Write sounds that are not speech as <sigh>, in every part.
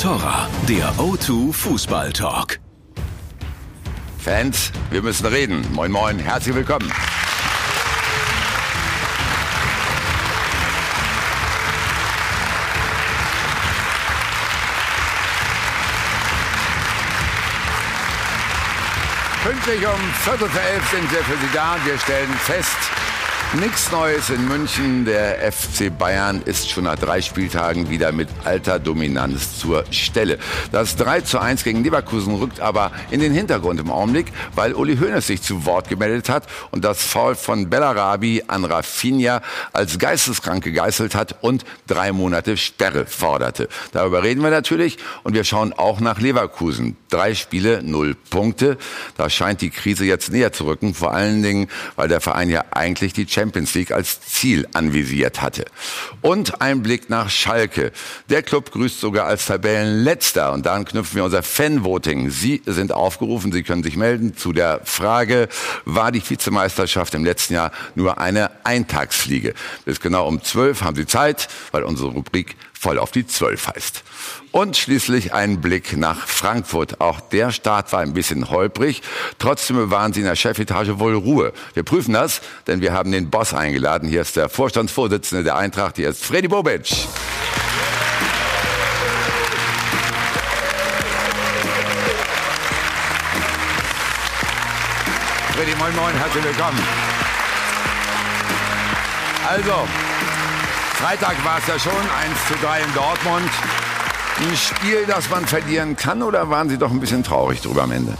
Torra, der O2 Fußball Talk. Fans, wir müssen reden. Moin, moin, herzlich willkommen. Pünktlich um Viertel vor elf sind wir für Sie da wir stellen fest, Nichts Neues in München. Der FC Bayern ist schon nach drei Spieltagen wieder mit alter Dominanz zur Stelle. Das 3 zu 1 gegen Leverkusen rückt aber in den Hintergrund im Augenblick, weil Uli Hoeneß sich zu Wort gemeldet hat und das Foul von Bellarabi an Rafinha als geisteskrank gegeißelt hat und drei Monate Sperre forderte. Darüber reden wir natürlich und wir schauen auch nach Leverkusen. Drei Spiele, null Punkte. Da scheint die Krise jetzt näher zu rücken, vor allen Dingen, weil der Verein ja eigentlich die League als Ziel anvisiert hatte. Und ein Blick nach Schalke. Der Club grüßt sogar als Tabellenletzter. Und daran knüpfen wir unser Fanvoting. Sie sind aufgerufen, Sie können sich melden zu der Frage, war die Vizemeisterschaft im letzten Jahr nur eine Eintagsfliege? Bis genau um zwölf haben Sie Zeit, weil unsere Rubrik voll auf die Zwölf heißt. Und schließlich ein Blick nach Frankfurt. Auch der Start war ein bisschen holprig. Trotzdem bewahren sie in der Chefetage wohl Ruhe. Wir prüfen das, denn wir haben den Boss eingeladen. Hier ist der Vorstandsvorsitzende der Eintracht. Hier ist Freddy Bobic. Freddy, moin moin, herzlich willkommen. Also, Freitag war es ja schon, 1 zu 3 in Dortmund. Ein Spiel, das man verlieren kann, oder waren Sie doch ein bisschen traurig drüber am Ende?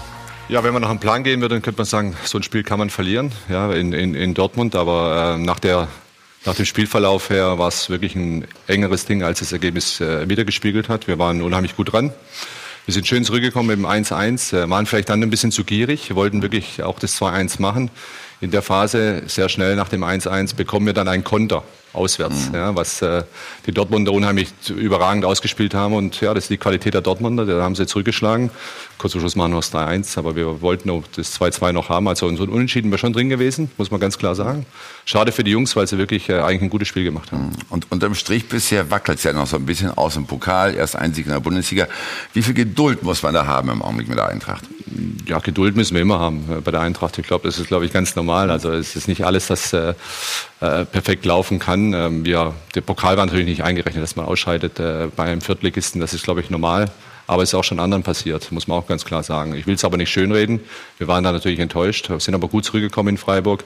Ja, wenn man nach einem Plan gehen würde, dann könnte man sagen, so ein Spiel kann man verlieren, ja, in, in, in Dortmund. Aber äh, nach, der, nach dem Spielverlauf her war es wirklich ein engeres Ding, als das Ergebnis äh, wiedergespiegelt hat. Wir waren unheimlich gut dran. Wir sind schön zurückgekommen dem 1-1, äh, waren vielleicht dann ein bisschen zu gierig, wollten wirklich auch das 2-1 machen. In der Phase, sehr schnell nach dem 1-1, bekommen wir dann einen Konter auswärts, mhm. ja, was äh, die Dortmunder unheimlich überragend ausgespielt haben. Und ja, das ist die Qualität der Dortmunder, da haben sie zurückgeschlagen. Kurz vor Schluss machen wir das 3-1, aber wir wollten auch das 2-2 noch haben. Also so ein Unentschieden wäre schon drin gewesen, muss man ganz klar sagen. Schade für die Jungs, weil sie wirklich äh, eigentlich ein gutes Spiel gemacht haben. Mhm. Und unterm Strich bisher wackelt es ja noch so ein bisschen aus dem Pokal, erst ein Sieg in der Bundesliga. Wie viel Geduld muss man da haben im Augenblick mit der Eintracht? Ja, Geduld müssen wir immer haben äh, bei der Eintracht. Ich glaube, das ist, glaube ich, ganz normal. Also es ist nicht alles, das äh, äh, perfekt laufen kann. Ähm, wir, der Pokal war natürlich nicht eingerechnet, dass man ausscheidet äh, bei einem Viertligisten. Das ist, glaube ich, normal. Aber es ist auch schon anderen passiert, muss man auch ganz klar sagen. Ich will es aber nicht schönreden. Wir waren da natürlich enttäuscht, sind aber gut zurückgekommen in Freiburg.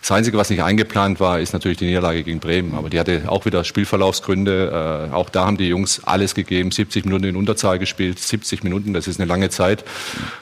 Das Einzige, was nicht eingeplant war, ist natürlich die Niederlage gegen Bremen. Aber die hatte auch wieder Spielverlaufsgründe. Äh, auch da haben die Jungs alles gegeben. 70 Minuten in Unterzahl gespielt. 70 Minuten, das ist eine lange Zeit.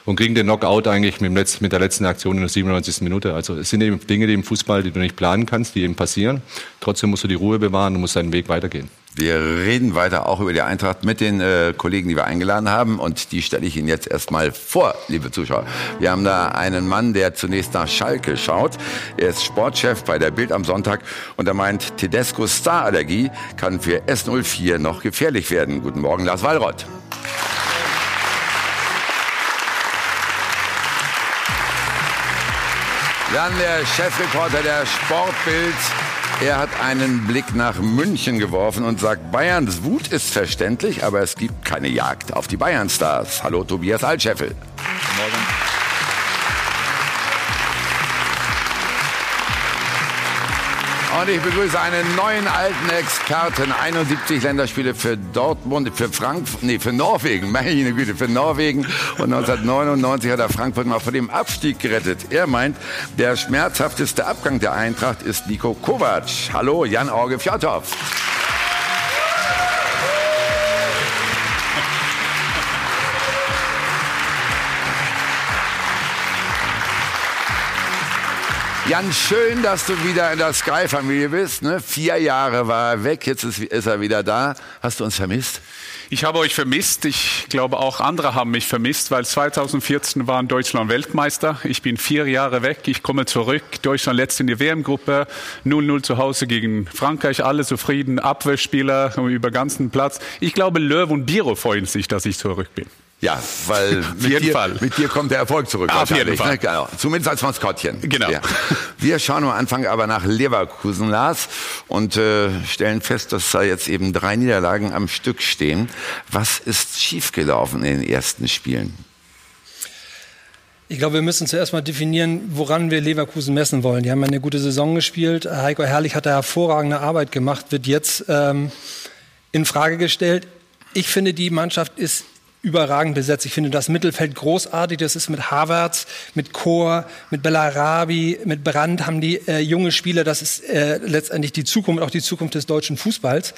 Und kriegen den Knockout eigentlich mit, letzten, mit der letzten Aktion in der 97. Minute. Also es sind eben Dinge, die im Fußball, die du nicht planen kannst, die eben passieren. Trotzdem musst du die Ruhe bewahren und musst deinen Weg weitergehen. Wir reden weiter auch über die Eintracht mit den äh, Kollegen, die wir eingeladen haben. Und die stelle ich Ihnen jetzt erstmal vor, liebe Zuschauer. Wir haben da einen Mann, der zunächst nach Schalke schaut. Er ist Sportchef bei der Bild am Sonntag und er meint, Tedescos Starallergie kann für S04 noch gefährlich werden. Guten Morgen, Lars Wallrott. Dann der Chefreporter der Sportbild, er hat einen Blick nach München geworfen und sagt, Bayerns Wut ist verständlich, aber es gibt keine Jagd auf die Bayern-Stars. Hallo Tobias Altscheffel. Und ich begrüße einen neuen alten Experten. 71 Länderspiele für Dortmund, für Frankfurt, nee, für Norwegen, meine Güte, für Norwegen. Und 1999 hat er Frankfurt mal vor dem Abstieg gerettet. Er meint, der schmerzhafteste Abgang der Eintracht ist Nico Kovac. Hallo, Jan-Orge Fjotov. Jan, schön, dass du wieder in der Sky-Familie bist. Ne? Vier Jahre war er weg, jetzt ist, ist er wieder da. Hast du uns vermisst? Ich habe euch vermisst. Ich glaube, auch andere haben mich vermisst, weil 2014 waren Deutschland Weltmeister. Ich bin vier Jahre weg. Ich komme zurück. Deutschland letzt in die WM-Gruppe. 0-0 zu Hause gegen Frankreich. Alle zufrieden. Abwehrspieler über ganzen Platz. Ich glaube, Löw und Biro freuen sich, dass ich zurück bin. Ja, weil <laughs> mit, jeden dir, Fall. mit dir kommt der Erfolg zurück. Auf jeden Fall. Ne? Genau. Zumindest als Maskottchen. Genau. Ja. Wir schauen am Anfang aber nach Leverkusen, Lars, und äh, stellen fest, dass da jetzt eben drei Niederlagen am Stück stehen. Was ist schiefgelaufen in den ersten Spielen? Ich glaube, wir müssen zuerst mal definieren, woran wir Leverkusen messen wollen. Die haben eine gute Saison gespielt. Heiko Herrlich hat da hervorragende Arbeit gemacht, wird jetzt ähm, in Frage gestellt. Ich finde, die Mannschaft ist überragend besetzt. Ich finde das Mittelfeld großartig. Das ist mit Havertz, mit Chor, mit Bellarabi, mit Brandt haben die äh, junge Spieler. Das ist äh, letztendlich die Zukunft, auch die Zukunft des deutschen Fußballs.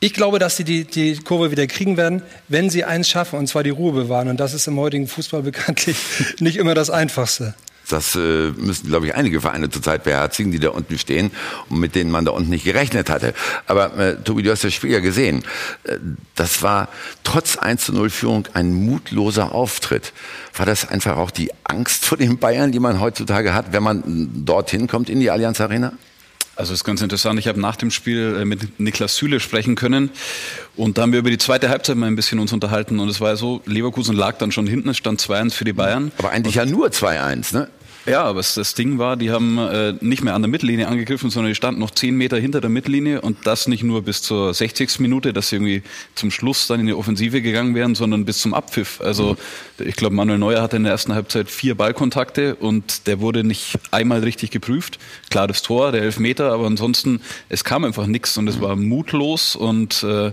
Ich glaube, dass sie die, die Kurve wieder kriegen werden, wenn sie eins schaffen, und zwar die Ruhe bewahren. Und das ist im heutigen Fußball <laughs> bekanntlich nicht immer das Einfachste. Das äh, müssen, glaube ich, einige Vereine zurzeit beherzigen, die da unten stehen und mit denen man da unten nicht gerechnet hatte. Aber äh, Tobi, du hast das Spiel ja gesehen. Äh, das war trotz 1 zu 0 Führung ein mutloser Auftritt. War das einfach auch die Angst vor den Bayern, die man heutzutage hat, wenn man dorthin kommt in die Allianz Arena? Also ist ganz interessant. Ich habe nach dem Spiel äh, mit Niklas Süle sprechen können und da haben wir über die zweite Halbzeit mal ein bisschen uns unterhalten und es war ja so, Leverkusen lag dann schon hinten, es stand 2-1 für die Bayern. Aber eigentlich ja nur 2-1, ne? Ja, aber das Ding war, die haben äh, nicht mehr an der Mittellinie angegriffen, sondern die standen noch zehn Meter hinter der Mittellinie und das nicht nur bis zur 60. Minute, dass sie irgendwie zum Schluss dann in die Offensive gegangen wären, sondern bis zum Abpfiff. Also ich glaube, Manuel Neuer hatte in der ersten Halbzeit vier Ballkontakte und der wurde nicht einmal richtig geprüft. Klar, das Tor, der Elfmeter, aber ansonsten, es kam einfach nichts und es war mutlos und äh,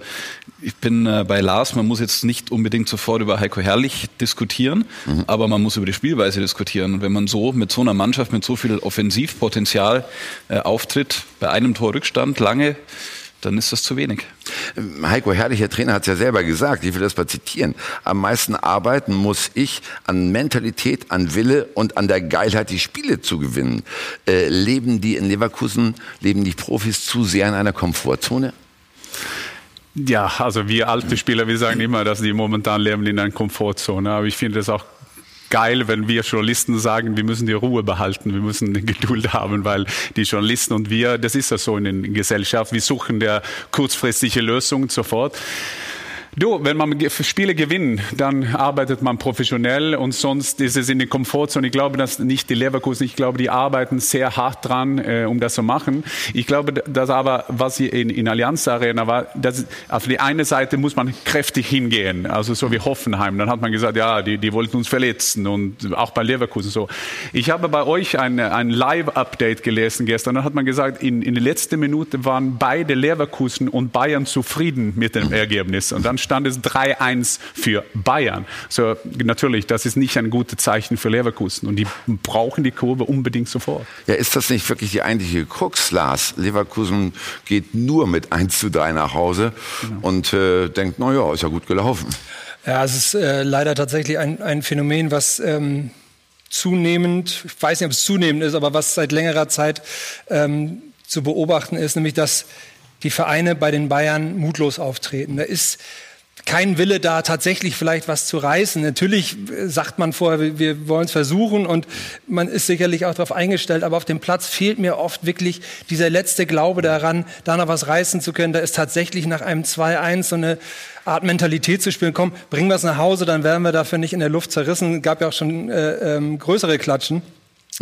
ich bin äh, bei Lars, man muss jetzt nicht unbedingt sofort über Heiko Herrlich diskutieren, aber man muss über die Spielweise diskutieren. Und wenn man so mit so einer Mannschaft, mit so viel Offensivpotenzial äh, auftritt, bei einem Tor Rückstand lange, dann ist das zu wenig. Heiko Herrlich, der Trainer, hat es ja selber gesagt, ich will das mal zitieren. Am meisten arbeiten muss ich an Mentalität, an Wille und an der Geilheit, die Spiele zu gewinnen. Äh, leben die in Leverkusen, leben die Profis zu sehr in einer Komfortzone? Ja, also wir alte Spieler, wir sagen immer, dass die momentan leben in einer Komfortzone. Aber ich finde das auch geil, wenn wir Journalisten sagen, wir müssen die Ruhe behalten, wir müssen <laughs> Geduld haben, weil die Journalisten und wir, das ist ja so in der Gesellschaft, wir suchen der kurzfristige Lösung sofort. Du, wenn man Spiele gewinnt, dann arbeitet man professionell und sonst ist es in der Komfortzone. Ich glaube, dass nicht die Leverkusen, ich glaube, die arbeiten sehr hart dran, äh, um das zu machen. Ich glaube, dass aber, was hier in, in Allianz Arena war, dass auf die eine Seite muss man kräftig hingehen, also so wie Hoffenheim. Dann hat man gesagt, ja, die, die wollten uns verletzen und auch bei Leverkusen so. Ich habe bei euch ein, ein Live-Update gelesen gestern. Dann hat man gesagt, in, in der letzten Minute waren beide Leverkusen und Bayern zufrieden mit dem Ergebnis. Und dann stand es 3-1 für Bayern. So, natürlich, das ist nicht ein gutes Zeichen für Leverkusen. Und die brauchen die Kurve unbedingt sofort. Ja, ist das nicht wirklich die eigentliche Krux, Lars? Leverkusen geht nur mit 1 zu 3 nach Hause und äh, denkt, na ja, ist ja gut gelaufen. Ja, es ist äh, leider tatsächlich ein, ein Phänomen, was ähm, zunehmend, ich weiß nicht, ob es zunehmend ist, aber was seit längerer Zeit ähm, zu beobachten ist, nämlich dass die Vereine bei den Bayern mutlos auftreten. Da ist kein Wille da, tatsächlich vielleicht was zu reißen. Natürlich äh, sagt man vorher, wir- wollen es versuchen und man ist sicherlich auch darauf eingestellt, aber auf dem Platz fehlt mir oft wirklich dieser letzte Glaube daran, da noch was reißen zu können. Da ist tatsächlich nach einem 2-1 so eine Art Mentalität zu spielen. Komm, bringen wir es nach Hause, dann werden wir dafür nicht in der Luft zerrissen. Gab ja auch schon äh, ähm, größere Klatschen.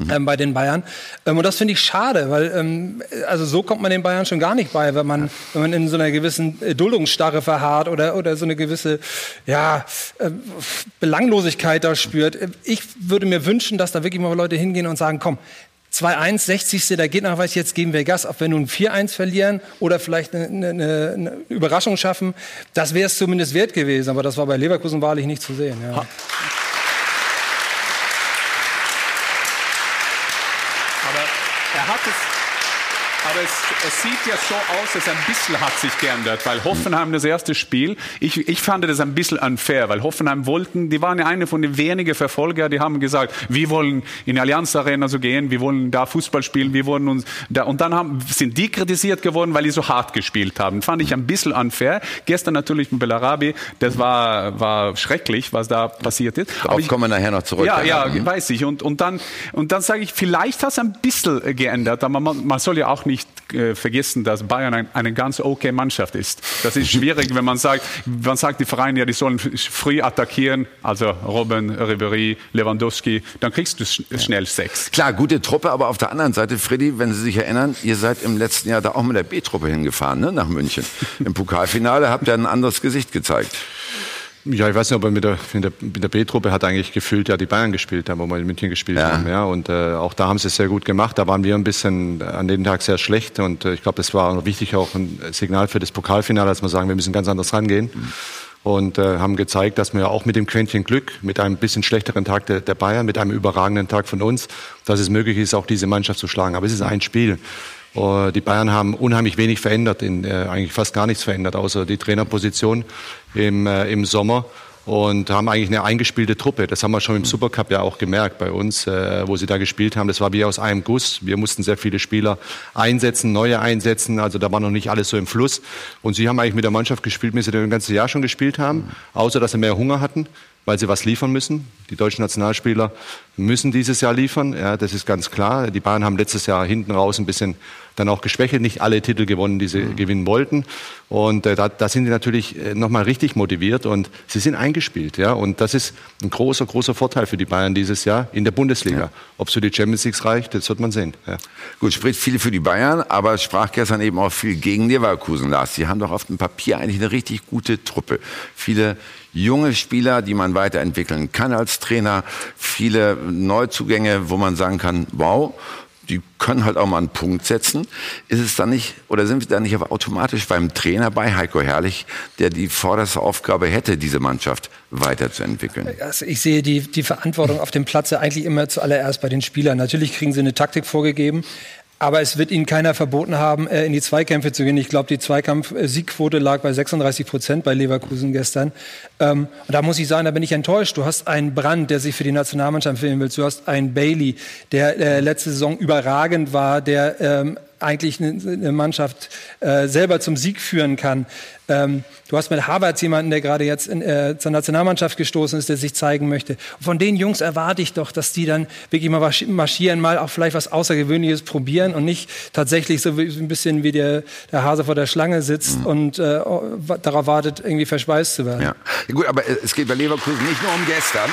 Ähm, bei den Bayern. Ähm, und das finde ich schade, weil ähm, also so kommt man den Bayern schon gar nicht bei, wenn man, wenn man in so einer gewissen äh, Duldungsstarre verharrt oder, oder so eine gewisse ja, äh, Belanglosigkeit da spürt. Ich würde mir wünschen, dass da wirklich mal Leute hingehen und sagen, komm, 2-1, 60. Da geht noch was, jetzt geben wir Gas. Ob wir nun 4-1 verlieren oder vielleicht eine, eine, eine Überraschung schaffen, das wäre es zumindest wert gewesen. Aber das war bei Leverkusen wahrlich nicht zu sehen. Ja. Aber er hat es. Aber es, es sieht ja so aus, dass ein bisschen hat sich geändert, weil Hoffenheim das erste Spiel, ich, ich fand das ein bisschen unfair, weil Hoffenheim wollten, die waren ja eine von den wenigen Verfolger, die haben gesagt, wir wollen in die Allianz Arena so gehen, wir wollen da Fußball spielen, wir wollen uns da, und dann haben, sind die kritisiert geworden, weil die so hart gespielt haben. Fand ich ein bisschen unfair. Gestern natürlich mit Belarabi, das war, war schrecklich, was da passiert ist. Aber Darauf ich- kommen wir nachher noch zurück. ja, ja, Mhm. weiß ich. Und, und dann, und dann sage ich, vielleicht hat es ein bisschen geändert, aber man, man soll ja auch nicht nicht äh, vergessen, dass Bayern ein, eine ganz okay Mannschaft ist. Das ist schwierig, wenn man sagt, man sagt die Vereine, ja, die sollen früh attackieren, also Robben, Ribery, Lewandowski, dann kriegst du schnell sechs. Klar, gute Truppe, aber auf der anderen Seite, Freddy, wenn Sie sich erinnern, ihr seid im letzten Jahr da auch mit der B-Truppe hingefahren, ne, nach München. Im Pokalfinale habt ihr ein anderes Gesicht gezeigt. Ja, ich weiß nicht, aber mit der, mit der, mit der B-Truppe hat eigentlich gefühlt ja die Bayern gespielt haben, wo wir in München gespielt ja. haben. Ja, und äh, auch da haben sie es sehr gut gemacht. Da waren wir ein bisschen an dem Tag sehr schlecht. Und äh, ich glaube, das war wichtig auch ein Signal für das Pokalfinale, dass wir sagen, wir müssen ganz anders rangehen. Mhm. Und äh, haben gezeigt, dass wir auch mit dem Quäntchen Glück, mit einem bisschen schlechteren Tag der, der Bayern, mit einem überragenden Tag von uns, dass es möglich ist, auch diese Mannschaft zu schlagen. Aber es ist ein Spiel. Uh, die Bayern haben unheimlich wenig verändert, in, äh, eigentlich fast gar nichts verändert, außer die Trainerposition im, äh, im Sommer und haben eigentlich eine eingespielte Truppe. Das haben wir schon im Supercup ja auch gemerkt bei uns, äh, wo sie da gespielt haben. Das war wie aus einem Guss. Wir mussten sehr viele Spieler einsetzen, neue einsetzen. Also da war noch nicht alles so im Fluss. Und sie haben eigentlich mit der Mannschaft gespielt, wie sie das ganze Jahr schon gespielt haben, außer dass sie mehr Hunger hatten weil sie was liefern müssen. Die deutschen Nationalspieler müssen dieses Jahr liefern, ja, das ist ganz klar. Die Bayern haben letztes Jahr hinten raus ein bisschen dann auch geschwächelt, nicht alle Titel gewonnen, die sie mhm. gewinnen wollten. Und äh, da, da sind sie natürlich äh, nochmal richtig motiviert und sie sind eingespielt. Ja, und das ist ein großer, großer Vorteil für die Bayern dieses Jahr in der Bundesliga. Ja. Ob es für die Champions League reicht, das wird man sehen. Ja. Gut, spricht viel für die Bayern, aber es sprach gestern eben auch viel gegen Leverkusen, Lars. Sie haben doch auf dem Papier eigentlich eine richtig gute Truppe. Viele junge Spieler, die man weiterentwickeln kann als Trainer, viele Neuzugänge, wo man sagen kann, wow, die können halt auch mal einen Punkt setzen. Ist es dann nicht, oder sind wir dann nicht automatisch beim Trainer bei Heiko Herrlich, der die vorderste Aufgabe hätte, diese Mannschaft weiterzuentwickeln? Also ich sehe die, die Verantwortung auf dem Platz eigentlich immer zuallererst bei den Spielern. Natürlich kriegen sie eine Taktik vorgegeben, aber es wird ihnen keiner verboten haben, äh, in die Zweikämpfe zu gehen. Ich glaube, die Zweikampf-Siegquote lag bei 36 Prozent bei Leverkusen gestern. Ähm, und da muss ich sagen, da bin ich enttäuscht. Du hast einen Brand, der sich für die Nationalmannschaft empfehlen will. Du hast einen Bailey, der äh, letzte Saison überragend war, der ähm, eigentlich eine Mannschaft äh, selber zum Sieg führen kann. Ähm, du hast mit Havertz jemanden, der gerade jetzt in, äh, zur Nationalmannschaft gestoßen ist, der sich zeigen möchte. Und von den Jungs erwarte ich doch, dass die dann wirklich mal marschieren, mal auch vielleicht was Außergewöhnliches probieren und nicht tatsächlich so wie, ein bisschen wie der, der Hase vor der Schlange sitzt mhm. und äh, darauf wartet, irgendwie verspeist zu werden. Ja. Gut, aber es geht bei Leverkusen nicht nur um gestern.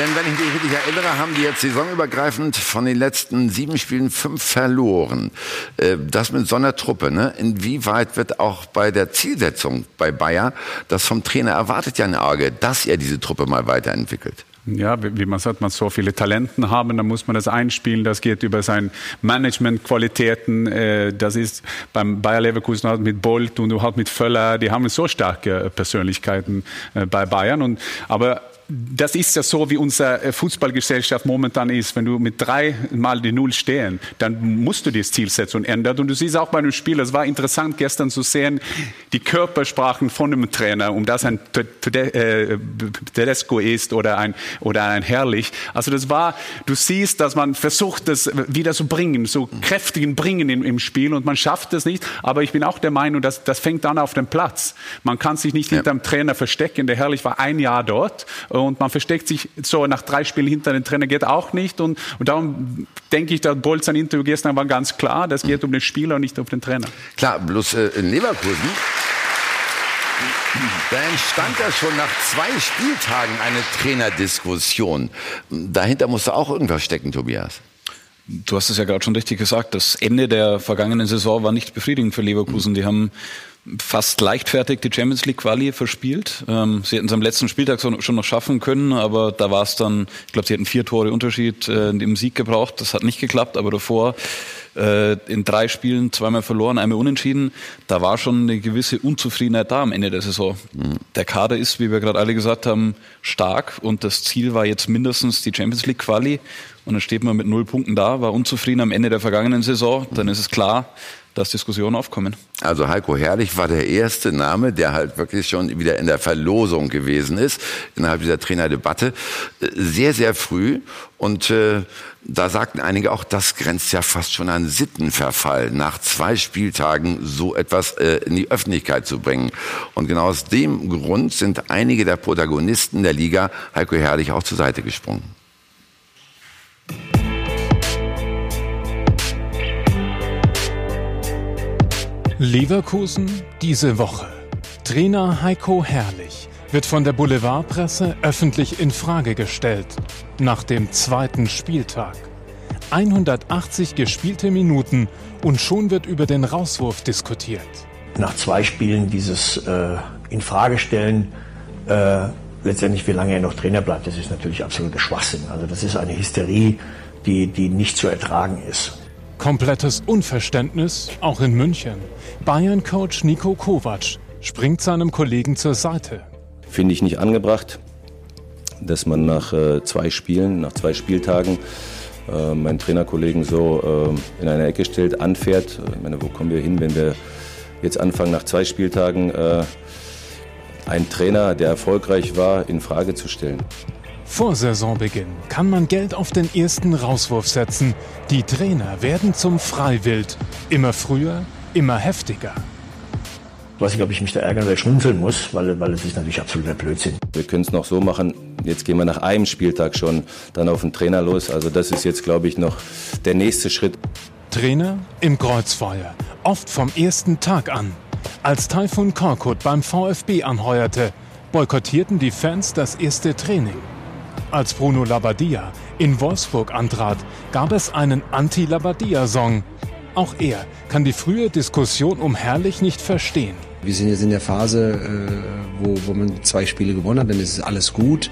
Denn wenn ich mich richtig erinnere, haben die jetzt saisonübergreifend von den letzten sieben Spielen fünf verloren. Äh, das mit so einer Truppe. Ne? Inwieweit wird auch bei der Zielsetzung bei Bayer das vom Trainer erwartet ja eine Arge, dass er diese Truppe mal weiterentwickelt? Ja, wie man sagt, man so viele Talenten haben, dann muss man das einspielen. Das geht über seine Managementqualitäten. Äh, das ist beim Bayer Leverkusen halt mit Bolt und halt mit Völler. Die haben so starke Persönlichkeiten äh, bei Bayern. Und, aber das ist ja so, wie unsere äh, Fußballgesellschaft momentan ist. Wenn du mit drei mal die Null stehen, dann musst du die Zielsetzung ändern. Und du siehst auch bei einem Spiel, es war interessant gestern zu sehen, die Körpersprachen von einem Trainer, um das ein äh, Tedesco ist oder ein, oder ein Herrlich. Also das war, du siehst, dass man versucht, das wieder zu bringen, so kräftigen Bringen im, im Spiel und man schafft es nicht. Aber ich bin auch der Meinung, dass das fängt dann auf dem Platz. Man kann sich nicht ja. hinter dem Trainer verstecken. Der Herrlich war ein Jahr dort und man versteckt sich so nach drei Spielen hinter den Trainer geht auch nicht und, und darum denke ich, dass Bolz ein Interview gestern war ganz klar, das geht um den Spieler und nicht um den Trainer. Klar, bloß äh, in Leverkusen da entstand ja schon nach zwei Spieltagen eine Trainerdiskussion. Dahinter musste auch irgendwas stecken, Tobias. Du hast es ja gerade schon richtig gesagt. Das Ende der vergangenen Saison war nicht befriedigend für Leverkusen. Die haben fast leichtfertig die Champions League Quali verspielt. Ähm, sie hätten es am letzten Spieltag schon noch schaffen können, aber da war es dann, ich glaube, sie hätten vier Tore Unterschied äh, im Sieg gebraucht. Das hat nicht geklappt, aber davor äh, in drei Spielen zweimal verloren, einmal unentschieden. Da war schon eine gewisse Unzufriedenheit da am Ende der Saison. Mhm. Der Kader ist, wie wir gerade alle gesagt haben, stark und das Ziel war jetzt mindestens die Champions League Quali. Und dann steht man mit null Punkten da, war unzufrieden am Ende der vergangenen Saison. Dann ist es klar, dass Diskussionen aufkommen. Also Heiko Herrlich war der erste Name, der halt wirklich schon wieder in der Verlosung gewesen ist, innerhalb dieser Trainerdebatte. Sehr, sehr früh. Und äh, da sagten einige auch, das grenzt ja fast schon an Sittenverfall, nach zwei Spieltagen so etwas äh, in die Öffentlichkeit zu bringen. Und genau aus dem Grund sind einige der Protagonisten der Liga Heiko Herrlich auch zur Seite gesprungen. Leverkusen diese Woche. Trainer Heiko Herrlich wird von der Boulevardpresse öffentlich in Frage gestellt. Nach dem zweiten Spieltag. 180 gespielte Minuten und schon wird über den Rauswurf diskutiert. Nach zwei Spielen dieses äh, in Frage stellen, äh, letztendlich wie lange er noch Trainer bleibt, das ist natürlich absoluter Schwachsinn. Also das ist eine Hysterie, die, die nicht zu ertragen ist. Komplettes Unverständnis auch in München. Bayern-Coach Nico Kovac springt seinem Kollegen zur Seite. Finde ich nicht angebracht, dass man nach äh, zwei Spielen, nach zwei Spieltagen äh, meinen Trainerkollegen so äh, in eine Ecke stellt, anfährt. Ich meine, wo kommen wir hin, wenn wir jetzt anfangen, nach zwei Spieltagen äh, einen Trainer, der erfolgreich war, in Frage zu stellen? Vor Saisonbeginn kann man Geld auf den ersten Rauswurf setzen. Die Trainer werden zum Freiwild. Immer früher, immer heftiger. Ich weiß nicht, ob ich mich da ärgern oder schmunzeln muss, weil, weil es ist natürlich absoluter Blödsinn. Wir können es noch so machen, jetzt gehen wir nach einem Spieltag schon dann auf den Trainer los. Also das ist jetzt, glaube ich, noch der nächste Schritt. Trainer im Kreuzfeuer, oft vom ersten Tag an. Als Taifun Korkut beim VfB anheuerte, boykottierten die Fans das erste Training. Als Bruno Labbadia in Wolfsburg antrat, gab es einen Anti-Labbadia-Song. Auch er kann die frühe Diskussion um Herrlich nicht verstehen. Wir sind jetzt in der Phase, äh, wo, wo man zwei Spiele gewonnen hat, dann ist alles gut.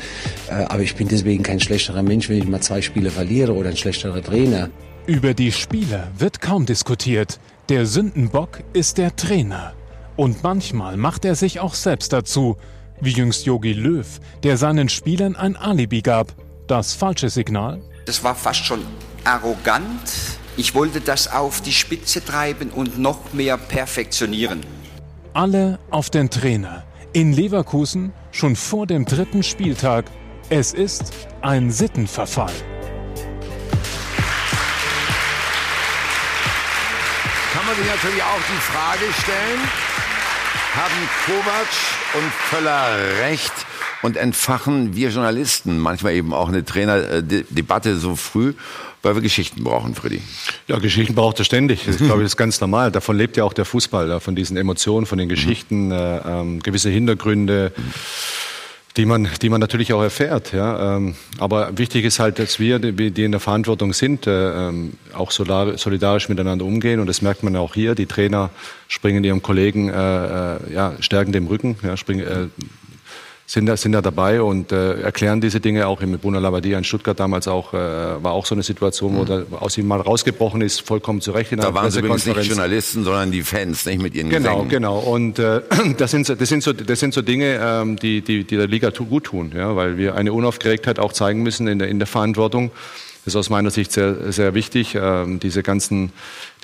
Äh, aber ich bin deswegen kein schlechterer Mensch, wenn ich mal zwei Spiele verliere oder ein schlechterer Trainer. Über die Spieler wird kaum diskutiert. Der Sündenbock ist der Trainer. Und manchmal macht er sich auch selbst dazu, wie jüngst Yogi Löw, der seinen Spielern ein Alibi gab. Das falsche Signal? Das war fast schon arrogant. Ich wollte das auf die Spitze treiben und noch mehr perfektionieren. Alle auf den Trainer. In Leverkusen schon vor dem dritten Spieltag. Es ist ein Sittenverfall. Kann man sich natürlich auch die Frage stellen, haben Kovac und Völler recht und entfachen wir Journalisten manchmal eben auch eine Trainerdebatte so früh, weil wir Geschichten brauchen, Freddy. Ja, Geschichten braucht er ständig. Das glaube ich ist ganz normal. Davon lebt ja auch der Fußball, von diesen Emotionen, von den Geschichten, äh, ähm, gewisse Hintergründe. Die man, die man natürlich auch erfährt. Ja. Ähm, aber wichtig ist halt, dass wir, die in der Verantwortung sind, äh, ähm, auch solidarisch miteinander umgehen. Und das merkt man auch hier. Die Trainer springen ihrem Kollegen, äh, äh, ja, stärken dem Rücken, ja, springen, sind da, sind da dabei und äh, erklären diese Dinge auch mit Bruno Labbadia in Stuttgart damals auch, äh, war auch so eine Situation, wo mhm. da aus ihm mal rausgebrochen ist, vollkommen zu Recht. da waren es übrigens nicht Journalisten, sondern die Fans, nicht mit ihren Genau, Gesängen. genau. Und äh, <clears throat> das, sind, das, sind so, das sind so Dinge, ähm, die, die, die der Liga gut tun, ja, weil wir eine Unaufgeregtheit auch zeigen müssen in der, in der Verantwortung. Das ist aus meiner Sicht sehr, sehr wichtig. Ähm, diese ganzen,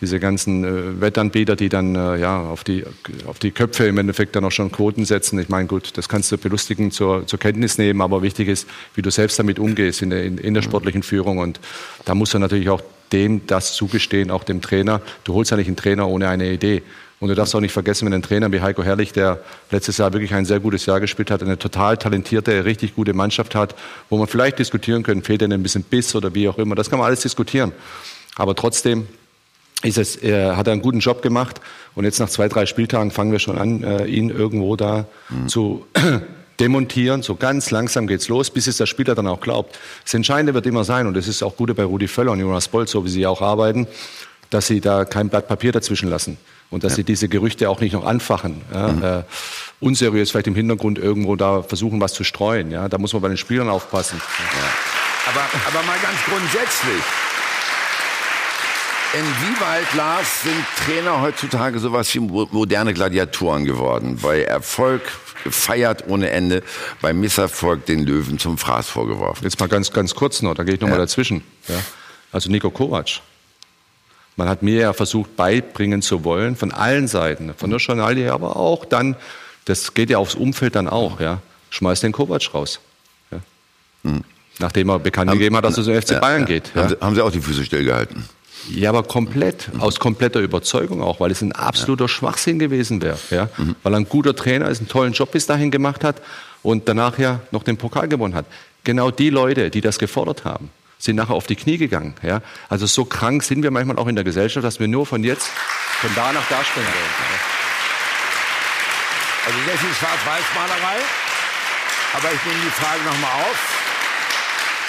diese ganzen äh, Wettanbieter, die dann äh, ja, auf, die, auf die Köpfe im Endeffekt dann auch schon Quoten setzen. Ich meine, gut, das kannst du belustigen zur, zur Kenntnis nehmen, aber wichtig ist, wie du selbst damit umgehst in der, in, in der sportlichen Führung. Und da muss er natürlich auch dem das zugestehen, auch dem Trainer. Du holst ja nicht einen Trainer ohne eine Idee. Und du darfst auch nicht vergessen, wenn ein Trainer wie Heiko Herrlich, der letztes Jahr wirklich ein sehr gutes Jahr gespielt hat, eine total talentierte, richtig gute Mannschaft hat, wo man vielleicht diskutieren können, fehlt er ein bisschen Biss oder wie auch immer. Das kann man alles diskutieren. Aber trotzdem ist es, er hat einen guten Job gemacht. Und jetzt nach zwei, drei Spieltagen fangen wir schon an, äh, ihn irgendwo da mhm. zu <clears throat> demontieren. So ganz langsam geht's los, bis es der Spieler dann auch glaubt. Das Entscheidende wird immer sein, und das ist auch gut bei Rudi Völler und Jonas Bolt, so wie sie auch arbeiten, dass sie da kein Blatt Papier dazwischen lassen und dass ja. sie diese Gerüchte auch nicht noch anfachen. Ja, mhm. äh, unseriös vielleicht im Hintergrund irgendwo da versuchen, was zu streuen. Ja, da muss man bei den Spielern aufpassen. Ja. Aber, aber mal ganz grundsätzlich. Inwieweit, Lars, sind Trainer heutzutage sowas wie moderne Gladiatoren geworden? Bei Erfolg gefeiert ohne Ende, bei Misserfolg den Löwen zum Fraß vorgeworfen. Jetzt mal ganz, ganz kurz noch, da gehe ich noch ja. mal dazwischen. Ja? Also Nico Kovac, man hat mir ja versucht beibringen zu wollen, von allen Seiten, von der Journalie, aber auch dann, das geht ja aufs Umfeld dann auch, ja, schmeiß den Kovac raus. Ja. Mhm. Nachdem er bekannt haben, gegeben hat, dass er zum FC Bayern ja, geht. Ja. Haben, Sie, haben, Sie, auch die Füße stillgehalten? Ja, aber komplett, mhm. aus kompletter Überzeugung auch, weil es ein absoluter Schwachsinn gewesen wäre. Ja? Mhm. Weil er ein guter Trainer ist, einen tollen Job bis dahin gemacht hat und danach ja noch den Pokal gewonnen hat. Genau die Leute, die das gefordert haben, sind nachher auf die Knie gegangen. Ja? Also so krank sind wir manchmal auch in der Gesellschaft, dass wir nur von jetzt Von da nach da springen wir. Also sehr viel Schwarz-Weiß-Malerei. Aber ich nehme die Frage nochmal auf.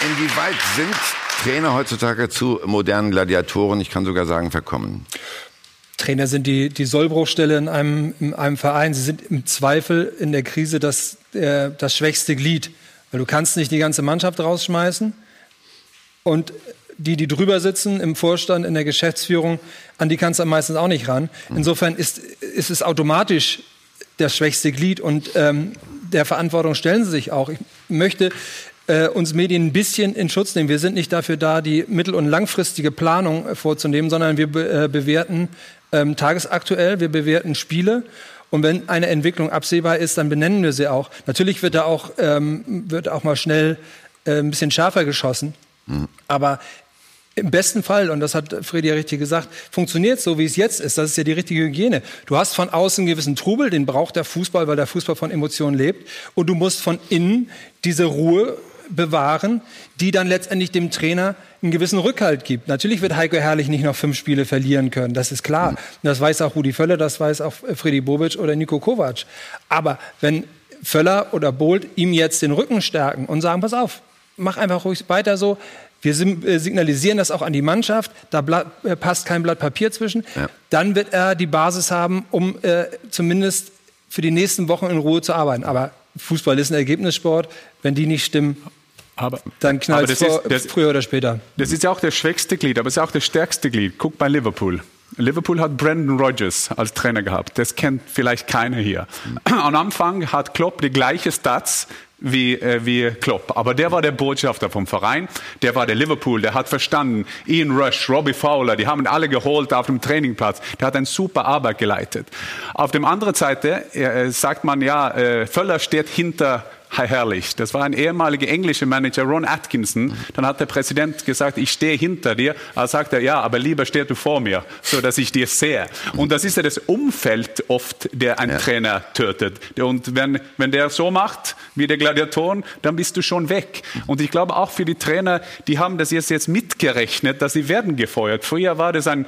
Inwieweit sind Trainer heutzutage zu modernen Gladiatoren, ich kann sogar sagen, verkommen? Trainer sind die, die Sollbruchstelle in einem, in einem Verein. Sie sind im Zweifel in der Krise das, äh, das schwächste Glied. Weil du kannst nicht die ganze Mannschaft rausschmeißen. Und die, die drüber sitzen im Vorstand, in der Geschäftsführung, an die kannst du meistens auch nicht ran. Insofern ist, ist es automatisch das schwächste Glied und ähm, der Verantwortung stellen sie sich auch. Ich möchte äh, uns Medien ein bisschen in Schutz nehmen. Wir sind nicht dafür da, die mittel- und langfristige Planung äh, vorzunehmen, sondern wir be äh, bewerten ähm, tagesaktuell, wir bewerten Spiele. Und wenn eine Entwicklung absehbar ist, dann benennen wir sie auch. Natürlich wird da auch, ähm, wird auch mal schnell äh, ein bisschen schärfer geschossen. Aber im besten Fall, und das hat Fredi ja richtig gesagt, funktioniert so, wie es jetzt ist. Das ist ja die richtige Hygiene. Du hast von außen einen gewissen Trubel, den braucht der Fußball, weil der Fußball von Emotionen lebt. Und du musst von innen diese Ruhe bewahren, die dann letztendlich dem Trainer einen gewissen Rückhalt gibt. Natürlich wird Heiko Herrlich nicht noch fünf Spiele verlieren können, das ist klar. Das weiß auch Rudi Völler, das weiß auch Freddy Bobic oder Nico Kovac. Aber wenn Völler oder Bolt ihm jetzt den Rücken stärken und sagen, pass auf, mach einfach ruhig weiter so, wir äh, signalisieren das auch an die Mannschaft, da äh, passt kein Blatt Papier zwischen. Ja. Dann wird er die Basis haben, um äh, zumindest für die nächsten Wochen in Ruhe zu arbeiten. Aber Fußball ist ein Ergebnissport. Wenn die nicht stimmen, aber, dann knallt es früher oder später. Das ist ja auch das schwächste Glied, aber es ist auch das stärkste Glied. Guck bei Liverpool. Liverpool hat Brandon Rogers als Trainer gehabt. Das kennt vielleicht keiner hier. Am Anfang hat Klopp die gleiche Stats wie, äh, wie Klopp. Aber der war der Botschafter vom Verein, der war der Liverpool, der hat verstanden, Ian Rush, Robbie Fowler, die haben alle geholt auf dem Trainingplatz. Der hat eine super Arbeit geleitet. Auf der anderen Seite äh, sagt man, ja, äh, Völler steht hinter herrlich. Das war ein ehemaliger englischer Manager, Ron Atkinson. Dann hat der Präsident gesagt, ich stehe hinter dir. Er sagt er, ja, aber lieber stehst du vor mir, so dass ich dir sehe. Und das ist ja das Umfeld oft, der einen ja. Trainer tötet. Und wenn, wenn der so macht, wie der Gladiatoren, dann bist du schon weg. Und ich glaube auch für die Trainer, die haben das jetzt, jetzt mitgerechnet, dass sie werden gefeuert. Früher war das ein,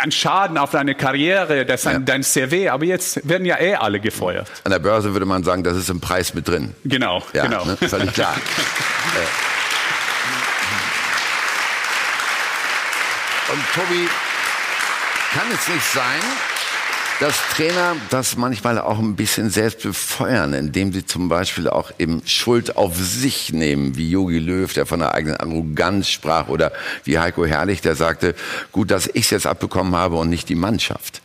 ein Schaden auf deine Karriere, das ja. dein CV, aber jetzt werden ja eh alle gefeuert. An der Börse würde man sagen, das ist im Preis mit drin. Genau, ja, genau. Ne, völlig klar. <laughs> Und Tobi, kann es nicht sein, dass Trainer das manchmal auch ein bisschen selbst befeuern, indem sie zum Beispiel auch eben Schuld auf sich nehmen, wie Jogi Löw, der von der eigenen Arroganz sprach, oder wie Heiko Herrlich, der sagte, gut, dass ich es jetzt abbekommen habe und nicht die Mannschaft.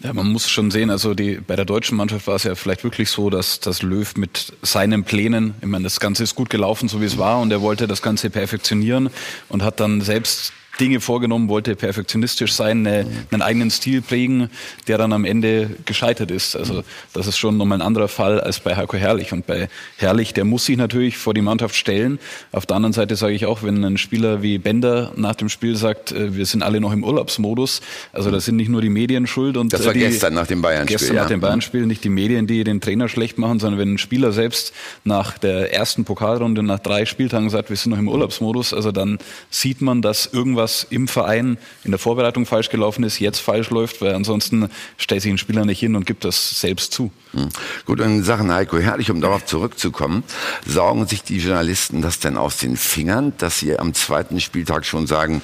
Ja, man muss schon sehen, also die, bei der deutschen Mannschaft war es ja vielleicht wirklich so, dass, dass Löw mit seinen Plänen, ich meine, das Ganze ist gut gelaufen, so wie es war, und er wollte das Ganze perfektionieren und hat dann selbst Dinge vorgenommen, wollte perfektionistisch sein, eine, einen eigenen Stil prägen, der dann am Ende gescheitert ist. Also das ist schon nochmal ein anderer Fall als bei Heiko Herrlich. Und bei Herrlich, der muss sich natürlich vor die Mannschaft stellen. Auf der anderen Seite sage ich auch, wenn ein Spieler wie Bender nach dem Spiel sagt, äh, wir sind alle noch im Urlaubsmodus, also da sind nicht nur die Medien schuld. Und das war die, gestern nach dem Bayern-Spiel. Gestern ja. nach dem Bayern-Spiel, nicht die Medien, die den Trainer schlecht machen, sondern wenn ein Spieler selbst nach der ersten Pokalrunde, nach drei Spieltagen sagt, wir sind noch im Urlaubsmodus, also dann sieht man, dass irgendwas was im Verein in der Vorbereitung falsch gelaufen ist, jetzt falsch läuft, weil ansonsten stellt sich ein Spieler nicht hin und gibt das selbst zu. Hm. Gut, in Sachen Heiko Herrlich, um darauf zurückzukommen, saugen sich die Journalisten das denn aus den Fingern, dass sie am zweiten Spieltag schon sagen,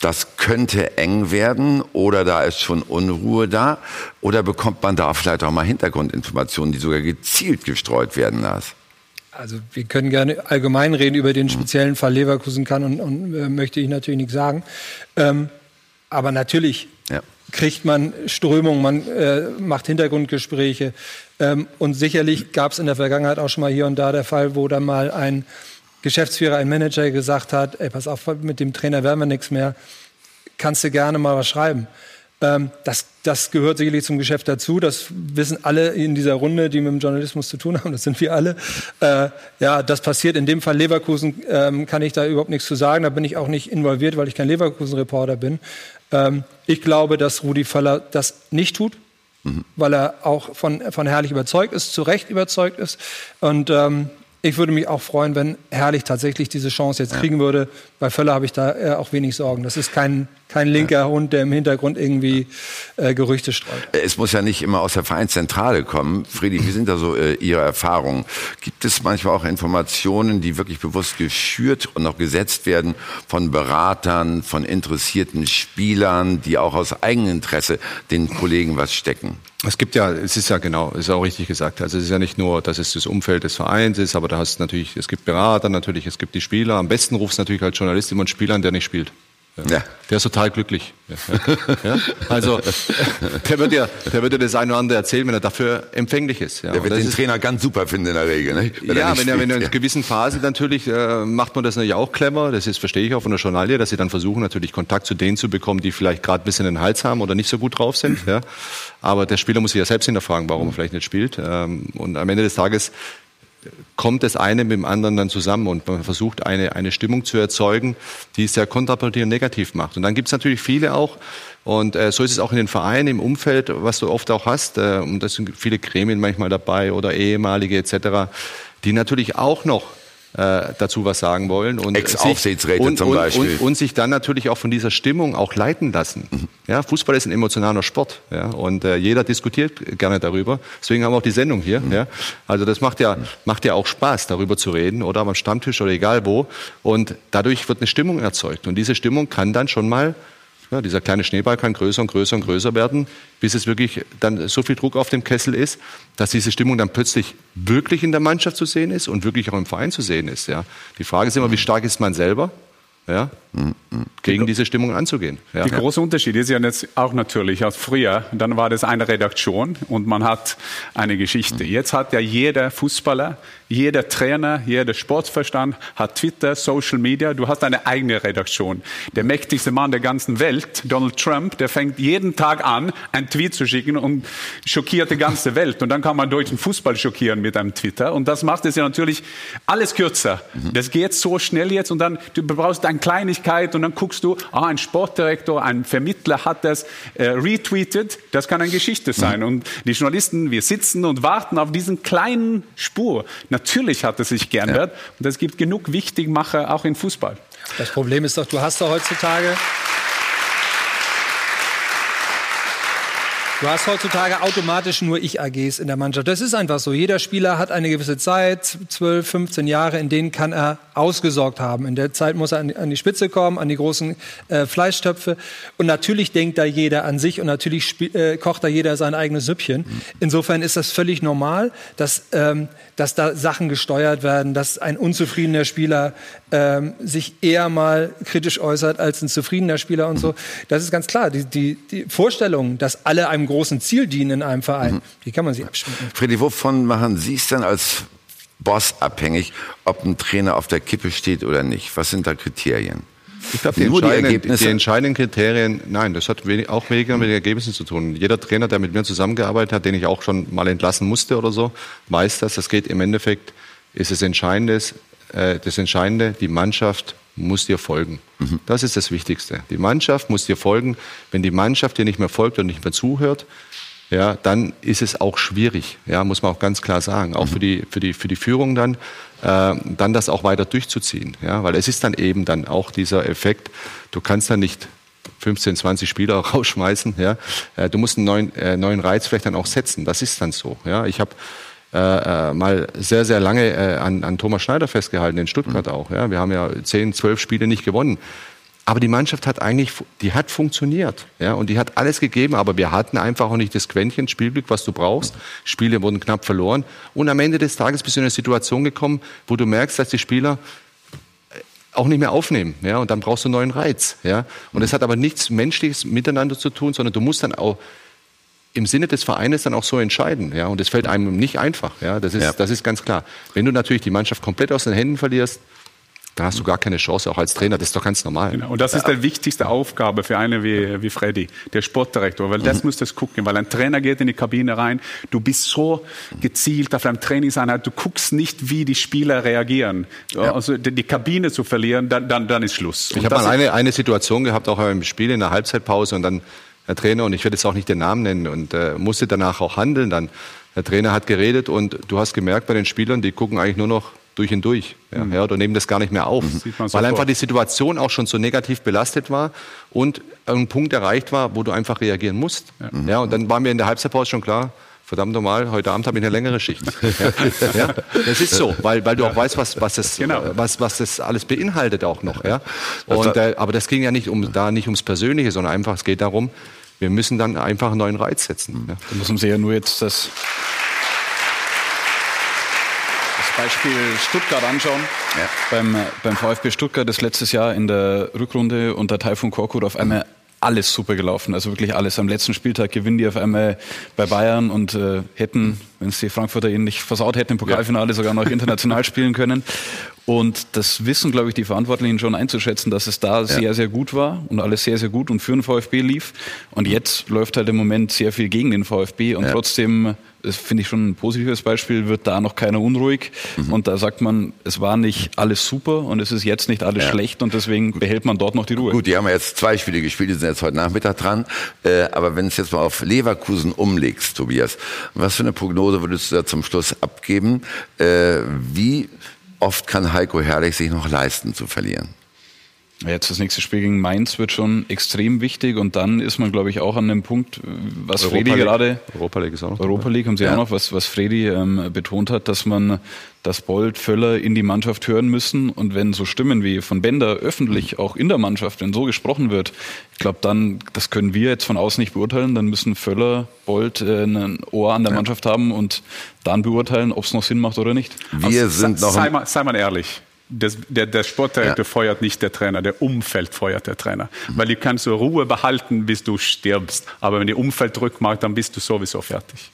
das könnte eng werden oder da ist schon Unruhe da oder bekommt man da vielleicht auch mal Hintergrundinformationen, die sogar gezielt gestreut werden, Lars? Also wir können gerne allgemein reden über den speziellen Fall Leverkusen kann und, und äh, möchte ich natürlich nichts sagen. Ähm, aber natürlich ja. kriegt man Strömung, man äh, macht Hintergrundgespräche. Ähm, und sicherlich gab es in der Vergangenheit auch schon mal hier und da der Fall, wo dann mal ein Geschäftsführer, ein Manager gesagt hat, ey, pass auf, mit dem Trainer werden wir nichts mehr. Kannst du gerne mal was schreiben. Ähm, das, das gehört sicherlich zum Geschäft dazu. Das wissen alle in dieser Runde, die mit dem Journalismus zu tun haben. Das sind wir alle. Äh, ja, das passiert. In dem Fall Leverkusen ähm, kann ich da überhaupt nichts zu sagen. Da bin ich auch nicht involviert, weil ich kein Leverkusen-Reporter bin. Ähm, ich glaube, dass Rudi Völler das nicht tut. Mhm. Weil er auch von, von Herrlich überzeugt ist, zu Recht überzeugt ist. Und ähm, Ich würde mich auch freuen, wenn Herrlich tatsächlich diese Chance jetzt kriegen würde. Bei Völler habe ich da äh, auch wenig Sorgen. Das ist kein, kein linker Hund, der im Hintergrund irgendwie äh, Gerüchte streut. Es muss ja nicht immer aus der Vereinszentrale kommen. Friedi, wie sind da so äh, Ihre Erfahrungen? Gibt es manchmal auch Informationen, die wirklich bewusst geschürt und auch gesetzt werden von Beratern, von interessierten Spielern, die auch aus Eigeninteresse den Kollegen was stecken? Es gibt ja, es ist ja genau, es ist auch richtig gesagt. Also es ist ja nicht nur, dass es das Umfeld des Vereins ist, aber da hast du natürlich, es gibt Berater natürlich, es gibt die Spieler. Am besten rufst du natürlich als Journalist immer einen Spieler an, der nicht spielt. Ja. Der ist total glücklich. Ja. Ja. Also <laughs> der wird ja, der wird ja das eine oder andere erzählen, wenn er dafür empfänglich ist. Ja. Der wird den Trainer ganz super finden in der Regel. Ne? Wenn ja, er wenn er in einer gewissen Phase natürlich äh, macht man das natürlich auch clever. Das ist verstehe ich auch von der Journalie, dass sie dann versuchen natürlich Kontakt zu denen zu bekommen, die vielleicht gerade ein bisschen den Hals haben oder nicht so gut drauf sind. Ja. Aber der Spieler muss sich ja selbst hinterfragen, warum er vielleicht nicht spielt. Ähm, und am Ende des Tages kommt das eine mit dem anderen dann zusammen und man versucht eine, eine Stimmung zu erzeugen, die es sehr kontraproduktiv und negativ macht. Und dann gibt es natürlich viele auch, und äh, so ist es auch in den Vereinen, im Umfeld, was du oft auch hast, äh, und da sind viele Gremien manchmal dabei oder ehemalige etc., die natürlich auch noch äh, dazu was sagen wollen und Ex-Aufsichtsräte zum Beispiel und, und, sich dann natürlich auch von dieser Stimmung auch leiten lassen. Mhm. Ja, Fußball ist ein emotionaler Sport, ja, und äh, jeder diskutiert gerne darüber. Deswegen haben wir auch die Sendung hier. Mhm. Ja, also das macht ja macht ja auch Spaß, darüber zu reden oder am Stammtisch oder egal wo. Und dadurch wird eine Stimmung erzeugt und diese Stimmung kann dann schon mal ja, dieser kleine Schneeball kann größer und größer und größer werden, bis es wirklich dann so viel Druck auf dem Kessel ist, dass diese Stimmung dann plötzlich wirklich in der Mannschaft zu sehen ist und wirklich auch im Verein zu sehen ist. Ja. Die Frage ist immer, wie stark ist man selber? Ja, gegen diese Stimmung anzugehen. Ja. Der große Unterschied ist ja jetzt auch natürlich als früher, dann war das eine Redaktion und man hat eine Geschichte. Jetzt hat ja jeder Fußballer jeder Trainer, jeder Sportverstand hat Twitter, Social Media. Du hast eine eigene Redaktion. Der mächtigste Mann der ganzen Welt, Donald Trump, der fängt jeden Tag an, einen Tweet zu schicken und schockiert die ganze Welt. Und dann kann man deutschen Fußball schockieren mit einem Twitter. Und das macht es ja natürlich alles kürzer. Mhm. Das geht so schnell jetzt und dann du brauchst eine Kleinigkeit und dann guckst du, ah, ein Sportdirektor, ein Vermittler hat das äh, retweetet. Das kann eine Geschichte sein. Mhm. Und die Journalisten, wir sitzen und warten auf diesen kleinen Spur. Natürlich hat es sich geändert ja. und es gibt genug Wichtigmacher auch im Fußball. Das Problem ist doch, du hast doch heutzutage Du hast heutzutage automatisch nur Ich-AGs in der Mannschaft. Das ist einfach so. Jeder Spieler hat eine gewisse Zeit, 12, 15 Jahre, in denen kann er ausgesorgt haben. In der Zeit muss er an die Spitze kommen, an die großen äh, Fleischtöpfe. Und natürlich denkt da jeder an sich und natürlich äh, kocht da jeder sein eigenes Süppchen. Insofern ist das völlig normal, dass, ähm, dass da Sachen gesteuert werden, dass ein unzufriedener Spieler ähm, sich eher mal kritisch äußert als ein zufriedener Spieler und so. Das ist ganz klar. Die, die, die Vorstellung, dass alle einem großen Ziel dienen in einem Verein. Mhm. Die kann man sich abschminken. Freddy, wovon machen Sie es denn als Boss abhängig, ob ein Trainer auf der Kippe steht oder nicht? Was sind da Kriterien? Ich glaube, die, entscheidenden, die, die entscheidenden Kriterien, nein, das hat wenig, auch weniger mit den Ergebnissen zu tun. Jeder Trainer, der mit mir zusammengearbeitet hat, den ich auch schon mal entlassen musste oder so, weiß das. Das geht im Endeffekt, ist es Entscheidendes, äh, das Entscheidende, die Mannschaft muss dir folgen. Mhm. Das ist das Wichtigste. Die Mannschaft muss dir folgen. Wenn die Mannschaft dir nicht mehr folgt und nicht mehr zuhört, ja, dann ist es auch schwierig, ja, muss man auch ganz klar sagen, auch mhm. für die für die für die Führung dann, äh, dann das auch weiter durchzuziehen, ja, weil es ist dann eben dann auch dieser Effekt, du kannst dann nicht 15, 20 Spieler <laughs> rausschmeißen, ja, äh, du musst einen neuen äh, neuen Reiz vielleicht dann auch setzen, das ist dann so, ja, ich habe äh, äh, mal sehr, sehr lange äh, an, an Thomas Schneider festgehalten, in Stuttgart mhm. auch. Ja. Wir haben ja zehn, zwölf Spiele nicht gewonnen. Aber die Mannschaft hat eigentlich, die hat funktioniert, ja, und die hat alles gegeben, aber wir hatten einfach auch nicht das Quäntchen Spielglück, was du brauchst. Spiele wurden knapp verloren. Und am Ende des Tages bist du in eine Situation gekommen, wo du merkst, dass die Spieler äh, auch nicht mehr aufnehmen, ja, und dann brauchst du einen neuen Reiz, ja. Und das hat aber nichts Menschliches miteinander zu tun, sondern du musst dann auch im Sinne des Vereines dann auch so entscheiden. Ja? Und das fällt einem nicht einfach. Ja? Das, ist, ja. das ist ganz klar. Wenn du natürlich die Mannschaft komplett aus den Händen verlierst, dann hast du gar keine Chance, auch als Trainer. Das ist doch ganz normal. Genau. Und das ist die wichtigste Aufgabe für einen wie, wie Freddy, der Sportdirektor, weil das mhm. muss das gucken, weil ein Trainer geht in die Kabine rein, du bist so gezielt auf deinem Trainingseinheit, du guckst nicht, wie die Spieler reagieren. Ja. Also die, die, Kabine zu verlieren, dann, dann, dann ist Schluss. Ich habe mal eine, eine Situation gehabt, auch im Spiel in der Halbzeitpause und dann der Trainer, und ich werde jetzt auch nicht den Namen nennen, und äh, musste danach auch handeln dann. Der Trainer hat geredet und du hast gemerkt bei den Spielern, die gucken eigentlich nur noch durch und durch. Ja, ja, oder nehmen das gar nicht mehr auf. Weil sofort. einfach die Situation auch schon so negativ belastet war und ein Punkt erreicht war, wo du einfach reagieren musst. Ja, und dann war mir in der Halbzeitpause schon klar, verdammt normal, heute Abend habe ich eine längere Schicht. <laughs> ja, ja, das ist so, weil, weil du auch weißt, was, was, das, Genau. was, was das alles beinhaltet auch noch. Ja? Und, äh, aber das ging ja nicht um, da nicht ums Persönliche, sondern einfach, es geht darum, wir müssen dann einfach einen neuen Reiz setzen. Ja. Da muss man sich ja nur jetzt das, das Beispiel Stuttgart anschauen. Ja. Beim, äh, beim VfB Stuttgart ist letztes Jahr in der Rückrunde unter Taifun Korkut auf einmal alles super gelaufen. Also wirklich alles. Am letzten Spieltag gewinnen die auf einmal bei Bayern und äh, hätten, wenn es die Frankfurter ihnen nicht versaut hätten, im Pokalfinale sogar noch international spielen können. Und das wissen, glaube ich, die Verantwortlichen schon einzuschätzen, dass es da sehr, sehr gut war und alles sehr, sehr gut und für den VfB lief. Und jetzt läuft halt im Moment sehr viel gegen den VfB und Ja. trotzdem, das finde ich schon ein positives Beispiel, wird da noch keiner unruhig. Und da sagt man, es war nicht alles super und es ist jetzt nicht alles Ja. schlecht und deswegen behält man dort noch die Ruhe. Gut, die haben ja jetzt zwei Spiele gespielt, die sind jetzt heute Nachmittag dran. Äh, aber wenn du es jetzt mal auf Leverkusen umlegst, Tobias, was für eine Prognose würdest du da zum Schluss abgeben? Äh, wie oft kann Heiko Herrlich sich noch leisten zu verlieren? Jetzt das nächste Spiel gegen Mainz wird schon extrem wichtig und dann ist man, glaube ich, auch an dem Punkt, was Europa Fredi League. gerade Europa League ist auch noch Europa League haben Sie Ja. auch noch, was, was Fredi ähm, betont hat, dass man das Bold, Völler in die Mannschaft hören müssen. Und wenn so Stimmen wie von Bender öffentlich auch in der Mannschaft, wenn so gesprochen wird, ich glaube dann, das können wir jetzt von außen nicht beurteilen, dann müssen Völler, Bold äh, ein Ohr an der Mannschaft haben und dann beurteilen, ob es noch Sinn macht oder nicht. Wir sind noch sei, mal, sei mal ehrlich. Das, der, der Sportdirektor feuert nicht der Trainer, der Umfeld feuert der Trainer. Weil du kannst so Ruhe behalten, bis du stirbst. Aber wenn der Umfeld Druck macht, dann bist du sowieso fertig.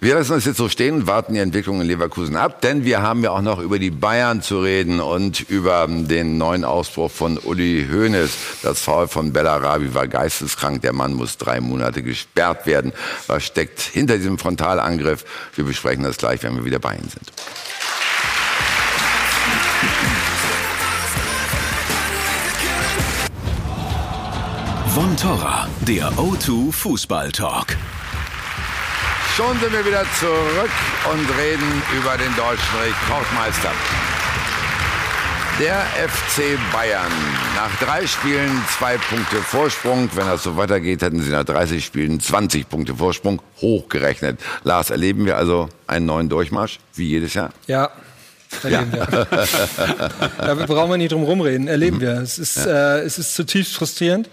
wir lassen uns jetzt so stehen und warten die Entwicklung in Leverkusen ab, denn wir haben ja auch noch über die Bayern zu reden und über den neuen Ausbruch von Uli Hoeneß. Das Foul von Bellarabi war geisteskrank. Der Mann muss drei Monate gesperrt werden. Was steckt hinter diesem Frontalangriff? Wir besprechen das gleich, wenn wir wieder bei Ihnen sind. Von Torra, der O2 Fußball Talk. Schon sind wir wieder zurück und reden über den deutschen Rekordmeister. Der FC Bayern. Nach drei Spielen zwei Punkte Vorsprung. Wenn das so weitergeht, hätten sie nach 30 Spielen 20 Punkte Vorsprung hochgerechnet. Lars, erleben wir also einen neuen Durchmarsch, wie jedes Jahr? Ja. Erleben wir. <laughs> da brauchen wir nicht drum rumreden. Erleben wir. Es ist, äh, es ist zutiefst frustrierend.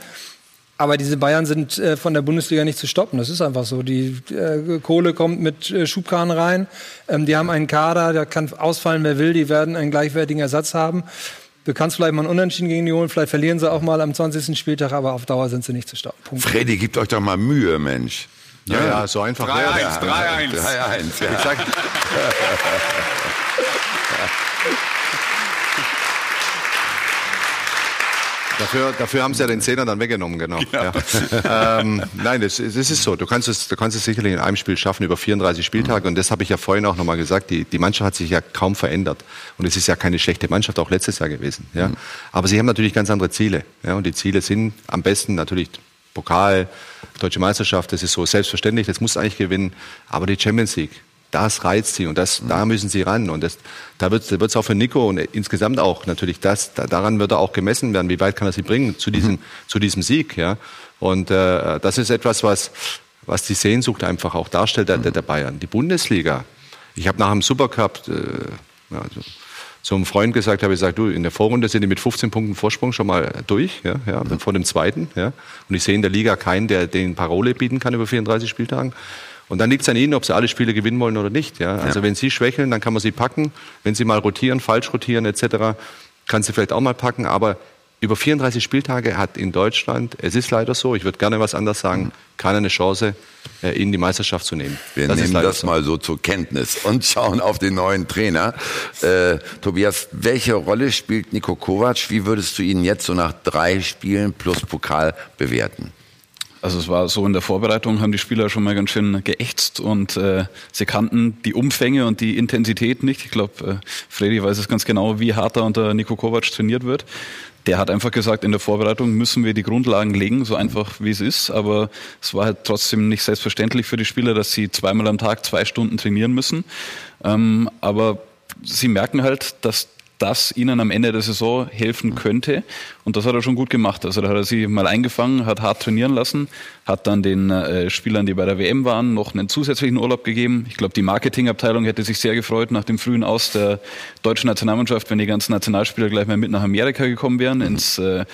Aber diese Bayern sind äh, von der Bundesliga nicht zu stoppen. Das ist einfach so. Die äh, Kohle kommt mit äh, Schubkarren rein. Ähm, die haben einen Kader, der kann ausfallen, wer will. Die werden einen gleichwertigen Ersatz haben. Du kannst vielleicht mal einen Unentschieden gegen die holen. Vielleicht verlieren sie auch mal am 20. Spieltag. Aber auf Dauer sind sie nicht zu stoppen. Punkt. Freddy, gebt euch doch mal Mühe, Mensch. Ja, ja, so einfach. wäre 3-1, das. 3-1. 3-1, ja. <laughs> Dafür, dafür haben sie ja den Zehner dann weggenommen, genau. Ja. ähm, nein, das, das ist so. Du kannst, es, du kannst es sicherlich in einem Spiel schaffen, über 34 Spieltage. Und das habe ich ja vorhin auch nochmal gesagt. Die, die Mannschaft hat sich ja kaum verändert. Und es ist ja keine schlechte Mannschaft, auch letztes Jahr gewesen. Ja. Aber sie haben natürlich ganz andere Ziele. Ja. Und die Ziele sind am besten natürlich Pokal, Deutsche Meisterschaft, das ist so selbstverständlich, das muss eigentlich gewinnen. Aber die Champions League, das reizt sie und das, da müssen sie ran. Und das, da wird es auch für Nico und insgesamt auch natürlich das, da, daran wird er auch gemessen werden, wie weit kann er sie bringen zu diesem, zu diesem Sieg. Ja? Und äh, das ist etwas, was, was die Sehnsucht einfach auch darstellt der, der Bayern. Die Bundesliga, ich habe nach dem Supercup äh, also, zu einem Freund gesagt, habe ich gesagt, du, in der Vorrunde sind die mit 15 Punkten Vorsprung schon mal durch, ja, ja, vor dem zweiten. Ja. Und ich sehe in der Liga keinen, der den Parole bieten kann über 34 Spieltagen. Und dann liegt es an ihnen, ob sie alle Spiele gewinnen wollen oder nicht. Ja. Also wenn sie schwächeln, dann kann man sie packen. Wenn sie mal rotieren, falsch rotieren etc., kann sie vielleicht auch mal packen. Aber über 34 Spieltage hat in Deutschland, es ist leider so, ich würde gerne was anderes sagen, keiner eine Chance, äh, ihnen die Meisterschaft zu nehmen. Wir Das nehmen das so. mal so zur Kenntnis und schauen auf den neuen Trainer. Äh, Tobias, welche Rolle spielt Niko Kovac? Wie würdest du ihn jetzt so nach drei Spielen plus Pokal bewerten? Also es war so in der Vorbereitung, haben die Spieler schon mal ganz schön geächtzt und äh, sie kannten die Umfänge und die Intensität nicht. Ich glaube, äh, Freddy weiß es ganz genau, wie hart da unter Niko Kovac trainiert wird. Der hat einfach gesagt, in der Vorbereitung müssen wir die Grundlagen legen, so einfach wie es ist. Aber es war halt trotzdem nicht selbstverständlich für die Spieler, dass sie zweimal am Tag zwei Stunden trainieren müssen. Ähm, aber sie merken halt, dass das ihnen am Ende der Saison helfen könnte. Und das hat er schon gut gemacht. Also da hat er sie mal eingefangen, hat hart trainieren lassen, hat dann den äh, Spielern, die bei der WM waren, noch einen zusätzlichen Urlaub gegeben. Ich glaube, die Marketingabteilung hätte sich sehr gefreut nach dem frühen Aus der deutschen Nationalmannschaft, wenn die ganzen Nationalspieler gleich mal mit nach Amerika gekommen wären, ins äh,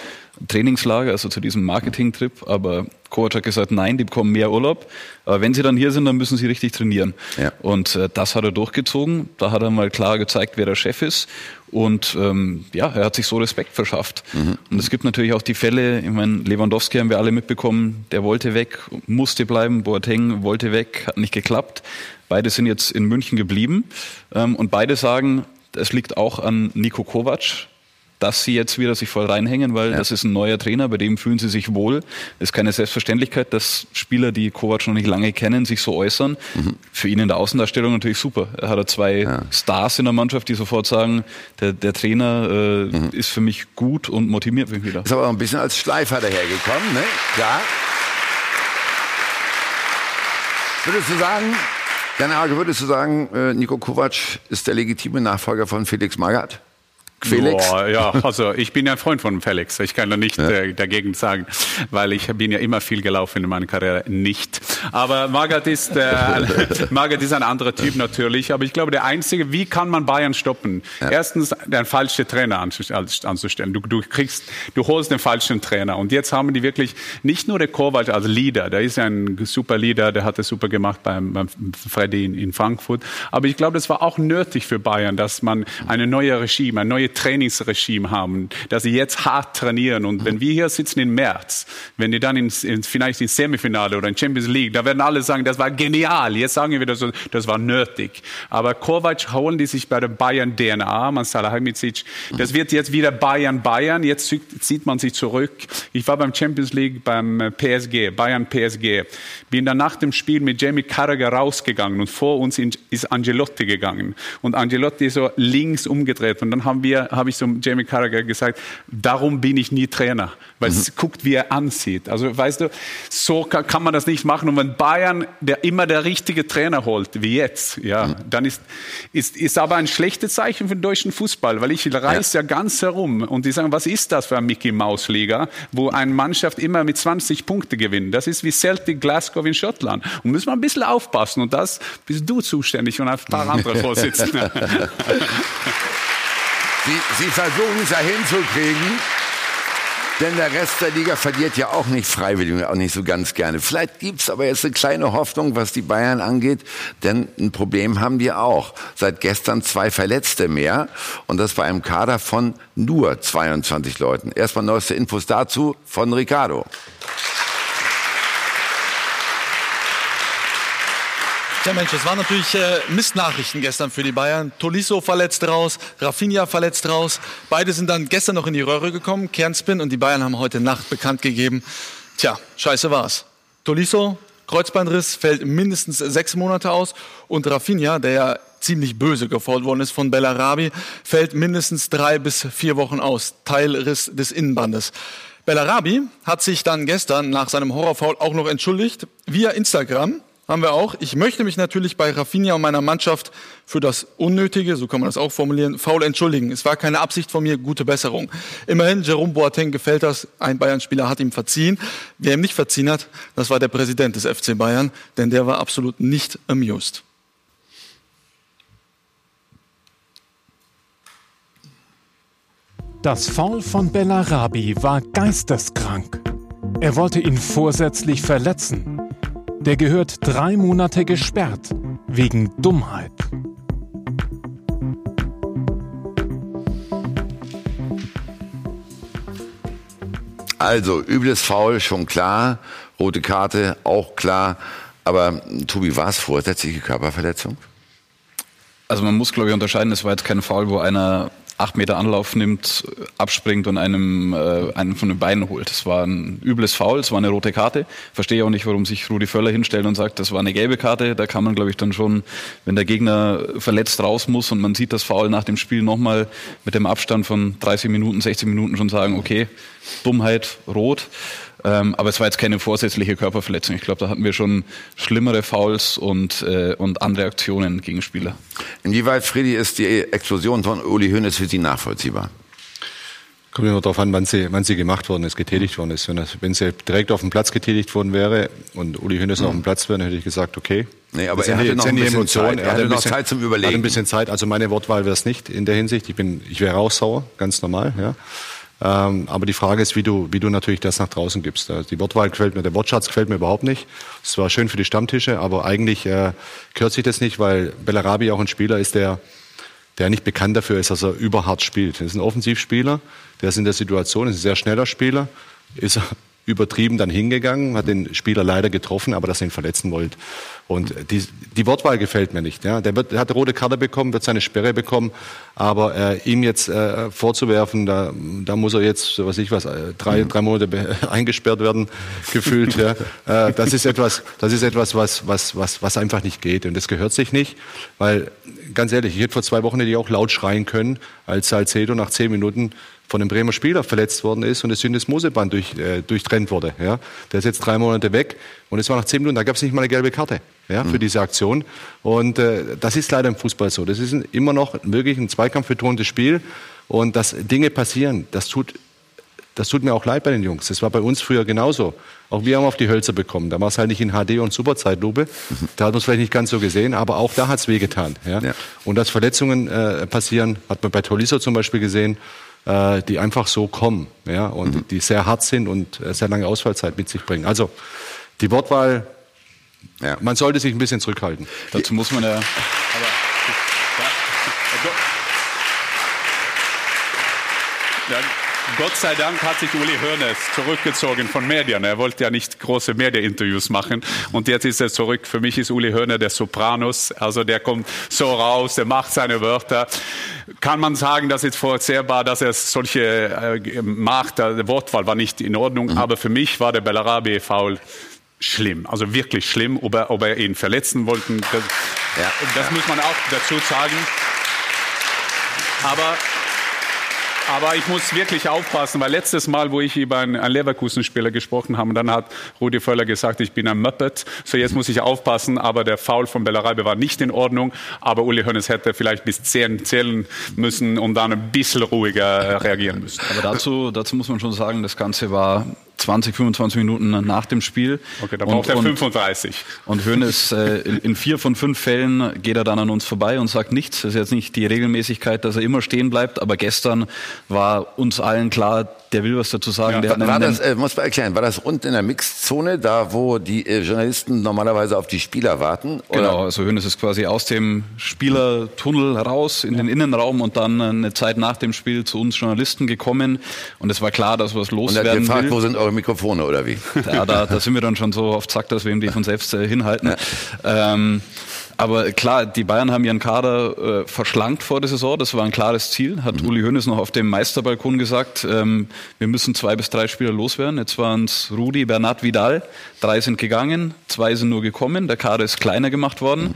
Trainingslager, also zu diesem Marketing-Trip. Aber Kovac hat gesagt, nein, die bekommen mehr Urlaub. Aber wenn sie dann hier sind, dann müssen sie richtig trainieren. Ja. Und äh, das hat er durchgezogen. Da hat er mal klar gezeigt, wer der Chef ist. Und ähm, ja, er hat sich so Respekt verschafft. Mhm. Und es gibt natürlich auch die Fälle, ich meine, Lewandowski haben wir alle mitbekommen, der wollte weg, musste bleiben, Boateng wollte weg, hat nicht geklappt. Beide sind jetzt in München geblieben. Ähm, und beide sagen, es liegt auch an Nico Kovac, dass sie jetzt wieder sich voll reinhängen, weil ja. das ist ein neuer Trainer, bei dem fühlen sie sich wohl. Es ist keine Selbstverständlichkeit, dass Spieler, die Kovac noch nicht lange kennen, sich so äußern. Mhm. Für ihn in der Außendarstellung natürlich super. Er hat zwei ja. Stars in der Mannschaft, die sofort sagen, der, der Trainer äh, mhm. ist für mich gut und motiviert mich wieder. Ist aber auch ein bisschen als Schleifer dahergekommen, ne? Klar. Würdest du sagen, Deine Arge, würdest du sagen, äh, Nico Kovac ist der legitime Nachfolger von Felix Magath? Felix? Boah, ja, also ich bin ja ein Freund von Felix. Ich kann da nicht ja. äh, dagegen sagen, weil ich bin ja immer viel gelaufen in meiner Karriere. Nicht. Aber Magath ist, äh, <laughs> Magath ist ein anderer Typ natürlich. Aber ich glaube, der einzige, wie kann man Bayern stoppen? Ja. Erstens, den falschen Trainer anzustellen. Du, du kriegst, du holst den falschen Trainer. Und jetzt haben die wirklich nicht nur der Kovac als Leader. Der ist ja ein super Leader. Der hat es super gemacht beim, beim Freddy in, in Frankfurt. Aber ich glaube, das war auch nötig für Bayern, dass man eine neue Regime, eine neue Trainingsregime haben, dass sie jetzt hart trainieren. Und wenn wir hier sitzen im März, wenn die dann ins, ins, vielleicht ins Semifinale oder in Champions League, da werden alle sagen, das war genial. Jetzt sagen wir, das, das war nötig. Aber Kovac holen die sich bei der Bayern DNA, man Salahamidzic. Das wird jetzt wieder Bayern Bayern. Jetzt zieht man sich zurück. Ich war beim Champions League beim äh, PSG, Bayern PSG. Bin dann nach dem Spiel mit Jamie Carragher rausgegangen und vor uns ist Angelotti gegangen. Und Angelotti ist so links umgedreht. Und dann haben wir mir habe ich so Jamie Carragher gesagt, darum bin ich nie Trainer, weil mhm. es guckt, wie er ansieht. Also weißt du, so kann, kann, man das nicht machen. Und wenn Bayern der immer der richtige Trainer holt, wie jetzt, ja, mhm. dann ist, ist, ist aber ein schlechtes Zeichen für den deutschen Fußball, weil ich reise ja. ja ganz herum und die sagen, was ist das für eine Mickey Maus Liga, wo eine Mannschaft immer mit 20 Punkte gewinnt? Das ist wie Celtic Glasgow in Schottland. Und müssen wir ein bisschen aufpassen. Und das bist du zuständig und ein paar andere <laughs> Vorsitzende. <laughs> Sie, Sie versuchen es ja hinzukriegen. Denn der Rest der Liga verliert ja auch nicht freiwillig und auch nicht so ganz gerne. Vielleicht gibt's aber jetzt eine kleine Hoffnung, was die Bayern angeht. Denn ein Problem haben wir auch. Seit gestern zwei Verletzte mehr. Und das bei einem Kader von nur 22 Leuten. Erstmal neueste Infos dazu von Ricardo. Ja Mensch, es waren natürlich äh, Mistnachrichten gestern für die Bayern. Tolisso verletzt raus, Rafinha verletzt raus. Beide sind dann gestern noch in die Röhre gekommen, Kernspin, und die Bayern haben heute Nacht bekannt gegeben, tja, scheiße war's. Tolisso, Kreuzbandriss, fällt mindestens sechs Monate aus und Rafinha, der ja ziemlich böse gefault worden ist von Bellarabi, fällt mindestens drei bis vier Wochen aus, Teilriss des Innenbandes. Bellarabi hat sich dann gestern nach seinem Horrorfoul auch noch entschuldigt via Instagram haben wir auch. Ich möchte mich natürlich bei Rafinha und meiner Mannschaft für das Unnötige, so kann man das auch formulieren, faul entschuldigen. Es war keine Absicht von mir, gute Besserung. Immerhin, Jerome Boateng gefällt das. Ein Bayern-Spieler hat ihm verziehen. Wer ihm nicht verziehen hat, das war der Präsident des FC Bayern, denn der war absolut nicht amused. Das Foul von Bellarabi war geisteskrank. Er wollte ihn vorsätzlich verletzen. Der gehört drei Monate gesperrt wegen Dummheit. Also, übles Foul, schon klar. Rote Karte, auch klar. Aber Tobi, war es vorsätzliche Körperverletzung? Also man muss, glaube ich, unterscheiden, es war jetzt kein Foul, wo einer acht Meter Anlauf nimmt, abspringt und einem, äh, einen von den Beinen holt. Das war ein übles Foul, es war eine rote Karte. Verstehe auch nicht, warum sich Rudi Völler hinstellt und sagt, das war eine gelbe Karte. Da kann man, glaube ich, dann schon, wenn der Gegner verletzt raus muss und man sieht das Foul nach dem Spiel nochmal mit dem Abstand von 30 Minuten, 60 Minuten schon sagen, okay, Dummheit, rot. Ähm, aber es war jetzt keine vorsätzliche Körperverletzung. Ich glaube, da hatten wir schon schlimmere Fouls und, äh, und andere Aktionen gegen Spieler. Inwieweit, Freddy, ist die Explosion von Uli Hoeneß für Sie nachvollziehbar? Kommt immer darauf an, wann sie, wann sie gemacht worden ist, getätigt worden ist. Wenn, das, wenn sie direkt auf dem Platz getätigt worden wäre und Uli Hoeneß mhm. auf dem Platz wäre, dann hätte ich gesagt, okay. Nee, aber er hatte noch ein bisschen Zeit. Er hatte noch bisschen, Zeit zum Überlegen. Hatte ein bisschen Zeit. Also meine Wortwahl wäre es nicht in der Hinsicht. Ich bin, ich wäre auch sauer, ganz normal, ja. Ähm, aber die Frage ist, wie du, wie du natürlich das nach draußen gibst. Also die Wortwahl gefällt mir, der Wortschatz gefällt mir überhaupt nicht. Es war schön für die Stammtische, aber eigentlich äh, gehört sich das nicht, weil Bellarabi auch ein Spieler ist, der, der nicht bekannt dafür ist, dass er überhart spielt. Er ist ein Offensivspieler, der ist in der Situation, ist ein sehr schneller Spieler, ist übertrieben dann hingegangen, hat den Spieler leider getroffen, aber dass er ihn verletzen wollte. Und die, die Wortwahl gefällt mir nicht. Ja. Der, wird, hat rote Karte bekommen, wird seine Sperre bekommen, aber äh, ihm jetzt äh, vorzuwerfen, da, da muss er jetzt, was ich was, äh, drei, drei Monate <laughs> eingesperrt werden, gefühlt. ja. <laughs> Äh, das ist etwas, das ist etwas, was, was, was, was einfach nicht geht. Und das gehört sich nicht, weil ganz ehrlich, ich hätte vor zwei Wochen hätte ich auch laut schreien können, als Salcedo nach zehn Minuten von einem Bremer Spieler verletzt worden ist und das Syndesmoseband durch, äh, durchtrennt wurde. Ja. Der ist jetzt drei Monate weg und es war nach zehn Minuten, da gab es nicht mal eine gelbe Karte ja, für mhm. diese Aktion. Und äh, das ist leider im Fußball so. Das ist ein, immer noch wirklich ein zweikampfbetontes Spiel und dass Dinge passieren, das tut das tut mir auch leid bei den Jungs. Das war bei uns früher genauso. Auch wir haben auf die Hölzer bekommen. Da war es halt nicht in HD und Superzeitlupe. Da hat man es vielleicht nicht ganz so gesehen, aber auch da hat es wehgetan. Ja? ja? Und dass Verletzungen äh, passieren, hat man bei Tolisso zum Beispiel gesehen äh, die einfach so kommen ja, und mhm. die sehr hart sind und äh, sehr lange Ausfallzeit mit sich bringen. Also die Wortwahl, ja. man sollte sich ein bisschen zurückhalten. Dazu muss man ja. Aber, ja, ja Gott sei Dank hat sich Uli Hoeneß zurückgezogen von Medien. Er wollte ja nicht große Media-Interviews machen. Und jetzt ist er zurück. Für mich ist Uli Hoeneß der Sopranos. Also der kommt so raus, der macht seine Wörter. Kann man sagen, dass es vorhersehbar, dass er solche äh, macht. Der Wortwahl war nicht in Ordnung. Mhm. Aber für mich war der Bellarabi faul schlimm, also wirklich schlimm, ob er, ob er ihn verletzen wollte. Das, ja, das ja. muss man auch dazu sagen. Aber aber ich muss wirklich aufpassen, weil letztes Mal, wo ich über einen, Leverkusen-Spieler gesprochen habe, dann hat Rudi Völler gesagt, ich bin ein Muppet. So jetzt muss ich aufpassen, aber der Foul von Bellarabe war nicht in Ordnung. Aber Uli Hoeneß hätte vielleicht bis zehn zählen müssen und dann ein bisschen ruhiger reagieren müssen. Aber dazu, dazu muss man schon sagen, das Ganze war 20, 25 Minuten nach dem Spiel. Okay, da braucht er 35. Und Hönes äh, in, in, vier von fünf Fällen geht er dann an uns vorbei und sagt nichts. Das ist jetzt nicht die Regelmäßigkeit, dass er immer stehen bleibt, aber gestern war uns allen klar, der will was dazu sagen. Ja, war, war das, äh, muss man erklären, war das unten in der Mixzone, da wo die äh, Journalisten normalerweise auf die Spieler warten? Oder? Genau, also Hönes ist quasi aus dem Spielertunnel raus in ja. den Innenraum und dann eine Zeit nach dem Spiel zu uns Journalisten gekommen und es war klar, dass was loswerden Und er hat gefragt, will. wo sind eure Mikrofone oder wie? Ja, da, da sind wir dann schon so auf Zack, dass wir ihm die von selbst äh, hinhalten. Ja. Ähm, aber klar, die Bayern haben ihren Kader äh, verschlankt vor der Saison. Das war ein klares Ziel. Hat mhm. Uli Hoeneß noch auf dem Meisterbalkon gesagt. Ähm, wir müssen zwei bis drei Spieler loswerden. Jetzt waren es Rudi, Bernat, Vidal. Drei sind gegangen, zwei sind nur gekommen. Der Kader ist kleiner gemacht worden. Mhm.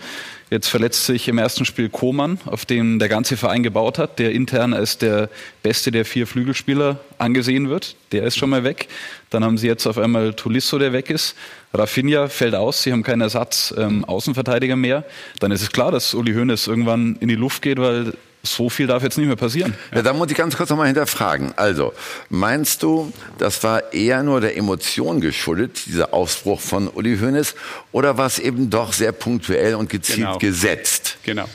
Jetzt verletzt sich im ersten Spiel Koman, auf dem der ganze Verein gebaut hat, der intern als der beste der vier Flügelspieler angesehen wird. Der ist schon mal weg. Dann haben sie jetzt auf einmal Tulisso, der weg ist. Rafinha fällt aus, sie haben keinen Ersatz ähm, Außenverteidiger mehr. Dann ist es klar, dass Uli Hoeneß irgendwann in die Luft geht, weil so viel darf jetzt nicht mehr passieren. Ja, da muss ich ganz kurz nochmal hinterfragen. Also, meinst du, das war eher nur der Emotion geschuldet, dieser Ausbruch von Uli Hoeneß, oder war es eben doch sehr punktuell und gezielt genau. gesetzt? Genau.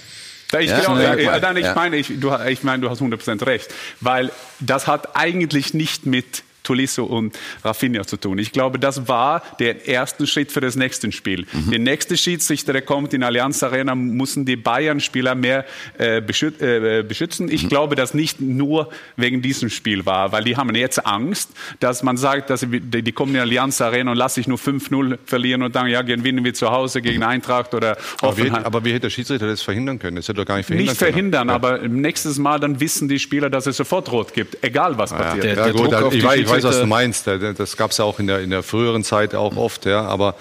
Ich, ja, glaube, ja, ja, ich, meine, ich, du, ich meine, du hast 100% recht, weil das hat eigentlich nicht mit Tolisso und Rafinha zu tun. Ich glaube, das war der erste Schritt für das nächste Spiel. Mhm. Der nächste Schiedsrichter, der kommt in Allianz Arena, müssen die Bayern-Spieler mehr äh, beschüt äh, beschützen. Ich mhm. glaube, dass nicht nur wegen diesem Spiel war, weil die haben jetzt Angst, dass man sagt, dass sie, die kommen in Allianz Arena und lassen sich nur 5-0 verlieren und dann, ja, gewinnen wir zu Hause gegen mhm. Eintracht oder aber wie, aber wie hätte der Schiedsrichter das verhindern können? Das hätte doch gar nicht verhindern Nicht verhindern, können. aber nächstes Mal dann wissen die Spieler, dass es sofort rot gibt, egal was passiert. Der, der ja, gut, Druck auf ich, die weiß, was du meinst. Das gab es ja auch in der, in der früheren Zeit auch oft, ja. Aber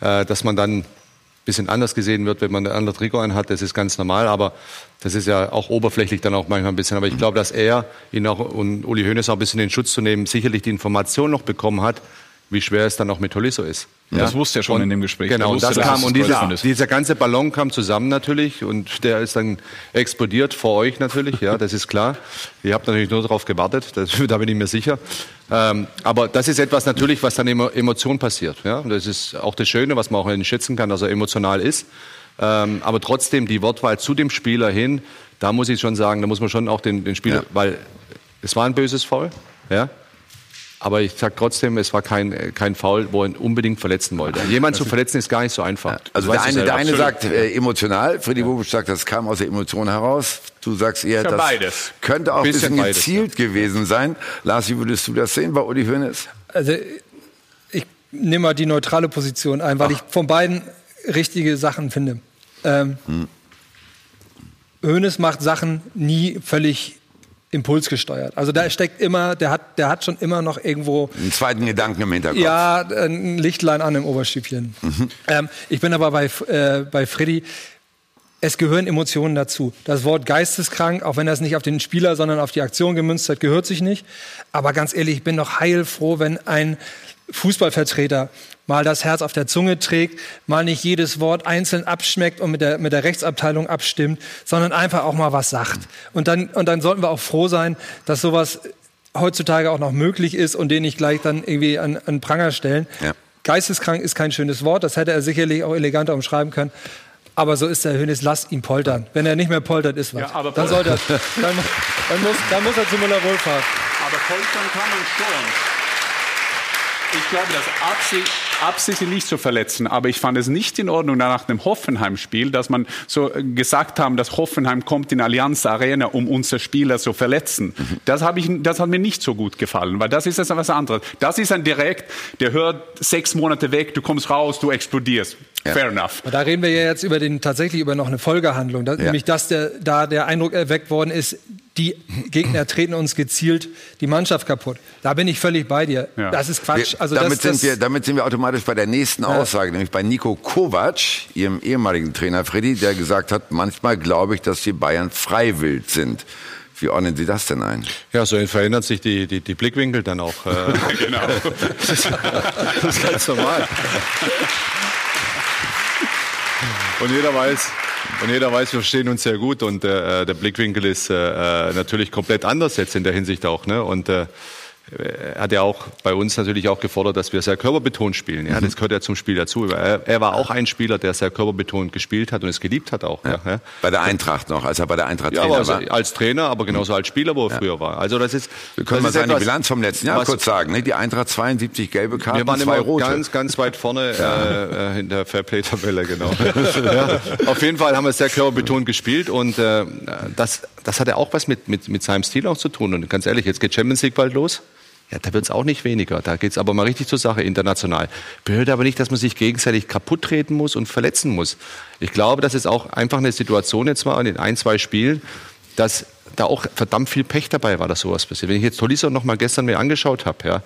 äh, dass man dann ein bisschen anders gesehen wird, wenn man ein anderes Trikot anhat, das ist ganz normal. Aber das ist ja auch oberflächlich dann auch manchmal ein bisschen. Aber ich glaube, dass er ihn auch und Uli Hoeneß auch ein bisschen in Schutz zu nehmen, sicherlich die Information noch bekommen hat, wie schwer es dann auch mit Tolisso ist. Das wusste er schon und, in dem Gespräch. Genau, und wusste, das kam und dieser, dieser ganze Ballon kam zusammen natürlich und der ist dann explodiert vor euch natürlich, ja, das ist klar. Ihr habt natürlich nur darauf gewartet, das, <laughs> da bin ich mir sicher. Ähm, aber das ist etwas natürlich, was dann immer Emotion passiert. Ja? Und das ist auch das Schöne, was man auch schätzen kann, dass er emotional ist. Ähm, aber trotzdem die Wortwahl zu dem Spieler hin, da muss ich schon sagen, da muss man schon auch den, den Spieler, weil es war ein böses Foul, ja. Aber ich sag trotzdem, es war kein, kein Foul, wo er unbedingt verletzen wollte. Jemand zu verletzen ist gar nicht so einfach. Also Das der eine, der eine sagt äh, emotional, Freddy Bobic sagt, das kam aus der Emotion heraus. Du sagst eher, Ja, das beides. könnte auch ein Bisschen bisschen beides, gezielt gewesen sein. Lars, wie würdest du das sehen bei Uli Hoeneß? Also ich nehme mal die neutrale Position ein, weil ich von beiden richtige Sachen finde. Ähm, Hoeneß macht Sachen nie völlig impulsgesteuert. Also da steckt immer, der hat, der hat schon immer noch irgendwo Einen zweiten Gedanken im Hinterkopf. ja ein Lichtlein an im Oberstübchen. Ähm, ich bin aber bei äh, bei Freddy. Es gehören Emotionen dazu. Das Wort geisteskrank, auch wenn das nicht auf den Spieler, sondern auf die Aktion gemünzt hat, gehört sich nicht. Aber ganz ehrlich, ich bin doch heilfroh, wenn ein Fußballvertreter mal das Herz auf der Zunge trägt, mal nicht jedes Wort einzeln abschmeckt und mit der, mit der Rechtsabteilung abstimmt, sondern einfach auch mal was sagt. Und dann, und dann sollten wir auch froh sein, dass sowas heutzutage auch noch möglich ist und den nicht gleich dann irgendwie an, an Pranger stellen. Ja. Geisteskrank ist kein schönes Wort, das hätte er sicherlich auch eleganter umschreiben können. Aber so ist der Hönes, lasst ihn poltern. Wenn er nicht mehr poltert, ist was. Ja, aber dann, sollte er, dann, dann, muss, dann muss er zu Müller Wohlfahrt. Aber poltern kann man schon. Ich glaube, das Absicht, Absicht nicht zu verletzen, aber ich fand es nicht in Ordnung nach dem Hoffenheim-Spiel, dass man so äh, gesagt haben, dass Hoffenheim kommt in Allianz Arena, um unsere Spieler zu verletzen. Das, habe ich, das hat mir nicht so gut gefallen, weil das ist jetzt was anderes. Das ist ein Direkt, der hört sechs Monate weg, du kommst raus, du explodierst. Fair enough. Aber Da reden wir ja jetzt über den, tatsächlich über noch eine Folgehandlung. Da, Nämlich, dass der, da der Eindruck erweckt worden ist, die Gegner treten uns gezielt die Mannschaft kaputt. Da bin ich völlig bei dir. Ja. Das ist Quatsch. Also damit, das, das, sind wir, damit sind wir automatisch bei der nächsten Aussage, nämlich bei Nico Kovac, ihrem ehemaligen Trainer Freddy, der gesagt hat, manchmal glaube ich, dass die Bayern freiwillig sind. Wie ordnen Sie das denn ein? Ja, so verändern sich die, die, die Blickwinkel dann auch. Äh, <laughs> Genau. <laughs> das ist ganz normal. Und jeder weiß, und jeder weiß, wir verstehen uns sehr gut und äh, der Blickwinkel ist äh, natürlich komplett anders jetzt in der Hinsicht auch. Ne? Und äh, hat ja auch bei uns natürlich auch gefordert, dass wir sehr körperbetont spielen. Ja, das gehört ja zum Spiel dazu. Er, er war auch ein Spieler, der sehr körperbetont gespielt hat und es geliebt hat auch. Ja. Ja, Bei der Eintracht noch, als er bei der Eintracht ja, Trainer aber war. als, Trainer, aber genauso als Spieler, wo er früher war. Also das ist. Wir können mal seine etwas, Bilanz vom letzten Jahr kurz sagen. Ne? Die Eintracht 72 gelbe Karten, wir waren zwei immer rote. ganz, ganz weit vorne äh, äh, in der Fairplay-Tabelle, genau. <laughs> auf jeden Fall haben wir sehr körperbetont gespielt und äh, das, das hat ja auch was mit, mit, mit seinem Stil auch zu tun. Und ganz ehrlich, jetzt geht Champions League bald los. Ja, da wird es auch nicht weniger. Da geht es aber mal richtig zur Sache international. Bedeutet aber nicht, dass man sich gegenseitig kaputt treten muss und verletzen muss. Ich glaube, dass es auch einfach eine Situation jetzt war in ein, zwei Spielen, dass da auch verdammt viel Pech dabei war, dass sowas passiert. Wenn ich jetzt Tolisso noch mal gestern mir angeschaut habe, ja,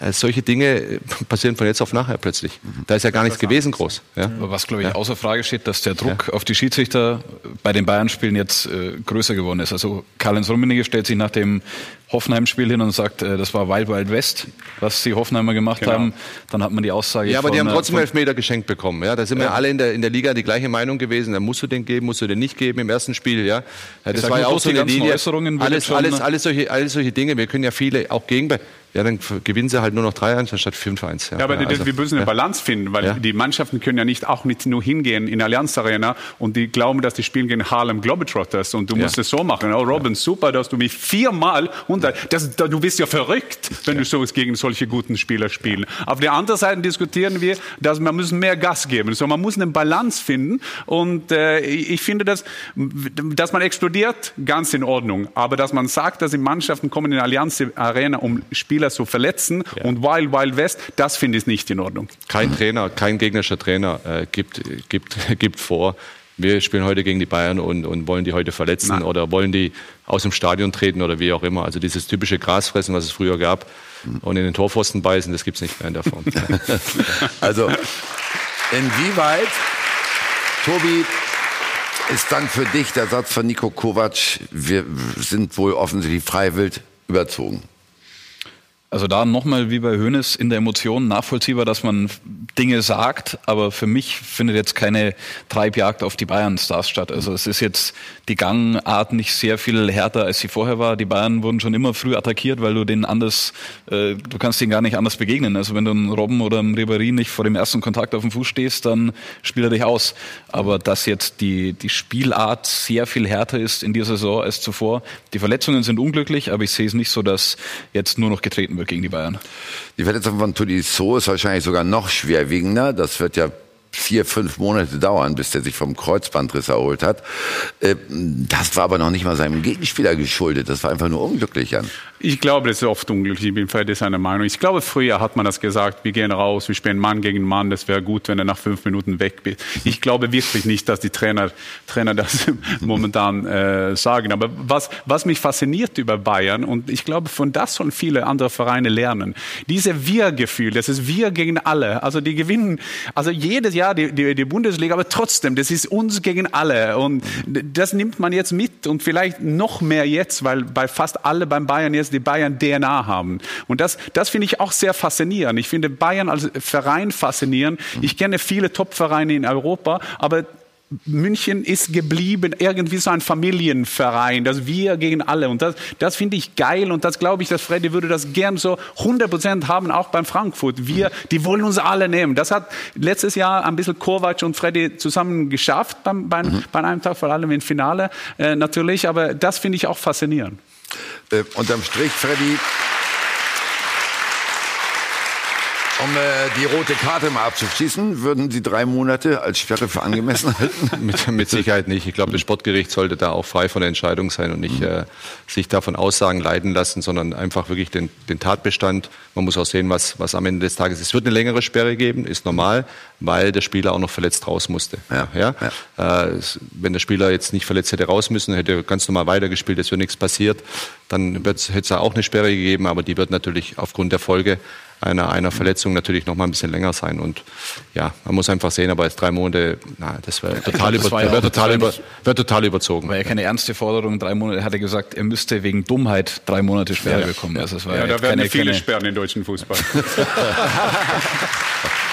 äh, solche Dinge äh, passieren von jetzt auf nachher plötzlich. Da ist ja gar nichts gewesen groß. Ja. Was, glaube ich, außer Frage steht, dass der Druck auf die Schiedsrichter bei den Bayern-Spielen jetzt äh, größer geworden ist. Also Karl-Heinz Rummenigge stellt sich nach dem Hoffenheim-Spiel hin und sagt, äh, das war Wild Wild West, was die Hoffenheimer gemacht Genau. haben. Dann hat man die Aussage Ja, aber von, die haben äh, trotzdem von- Elfmeter geschenkt bekommen. Ja, da sind wir alle in der, in der Liga die gleiche Meinung gewesen. Da musst du den geben, musst du den nicht geben im ersten Spiel. Ja, ja das war ja auch so die eine ganzen Linie. Alles, alles, alles solche, alles solche Dinge. Wir können ja viele auch gegen. Ja, dann gewinnen sie halt nur noch 3-1 anstatt 5-1. Ja, aber die- also, wir müssen eine ja. Balance finden, weil Ja. die Mannschaften können ja nicht auch nicht nur hingehen in Allianz Arena und die glauben, dass die spielen gegen Harlem Globetrotters und du Ja. musst es so machen. Oh, Robin, super, dass du mich viermal unter, das, da- du bist ja verrückt, wenn du so gegen solche guten Spieler spielen. Auf der anderen Seite diskutieren wir, dass wir müssen mehr Gas geben. So, man muss eine Balance finden und äh, ich finde, dass, dass man explodiert, ganz in Ordnung. Aber dass man sagt, dass die Mannschaften kommen in Allianz Arena, um Spieler zu verletzen und Wild Wild West, das finde ich nicht in Ordnung. Kein Trainer, kein gegnerischer Trainer äh, gibt, gibt, <laughs> gibt vor, wir spielen heute gegen die Bayern und, und wollen die heute verletzen Nein. oder wollen die aus dem Stadion treten oder wie auch immer. Also dieses typische Grasfressen, was es früher gab und in den Torpfosten beißen, das gibt's nicht mehr in der Form. <laughs> Also, inwieweit, Tobi, ist dann für dich der Satz von Nico Kovac, wir sind wohl offensichtlich freiwillig überzogen? Also da nochmal wie bei Hoeneß in der Emotion nachvollziehbar, dass man Dinge sagt, aber für mich findet jetzt keine Treibjagd auf die Bayern-Stars statt. Also es ist jetzt die Gangart nicht sehr viel härter, als sie vorher war. Die Bayern wurden schon immer früh attackiert, weil du denen anders, äh, du kannst denen gar nicht anders begegnen. Also wenn du einen Robben oder einen Ribéry nicht vor dem ersten Kontakt auf dem Fuß stehst, dann spielt er dich aus. Aber dass jetzt die, die Spielart sehr viel härter ist in dieser Saison als zuvor. Die Verletzungen sind unglücklich, aber ich sehe es nicht so, dass jetzt nur noch getreten wird gegen die Bayern. Die Verletzung von Tolisso ist wahrscheinlich sogar noch schwerwiegender. Das wird ja vier, fünf Monate dauern, bis der sich vom Kreuzbandriss erholt hat. Äh, das war aber noch nicht mal seinem Gegenspieler geschuldet. Das war einfach nur unglücklich, Jan. Ich glaube, das ist oft unglücklich. Ich bin völlig seiner Meinung. Ich glaube, früher hat man das gesagt, wir gehen raus, wir spielen Mann gegen Mann, das wäre gut, wenn er nach fünf Minuten weg ist. Ich glaube wirklich nicht, dass die Trainer, Trainer das <laughs> momentan äh, sagen. Aber was, was mich fasziniert über Bayern, und ich glaube, von das sollen viele andere Vereine lernen, diese Wir-Gefühl, das ist Wir gegen alle. Also die gewinnen, also jedes Jahr die, die, die Bundesliga, aber trotzdem, das ist uns gegen alle. Und das nimmt man jetzt mit und vielleicht noch mehr jetzt, weil bei fast alle beim Bayern jetzt die Bayern DNA haben. Und das, das finde ich auch sehr faszinierend. Ich finde Bayern als Verein faszinierend. Ich kenne viele Top-Vereine in Europa, aber München ist geblieben irgendwie so ein Familienverein, das wir gegen alle. Und das, das finde ich geil und das glaube ich, dass Freddy würde das gern so 100 Prozent haben, auch beim Frankfurt. Wir, die wollen uns alle nehmen. Das hat letztes Jahr ein bisschen Kovac und Freddy zusammen geschafft beim, beim, mhm. bei einem Tag, vor allem im Finale äh, natürlich. Aber das finde ich auch faszinierend. Äh, unterm Strich, Freddy, Um äh, die rote Karte mal abzuschließen, würden Sie drei Monate als Sperre für angemessen halten? <laughs> mit, mit, Sicherheit nicht. Ich glaube, das Sportgericht sollte da auch frei von der Entscheidung sein und nicht äh, sich davon Aussagen leiten lassen, sondern einfach wirklich den, den, Tatbestand. Man muss auch sehen, was, was am Ende des Tages ist. Es wird eine längere Sperre geben, ist normal, weil der Spieler auch noch verletzt raus musste. Ja, ja? ja. Äh, wenn der Spieler jetzt nicht verletzt hätte raus müssen, hätte ganz normal weitergespielt, es wäre nichts passiert, dann hätte es auch eine Sperre gegeben, aber die wird natürlich aufgrund der Folge einer, einer Verletzung natürlich noch mal ein bisschen länger sein. Und ja, man muss einfach sehen, aber jetzt drei Monate, na, das wäre total, über, wär ja total, über, wär total überzogen. War ja keine ernste Forderung, drei Monate. Er hatte gesagt, er müsste wegen Dummheit drei Monate Sperre ja, bekommen. Also es war ja, da werden keine, viele keine... Sperren in deutschen Fußball. <laughs>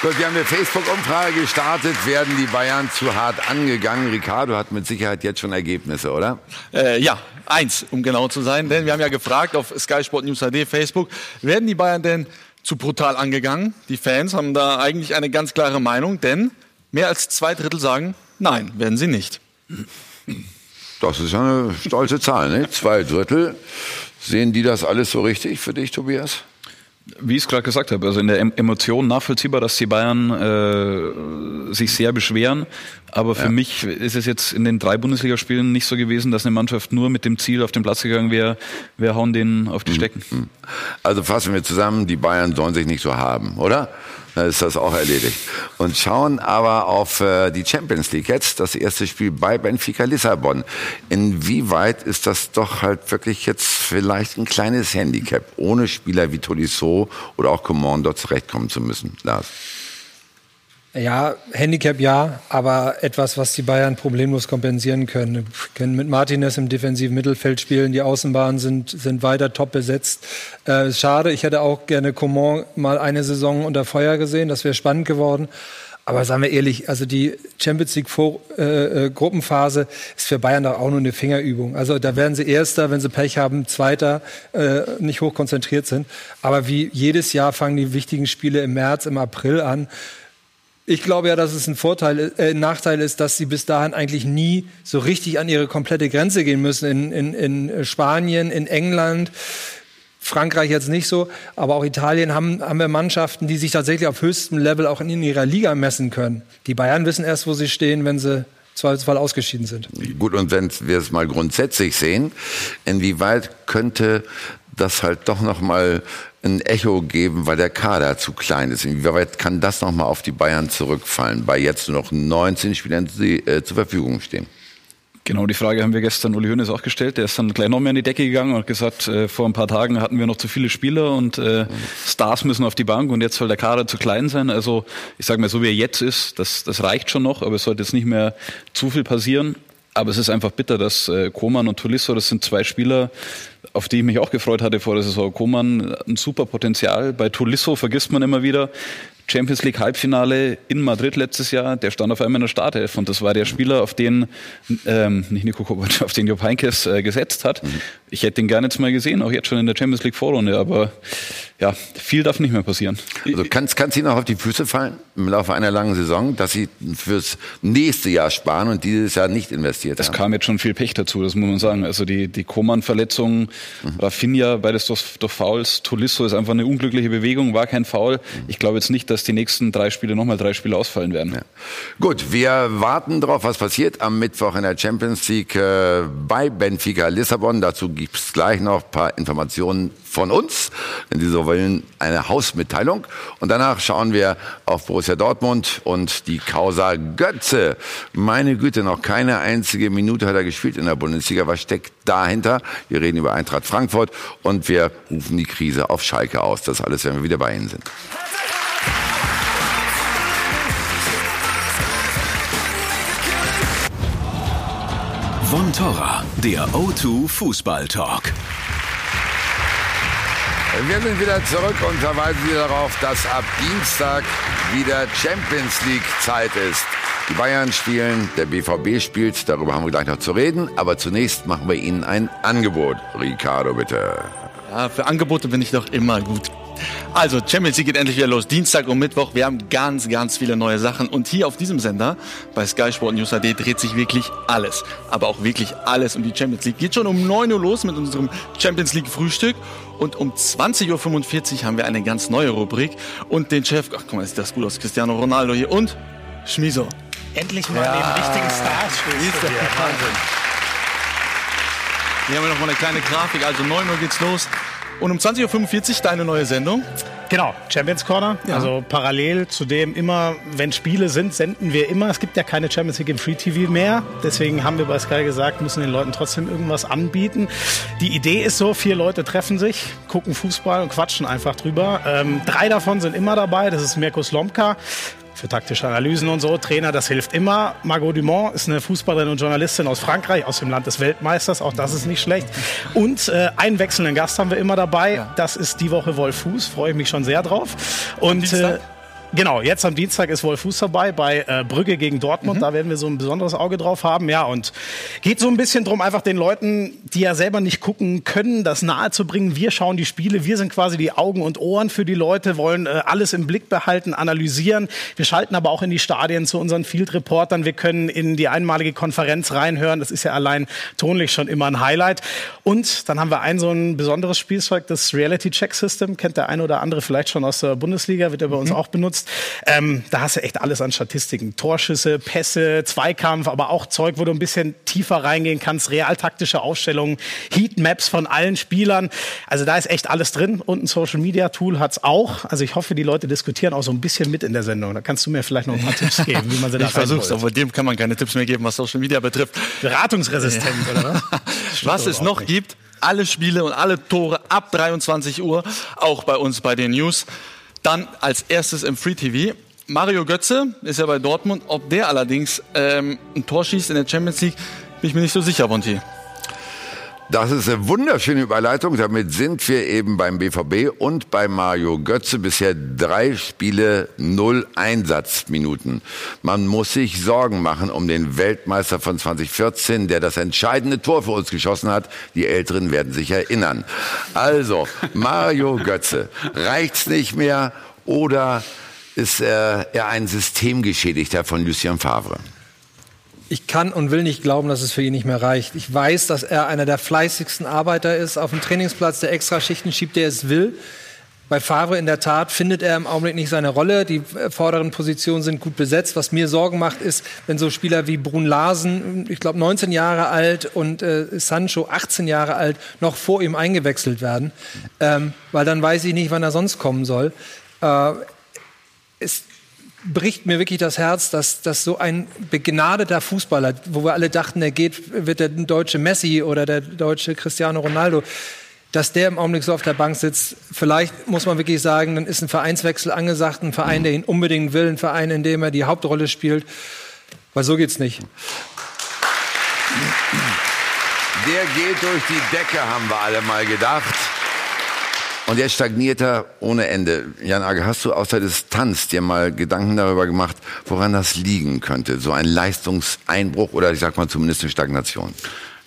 Gut, wir haben eine Facebook-Umfrage gestartet. Werden die Bayern zu hart angegangen? Ricardo hat mit Sicherheit jetzt schon Ergebnisse, oder? Äh, ja, eins, um genau zu sein. Denn wir haben ja gefragt auf Sky Sport News HD, Facebook, werden die Bayern denn zu brutal angegangen? Die Fans haben da eigentlich eine ganz klare Meinung, denn mehr als zwei Drittel sagen, nein, werden sie nicht. Das ist eine stolze Zahl, ne? Zwei Drittel. Sehen die das alles so richtig für dich, Tobias? Wie ich es gerade gesagt habe, also in der Emotion nachvollziehbar, dass die Bayern äh, sich sehr beschweren. Aber für ja. mich ist es jetzt in den drei Bundesligaspielen nicht so gewesen, dass eine Mannschaft nur mit dem Ziel auf den Platz gegangen wäre, wir hauen den auf die mhm. Stecken. Mhm. Also fassen wir zusammen, die Bayern sollen sich nicht so haben, oder? Dann ist das auch erledigt. Und schauen aber auf äh, die Champions League jetzt, das erste Spiel bei Benfica Lissabon. Inwieweit ist das doch halt wirklich jetzt vielleicht ein kleines Handicap, ohne Spieler wie Tolisso oder auch Coman dort zurechtkommen zu müssen, Lars? Ja, Handicap ja, aber etwas, was die Bayern problemlos kompensieren können. Wir können mit Martinez im defensiven Mittelfeld spielen. Die Außenbahnen sind, sind weiter top besetzt. Äh, schade, ich hätte auch gerne Coman mal eine Saison unter Feuer gesehen. Das wäre spannend geworden. Aber sagen wir ehrlich, also die Champions League Vor äh, äh, Gruppenphase ist für Bayern doch auch nur eine Fingerübung. Also da werden sie Erster, wenn sie Pech haben, Zweiter, äh, nicht hoch konzentriert sind. Aber wie jedes Jahr fangen die wichtigen Spiele im März, im April an. Ich glaube ja, dass es ein Vorteil, äh, Nachteil ist, dass sie bis dahin eigentlich nie so richtig an ihre komplette Grenze gehen müssen. In, in, in Spanien, in England, Frankreich jetzt nicht so, aber auch Italien haben, haben wir Mannschaften, die sich tatsächlich auf höchstem Level auch in ihrer Liga messen können. Die Bayern wissen erst, wo sie stehen, wenn sie zweifelsfall ausgeschieden sind. Gut, und wenn wir es mal grundsätzlich sehen, inwieweit könnte das halt doch noch mal ein Echo geben, weil der Kader zu klein ist. Inwieweit kann das nochmal auf die Bayern zurückfallen, bei jetzt nur noch 19 Spielern, die äh, zur Verfügung stehen? Genau, die Frage haben wir gestern Uli Hoeneß auch gestellt. Der ist dann gleich noch mehr in die Decke gegangen und hat gesagt, äh, vor ein paar Tagen hatten wir noch zu viele Spieler und äh, Stars müssen auf die Bank und jetzt soll der Kader zu klein sein. Also ich sage mal, so wie er jetzt ist, das, das reicht schon noch, aber es sollte jetzt nicht mehr zu viel passieren. Aber es ist einfach bitter, dass äh, Koman und Tolisso, das sind zwei Spieler, auf die ich mich auch gefreut hatte vor der Saison. Koman ein super Potenzial. Bei Tolisso vergisst man immer wieder, Champions League Halbfinale in Madrid letztes Jahr, der stand auf einmal in der Startelf und das war der Spieler, auf den ähm, nicht Nico Kovac, <laughs> auf den Jupp Heynckes äh, gesetzt hat. Mhm. Ich hätte den gerne jetzt mal gesehen, auch jetzt schon in der Champions League Vorrunde, aber ja, viel darf nicht mehr passieren. Also kannst kannst du noch auf die Füße fallen im Laufe einer langen Saison, dass sie fürs nächste Jahr sparen und dieses Jahr nicht investiert das haben? Es kam jetzt schon viel Pech dazu, das muss man sagen. Also die die Koman-Verletzung, mhm. Rafinha, beides durch, durch Fouls, Tolisso ist einfach eine unglückliche Bewegung, war kein Foul. Mhm. Ich glaube jetzt nicht, dass die nächsten drei Spiele nochmal drei Spiele ausfallen werden. Ja. Gut, wir warten darauf, was passiert am Mittwoch in der Champions League äh, bei Benfica Lissabon. Dazu gibt es gleich noch ein paar Informationen von uns, denn Sie so wollen, eine Hausmitteilung. Und danach schauen wir auf Borussia Dortmund und die Causa Götze. Meine Güte, noch keine einzige Minute hat er gespielt in der Bundesliga. Was steckt dahinter? Wir reden über Eintracht Frankfurt und wir rufen die Krise auf Schalke aus. Das alles, wenn wir wieder bei Ihnen sind. Von Torra, der O2 Fußball Talk. Wir sind wieder zurück und verweisen Sie darauf, dass ab Dienstag wieder Champions League Zeit ist. Die Bayern spielen, der BVB spielt, darüber haben wir gleich noch zu reden. Aber zunächst machen wir Ihnen ein Angebot. Ricardo, bitte. Ja, für Angebote bin ich doch immer gut. Also, Champions League geht endlich wieder los. Dienstag und Mittwoch. Wir haben ganz, ganz viele neue Sachen. Und hier auf diesem Sender, bei Sky Sport News AD, dreht sich wirklich alles. Aber auch wirklich alles um die Champions League. Geht schon um 9 Uhr los mit unserem Champions League Frühstück. Und um 20.45 Uhr haben wir eine ganz neue Rubrik. Und den Chef, ach guck mal, sieht das gut aus, Cristiano Ronaldo hier. Und Schmiso. Endlich mal ja. neben richtigen Stars stehst du hier. Wahnsinn. Hier haben wir noch mal eine kleine Grafik. Also 9 Uhr geht's los. Und um 20.45 Uhr deine neue Sendung. Genau, Champions Corner. Ja. Also parallel zu dem immer, wenn Spiele sind, senden wir immer. Es gibt ja keine Champions League im Free TV mehr. Deswegen haben wir bei Sky gesagt, müssen den Leuten trotzdem irgendwas anbieten. Die Idee ist so, vier Leute treffen sich, gucken Fußball und quatschen einfach drüber. Ähm, drei davon sind immer dabei. Das ist Mirko Slomka, für taktische Analysen und so. Trainer, das hilft immer. Margot Dumont ist eine Fußballerin und Journalistin aus Frankreich, aus dem Land des Weltmeisters. Auch das ist nicht schlecht. Und äh, einen wechselnden Gast haben wir immer dabei. Das ist die Woche Wolf Fuß. Freue ich mich schon sehr drauf. Und äh, Genau, jetzt am Dienstag ist Wolf Fuß dabei bei äh, Brügge gegen Dortmund. Mhm. Da werden wir so ein besonderes Auge drauf haben. Ja, und geht so ein bisschen drum, einfach den Leuten, die ja selber nicht gucken können, das nahe zu bringen. Wir schauen die Spiele, wir sind quasi die Augen und Ohren für die Leute, wollen äh, alles im Blick behalten, analysieren. Wir schalten aber auch in die Stadien zu unseren Field-Reportern. Wir können in die einmalige Konferenz reinhören. Das ist ja allein tonlich schon immer ein Highlight. Und dann haben wir ein so ein besonderes Spielzeug, das Reality Check System. Kennt der eine oder andere vielleicht schon aus der Bundesliga, wird ja bei uns mhm. auch benutzt benutzt. Ähm, da hast du echt alles an Statistiken. Torschüsse, Pässe, Zweikampf, aber auch Zeug, wo du ein bisschen tiefer reingehen kannst. Realtaktische Aufstellungen, Heatmaps von allen Spielern. Also da ist echt alles drin. Und ein Social Media Tool hat's auch. Also ich hoffe, die Leute diskutieren auch so ein bisschen mit in der Sendung. Da kannst du mir vielleicht noch ein paar <laughs> Tipps geben, wie man sie da Ich versuch's, aber dem kann man keine Tipps mehr geben, was Social Media betrifft. Beratungsresistent, ja. oder was? <laughs> was es noch nicht. gibt, alle Spiele und alle Tore ab 23 Uhr, auch bei uns bei den News. Dann als erstes im Free TV. Mario Götze ist ja bei Dortmund. Ob der allerdings ähm, ein Tor schießt in der Champions League, bin ich mir nicht so sicher, Bonti. Das ist eine wunderschöne Überleitung. Damit sind wir eben beim BVB und bei Mario Götze. Bisher drei Spiele, null Einsatzminuten. Man muss sich Sorgen machen um den Weltmeister von 2014, der das entscheidende Tor für uns geschossen hat. Die Älteren werden sich erinnern. Also, Mario Götze, reicht's nicht mehr oder ist er ein Systemgeschädigter von Lucien Favre? Ich kann und will nicht glauben, dass es für ihn nicht mehr reicht. Ich weiß, dass er einer der fleißigsten Arbeiter ist auf dem Trainingsplatz, der extra Schichten schiebt, der es will. Bei Favre in der Tat findet er im Augenblick nicht seine Rolle. Die vorderen Positionen sind gut besetzt. Was mir Sorgen macht, ist, wenn so Spieler wie Brun Larsen, ich glaube 19 Jahre alt und äh, Sancho 18 Jahre alt, noch vor ihm eingewechselt werden. Ähm, weil dann weiß ich nicht, wann er sonst kommen soll. Äh, ist bricht mir wirklich das Herz, dass, dass so ein begnadeter Fußballer, wo wir alle dachten, er geht, wird der deutsche Messi oder der deutsche Cristiano Ronaldo, dass der im Augenblick so auf der Bank sitzt. Vielleicht muss man wirklich sagen, dann ist ein Vereinswechsel angesagt, ein Verein, der ihn unbedingt will, ein Verein, in dem er die Hauptrolle spielt. Weil so geht's nicht. Der geht durch die Decke, haben wir alle mal gedacht. Und jetzt stagniert er ohne Ende. Jan Age, hast du außer des Tanz dir mal Gedanken darüber gemacht, woran das liegen könnte? So ein Leistungseinbruch oder ich sag mal zumindest eine Stagnation?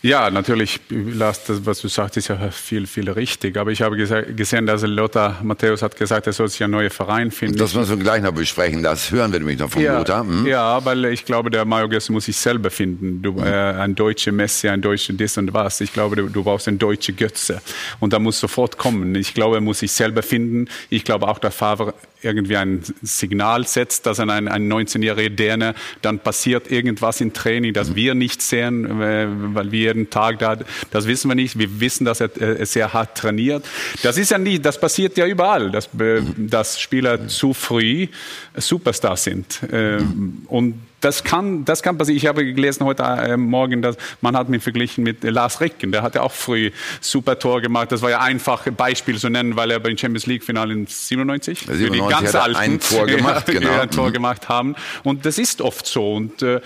Ja, natürlich, Lars, das, was du sagst, ist ja viel, viel richtig. Aber ich habe gesehen, dass Lothar Matthäus hat gesagt, er soll sich einen neuen Verein finden. Das müssen wir gleich noch besprechen. Das hören wir nämlich noch von ja, Lothar. Hm? Ja, weil ich glaube, der Mario Götze muss sich selber finden. Du, äh, ein deutscher Messi, ein deutscher dies und was. Ich glaube, du, du brauchst einen deutschen Götze. Und da muss sofort kommen. Ich glaube, er muss sich selber finden. Ich glaube auch, der Favre irgendwie ein Signal setzt, dass ein, ein 19-jähriger Däne, dann passiert irgendwas im Training, das wir nicht sehen, äh, weil wir jeden Tag da, das wissen wir nicht. Wir wissen, dass er äh, sehr hart trainiert. Das ist ja nicht, das passiert ja überall, dass, äh, dass Spieler zu früh Superstars sind. Ähm, und das kann, das kann passieren. Ich habe gelesen heute äh, Morgen, dass man hat mich verglichen mit äh, Lars Ricken. Der hat ja auch früh super Tor gemacht. Das war ja einfach ein Beispiel zu nennen, weil er beim Champions League Finale in 97, 97 für die ganz alten, ein Tor <laughs> gemacht, genau. ein Tor mhm. gemacht haben. Und das ist oft so. Und äh,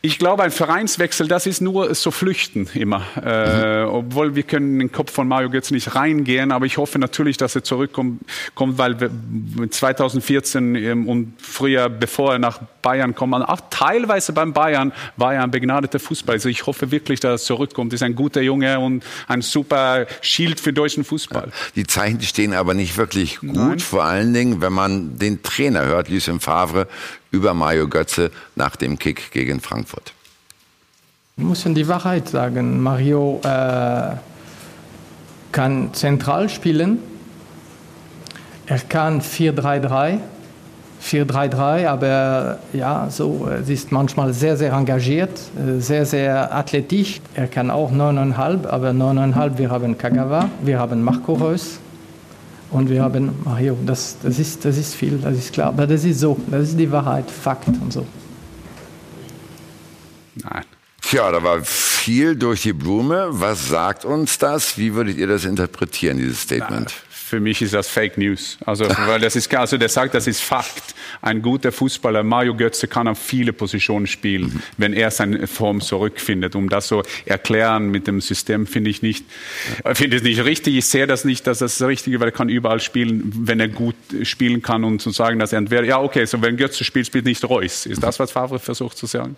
ich glaube, ein Vereinswechsel, das ist nur so Flüchten immer. Äh, mhm. obwohl wir können in den Kopf von Mario Götze nicht reingehen, aber ich hoffe natürlich, dass er zurückkommt, kommt, weil 2014 ähm, und früher, bevor er nach Bayern kommt, auch teilweise beim Bayern war er ein begnadeter Fußballer. Also ich hoffe wirklich, dass er zurückkommt. Ist ein guter Junge und ein super Schild für deutschen Fußball. Die Zeichen stehen aber nicht wirklich gut, Nein. vor allen Dingen, wenn man den Trainer hört, Lucien Favre, über Mario Götze nach dem Kick gegen Frankfurt. Wir müssen die Wahrheit sagen. Mario äh, kann zentral spielen. Er kann 4-3-3. 4-3-3, aber ja, so, sie ist manchmal sehr, sehr engagiert, äh, sehr, sehr athletisch. Er kann auch 9,5, aber 9,5, wir haben Kagawa, wir haben Marco Reus, und wir haben Mario. Das, das, ist, das ist viel, das ist klar. Aber das ist so, das ist die Wahrheit, Fakt und so. Nein. Tja, da war viel durch die Blume. Was sagt uns das? Wie würdet ihr das interpretieren, dieses Statement? Für mich ist das Fake News. Also, weil das ist, also der sagt, das ist Fakt. Ein guter Fußballer, Mario Götze, kann auf viele Positionen spielen, mhm. wenn er seine Form zurückfindet. Um das so erklären mit dem System, finde ich nicht, finde es nicht richtig. Ich sehe das nicht, dass das das Richtige, weil er kann überall spielen, wenn er gut spielen kann und zu sagen, dass er entweder, ja, okay, so wenn Götze spielt, spielt nicht Reus. Ist das, was Favre versucht zu sagen?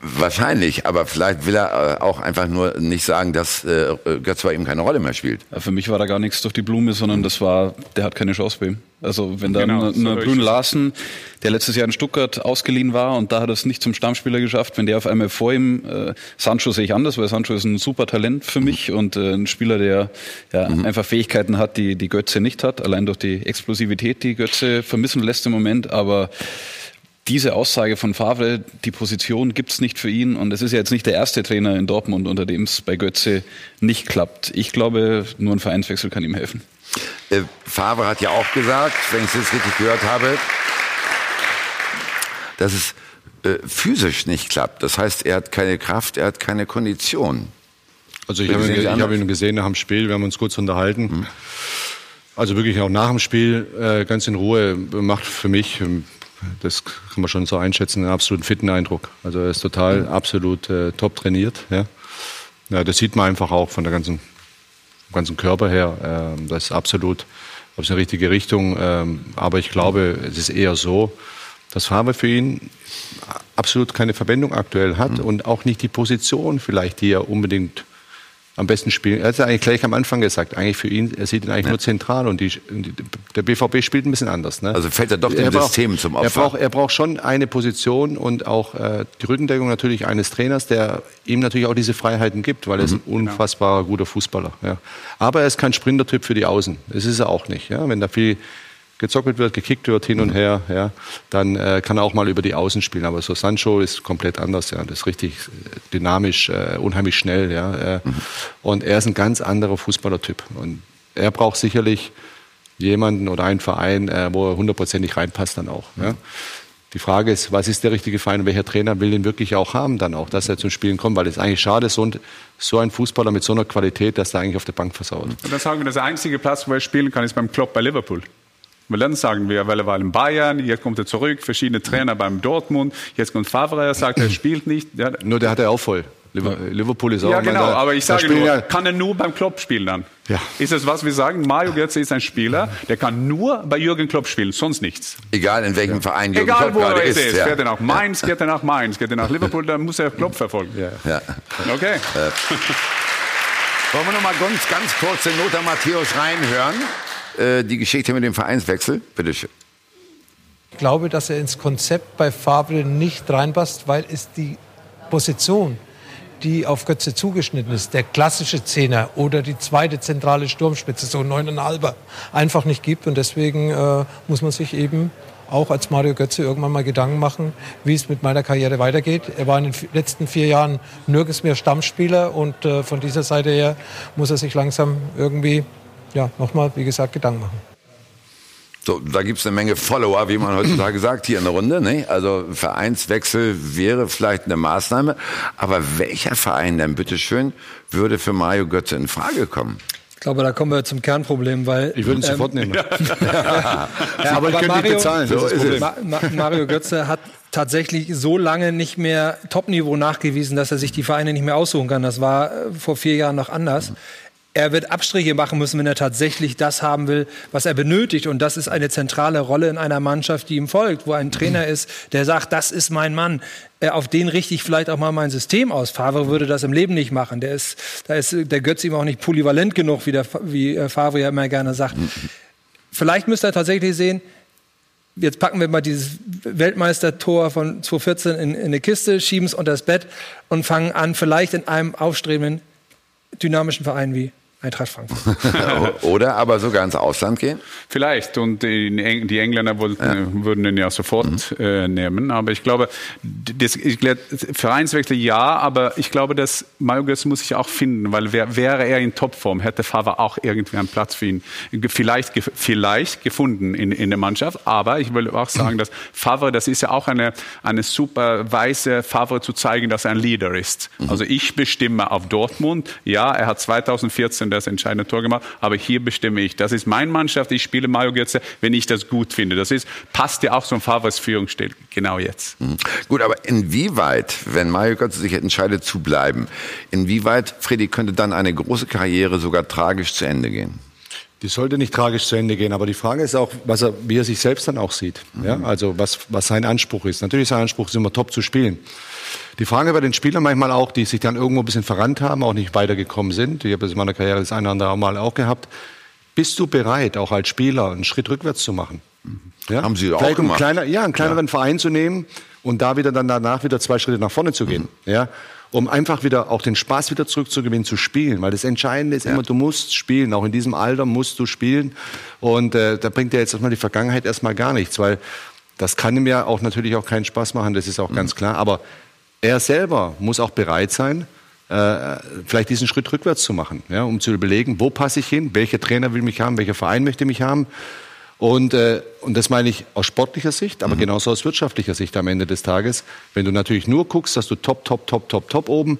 Wahrscheinlich, aber vielleicht will er äh, auch einfach nur nicht sagen, dass äh, Götz bei ihm keine Rolle mehr spielt. Ja, für mich war da gar nichts durch die Blume, sondern das war, der hat keine Chance bei ihm. Also wenn da genau, eine Brune Larsen, der letztes Jahr in Stuttgart ausgeliehen war und da hat er es nicht zum Stammspieler geschafft, wenn der auf einmal vor ihm, äh, Sancho sehe ich anders, weil Sancho ist ein super Talent für mich mhm. und äh, ein Spieler, der ja, mhm. einfach Fähigkeiten hat, die die Götze nicht hat, allein durch die Explosivität, die Götze vermissen lässt im Moment, aber diese Aussage von Favre, die Position gibt's nicht für ihn und es ist ja jetzt nicht der erste Trainer in Dortmund, unter dem es bei Götze nicht klappt. Ich glaube, nur ein Vereinswechsel kann ihm helfen. Äh, Favre hat ja auch gesagt, wenn ich es richtig gehört habe, dass es äh, physisch nicht klappt. Das heißt, er hat keine Kraft, er hat keine Kondition. Also ich habe ihn, hab ihn gesehen nach dem Spiel, wir haben uns kurz unterhalten. Mhm. Also wirklich auch nach dem Spiel äh, ganz in Ruhe macht für mich ähm, das kann man schon so einschätzen, einen absolut fitten Eindruck. Also er ist total mhm. absolut äh, top trainiert. Ja. ja. das sieht man einfach auch von der ganzen, ganzen Körper her. Ähm, das ist absolut aus der richtige Richtung. Ähm, aber ich glaube, es ist eher so, dass Farbe für ihn absolut keine Verwendung aktuell hat mhm. und auch nicht die Position vielleicht, die er unbedingt am besten spielen. Er hat ja eigentlich gleich am Anfang gesagt, eigentlich für ihn, er sieht ihn eigentlich ja. nur zentral und die, der BVB spielt ein bisschen anders. Ne? Also fällt er doch dem er System braucht, zum Opfer. Er braucht, er braucht schon eine Position und auch äh, die Rückendeckung natürlich eines Trainers, der ihm natürlich auch diese Freiheiten gibt, weil er ist ein mhm. unfassbar guter Fußballer. Ja. Aber er ist kein Sprintertyp für die Außen. Das ist er auch nicht. Ja. Wenn da viel gezockelt wird, gekickt wird hin und her, ja, dann äh, kann er auch mal über die Außen spielen. Aber so Sancho ist komplett anders, ja. Das ist richtig äh, dynamisch, äh, unheimlich schnell, ja. Äh, mhm. Und er ist ein ganz anderer Fußballertyp. Und er braucht sicherlich jemanden oder einen Verein, äh, wo er hundertprozentig reinpasst dann auch. Mhm. Ja. Die Frage ist, was ist der richtige Verein und welcher Trainer will den wirklich auch haben dann auch, dass er zum Spielen kommt, weil es eigentlich schade ist, so ein, so ein Fußballer mit so einer Qualität, dass er eigentlich auf der Bank versaut. Und dann sagen wir, das einzige Platz, wo er spielen kann, ist beim Klopp bei Liverpool. Weil dann sagen wir, weil er war in Bayern, jetzt kommt er zurück, verschiedene Trainer beim Dortmund, jetzt kommt Favre, er sagt, er spielt nicht. Ja. Nur der hat er auch voll. Liverpool ist auch Ja, genau, da, aber ich sage nur, ja, kann er nur beim Klopp spielen dann? Ja. Ist es was wir sagen? Mario Götze ist ein Spieler, der kann nur bei Jürgen Klopp spielen, sonst nichts. Egal in welchem Verein Jürgen Egal Klopp wo gerade er ist, ist. ja. fährt er nach Mainz, geht er nach Mainz, geht er nach Liverpool, dann muss er Klopp verfolgen. Ja. Okay. <laughs> Wollen wir noch mal ganz, ganz kurz den Lothar Matthäus reinhören? Äh, die Geschichte mit dem Vereinswechsel? Bitte schön. Ich glaube, dass er ins Konzept bei Favre nicht reinpasst, weil es die Position, die auf Götze zugeschnitten ist, der klassische Zehner oder die zweite zentrale Sturmspitze, so neuneinhalber, einfach nicht gibt. Und deswegen äh, muss man sich eben auch als Mario Götze irgendwann mal Gedanken machen, wie es mit meiner Karriere weitergeht. Er war in den letzten vier Jahren nirgends mehr Stammspieler und äh, von dieser Seite her muss er sich langsam irgendwie, ja, nochmal, wie gesagt, Gedanken machen. So, da gibt's eine Menge Follower, wie man heutzutage <clears throat> sagt, hier in der Runde. Ne? Also Vereinswechsel wäre vielleicht eine Maßnahme. Aber welcher Verein denn, bitteschön, würde für Mario Götze in Frage kommen? Ich glaube, da kommen wir zum Kernproblem, weil. Ich würde ihn sofort nehmen. <laughs> Ja, Aber ich könnte nicht bezahlen, Problem. Ma Ma Mario Götze hat tatsächlich so lange nicht mehr Topniveau nachgewiesen, dass er sich die Vereine nicht mehr aussuchen kann. Das war äh, vor vier Jahren noch anders. Er wird Abstriche machen müssen, wenn er tatsächlich das haben will, was er benötigt. Und das ist eine zentrale Rolle in einer Mannschaft, die ihm folgt, wo ein Trainer ist, der sagt, das ist mein Mann. Äh, Auf den richte ich vielleicht auch mal mein System aus. Favre würde das im Leben nicht machen. Der ist, da ist der Götze ihm auch nicht polyvalent genug, wie, der, wie äh, Favre ja immer gerne sagt. Vielleicht müsste er tatsächlich sehen, jetzt packen wir mal dieses Weltmeistertor von 2014 in, in eine Kiste, schieben es unter das Bett und fangen an, vielleicht in einem aufstrebenden, dynamischen Verein wie Eintracht Frankfurt. <laughs> Oder aber sogar ins Ausland gehen? Vielleicht. Und die, Eng die Engländer wollten, würden ihn ja sofort äh, nehmen. Aber ich glaube, das, ich, Vereinswechsel ja, aber ich glaube, dass Götze muss sich auch finden, weil wär, wäre er in Topform, hätte Favre auch irgendwie einen Platz für ihn vielleicht, ge- vielleicht gefunden in, in der Mannschaft. Aber ich will auch sagen, dass Favre, das ist ja auch eine, eine super Weise, Favre zu zeigen, dass er ein Leader ist. Also ich bestimme auf Dortmund. Ja, er hat 2014 das entscheidende Tor gemacht, aber hier bestimme ich. Das ist meine Mannschaft. Ich spiele Mario Götze, wenn ich das gut finde. Das ist, passt ja auch zum Favres Führungsstil genau jetzt. Mhm. Gut, aber inwieweit, wenn Mario Götze sich entscheidet zu bleiben, inwieweit, Freddy, könnte dann eine große Karriere sogar tragisch zu Ende gehen? Die sollte nicht tragisch zu Ende gehen, aber die Frage ist auch, was er, wie er sich selbst dann auch sieht. Ja, also was, was sein Anspruch ist. Natürlich sein Anspruch ist immer top zu spielen. Die Frage bei den Spielern manchmal auch, die sich dann irgendwo ein bisschen verrannt haben, auch nicht weitergekommen sind. Ich habe das in meiner Karriere das eine oder andere Mal auch gehabt. Bist du bereit, auch als Spieler einen Schritt rückwärts zu machen? Ja? Haben Sie auch Vielleicht einen gemacht. kleiner, ja, einen kleineren Verein zu nehmen und da wieder dann danach wieder zwei Schritte nach vorne zu gehen. Ja? Um einfach wieder auch den Spaß wieder zurückzugewinnen, zu spielen. Weil das Entscheidende ist immer, du musst spielen. Auch in diesem Alter musst du spielen. Und äh, da bringt dir jetzt erstmal die Vergangenheit erstmal gar nichts, weil das kann ihm ja auch natürlich auch keinen Spaß machen, das ist auch ganz klar. Aber er selber muss auch bereit sein, äh, vielleicht diesen Schritt rückwärts zu machen, ja, um zu überlegen, wo passe ich hin, welcher Trainer will mich haben, welcher Verein möchte mich haben. Und, äh, und das meine ich aus sportlicher Sicht, aber genauso aus wirtschaftlicher Sicht am Ende des Tages. Wenn du natürlich nur guckst, dass du top, top, top, top, top oben,